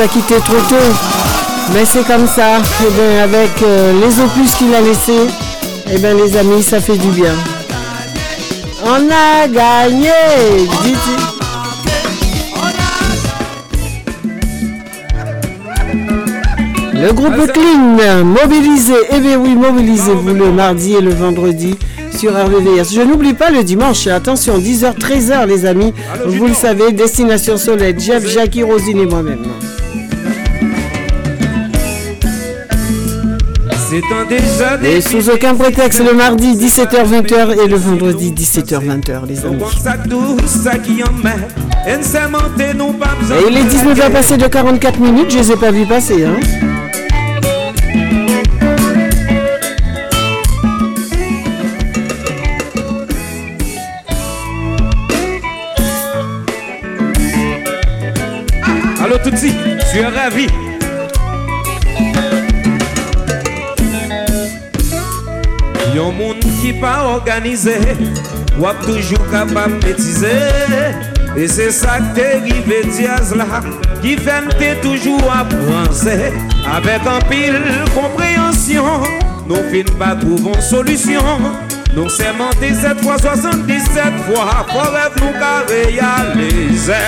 nous a quittés trop tôt. Mais c'est comme ça. Eh bien, avec euh, les opus qu'il a laissés, eh bien, les amis, ça fait du bien. On a gagné, dit-il. Le groupe Clean, mobilisé, eh bien oui, mobilisez-vous le mardi et le vendredi sur RVVS. Je n'oublie pas le dimanche, attention, 10h, 13h les amis, vous le savez, Destination Soleil, Jeff, Jackie, Rosine et moi-même. Et sous aucun prétexte, le mardi 17h, 20h et le vendredi 17h, 20h les amis. Et il est 19h passé de 44 minutes, je ne les ai pas vus passer. Hein. Allô Tutsi, tu es ravi. Yon moun ki pa organize Wap toujou kapap metize. E se sak te rive diaz la Ki fem te toujou ap pranse Awek an pil komprehansyon Nou fin pa trouvon solusyon. Nou seman 17 fwa, 77 fwa Forev nou ka reyalize.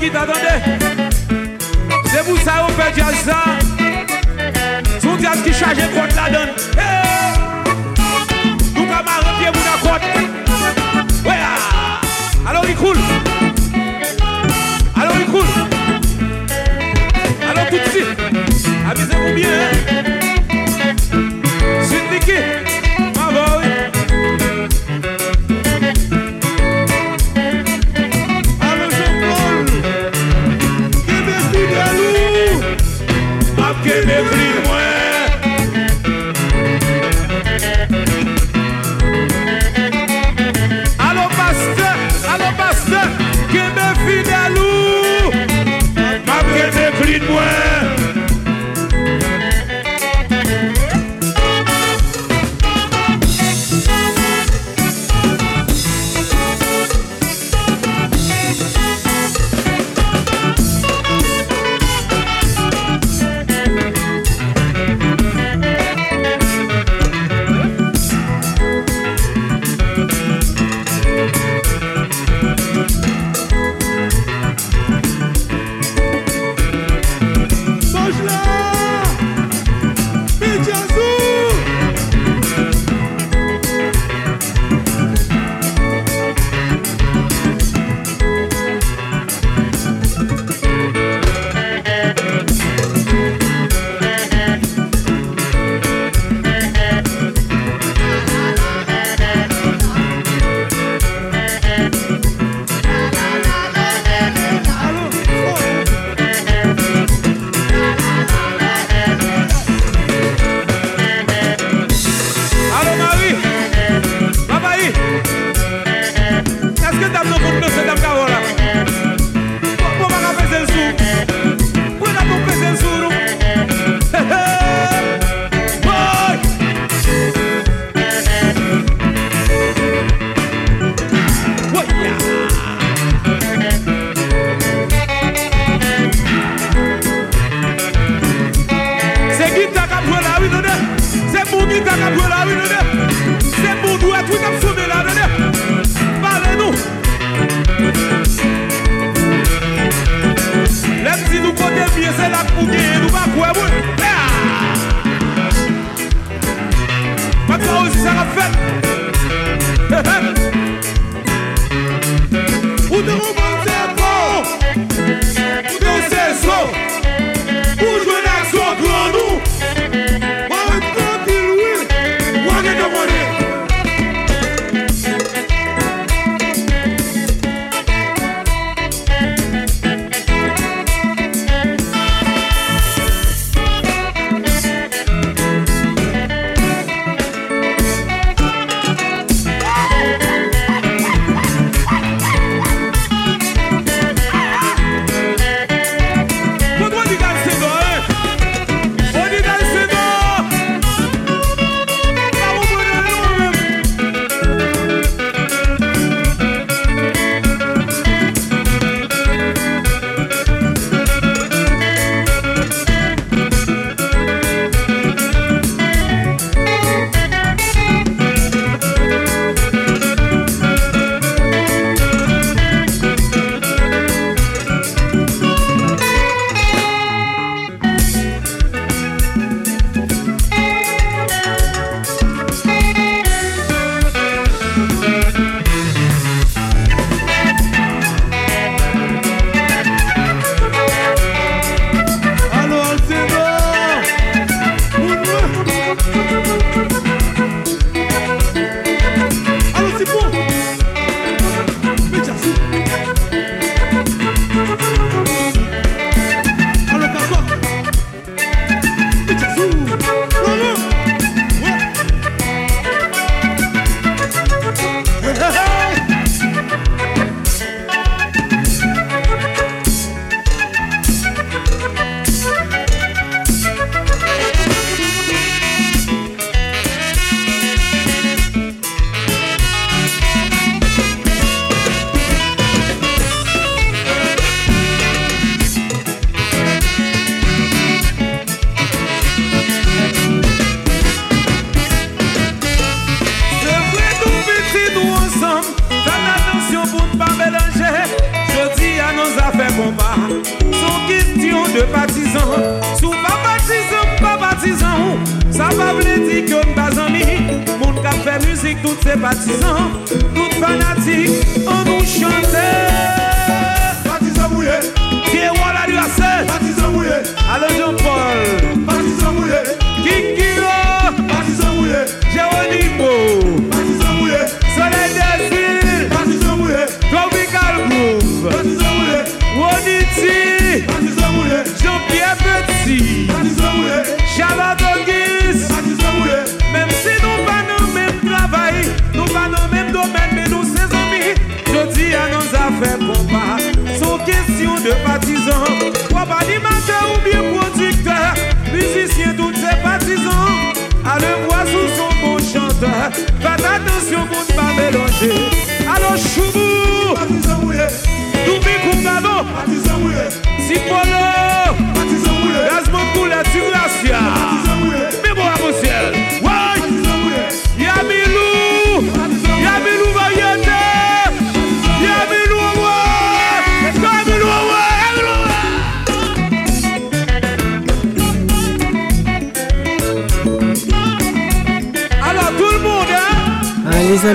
git, atende Se pou sa ou fe jazz sa Sou jazz ki chaje kont la don Nou kamare pye moun akot ah! Weya Alo yi koul Alo yi koul Alo tout si Amise mou bien Sweet Nicky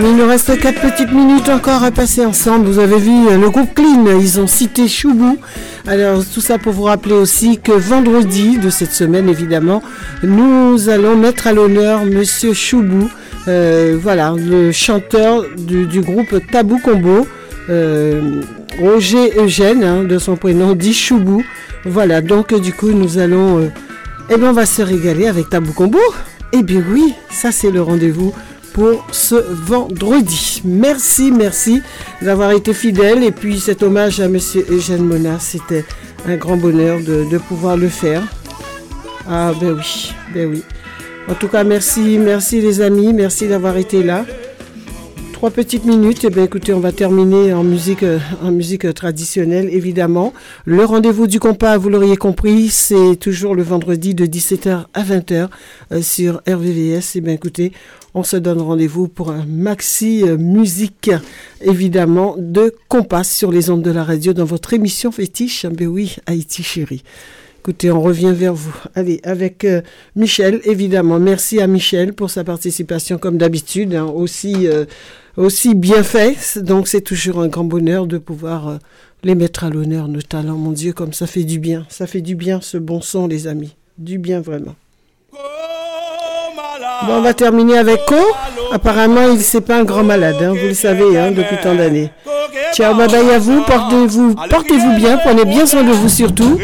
il nous reste 4 petites minutes encore à passer ensemble. Vous avez vu euh, le groupe Clean, ils ont cité Choubou. Alors tout ça pour vous rappeler aussi que vendredi de cette semaine, évidemment, nous allons mettre à l'honneur Monsieur Choubou, euh, voilà, le chanteur du, groupe Tabou Combo. euh, Roger Eugène, hein, de son prénom, dit Choubou. Voilà, donc du coup, nous allons... eh bien, on va se régaler avec Tabou Combo. Eh bien oui, ça c'est le rendez-vous pour ce vendredi. Merci, merci d'avoir été fidèle. Et puis cet hommage à Monsieur Eugène Mona, c'était un grand bonheur de, de pouvoir le faire. Ah ben oui, ben oui. En tout cas, merci, merci les amis, merci d'avoir été là. Trois petites minutes. Et bien, écoutez, on va terminer en musique, euh, en musique traditionnelle, évidemment. Le rendez-vous du compas, vous l'auriez compris, c'est toujours le vendredi de 17h à 20h euh, sur RVVS. Et bien, écoutez, on se donne rendez-vous pour un maxi euh, musique, évidemment, de compas sur les ondes de la radio dans votre émission fétiche. Ben oui, Haïti chérie. Écoutez, on revient vers vous. Allez, avec euh, Michel, évidemment. Merci à Michel pour sa participation, comme d'habitude, hein, aussi, euh, aussi bien fait. Donc, c'est toujours un grand bonheur de pouvoir euh, les mettre à l'honneur, nos talents. Mon Dieu, comme ça fait du bien. Ça fait du bien, ce bon son, les amis. Du bien, vraiment. Bon, on va terminer avec Co. Apparemment, il c'est pas un grand malade, hein, vous le savez, hein, depuis tant d'années. Ciao, bye bye à vous, portez-vous portez-vous bien, prenez bien soin de vous surtout.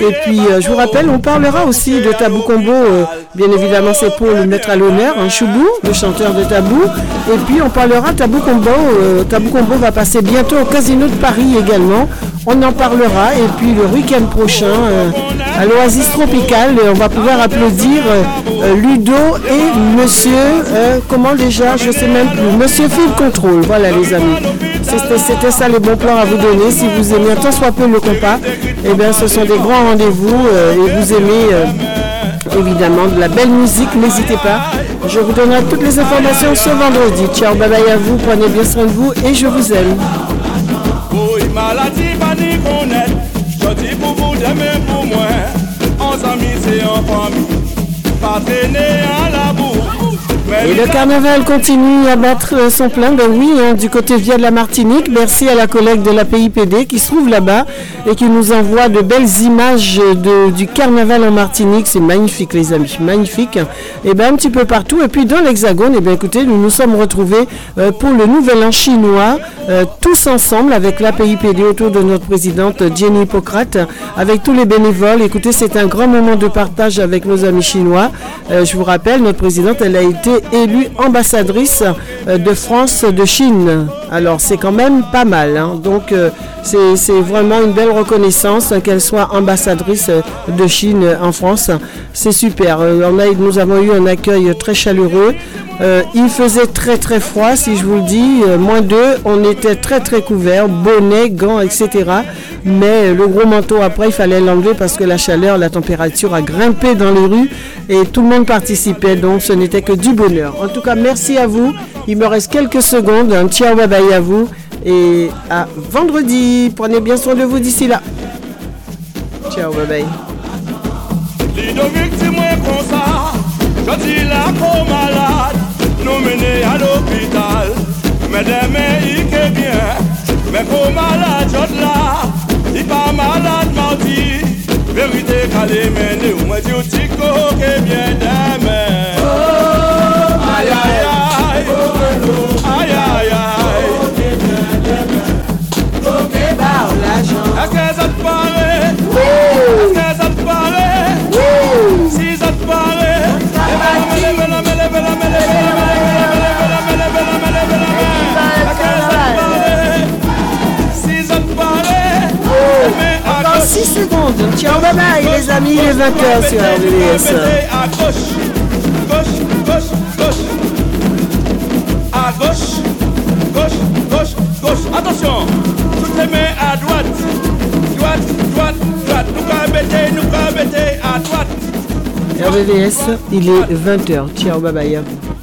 Et puis, euh, je vous rappelle, on parlera aussi de Tabou Combo, euh, bien évidemment, c'est pour le mettre à l'honneur, un Choubou, le chanteur de Tabou. Et puis, on parlera Tabou Combo, euh, Tabou Combo va passer bientôt au Casino de Paris également. On en parlera. Et puis, le week-end prochain, à l'Oasis Tropicale, on va pouvoir applaudir Ludo et Monsieur, comment déjà, je sais même plus, Monsieur Phil Control. Voilà les amis. C'était c'était ça les bons plans à vous donner. Si vous aimez un tant soit peu le compas, eh bien ce sont des grands rendez-vous euh, et vous aimez euh, évidemment de la belle musique, n'hésitez pas. Je vous donnerai toutes les informations ce vendredi. Ciao, bye bye à vous, prenez bien soin de vous et je vous aime. Et le carnaval continue à battre euh, son plein, ben oui, hein, du côté via de la Martinique. Merci à la collègue de la PIPD qui se trouve là-bas et qui nous envoie de belles images du carnaval en Martinique. C'est magnifique, les amis, magnifique. Et ben un petit peu partout. Et puis dans l'Hexagone, et bien écoutez, nous nous sommes retrouvés euh, pour le Nouvel An chinois, euh, tous ensemble avec la PIPD autour de notre présidente Jenny Hippocrate, avec tous les bénévoles. Écoutez, c'est un grand moment de partage avec nos amis chinois. Je vous rappelle, notre présidente, elle a été élue ambassadrice euh, de France de Chine. Alors c'est quand même pas mal. hein. Donc euh, c'est vraiment une belle reconnaissance qu'elle soit ambassadrice euh, de Chine en France. C'est super. On a, nous avons eu un accueil très chaleureux. Il faisait très très froid, si je vous le dis, moins 2, on était très très couverts, bonnets, gants, etc. Mais le gros manteau après, il fallait l'enlever parce que la chaleur, la température a grimpé dans les rues et tout le monde participait, donc ce n'était que du bonheur. En tout cas, merci à vous. Il me reste quelques secondes. Un ciao, bye bye à vous et à vendredi. Prenez bien soin de vous d'ici là. Ciao, bye bye. 6 secondes. Ciao, bye bye, les amis, est 20h sur à gauche, gauche. Gauche, gauche, gauche, gauche. Attention, toutes les mains à droite, droite, droite, droite. Nous mettre, nous mettre à droite. RVVS, il est 20h. Ciao, bye bye.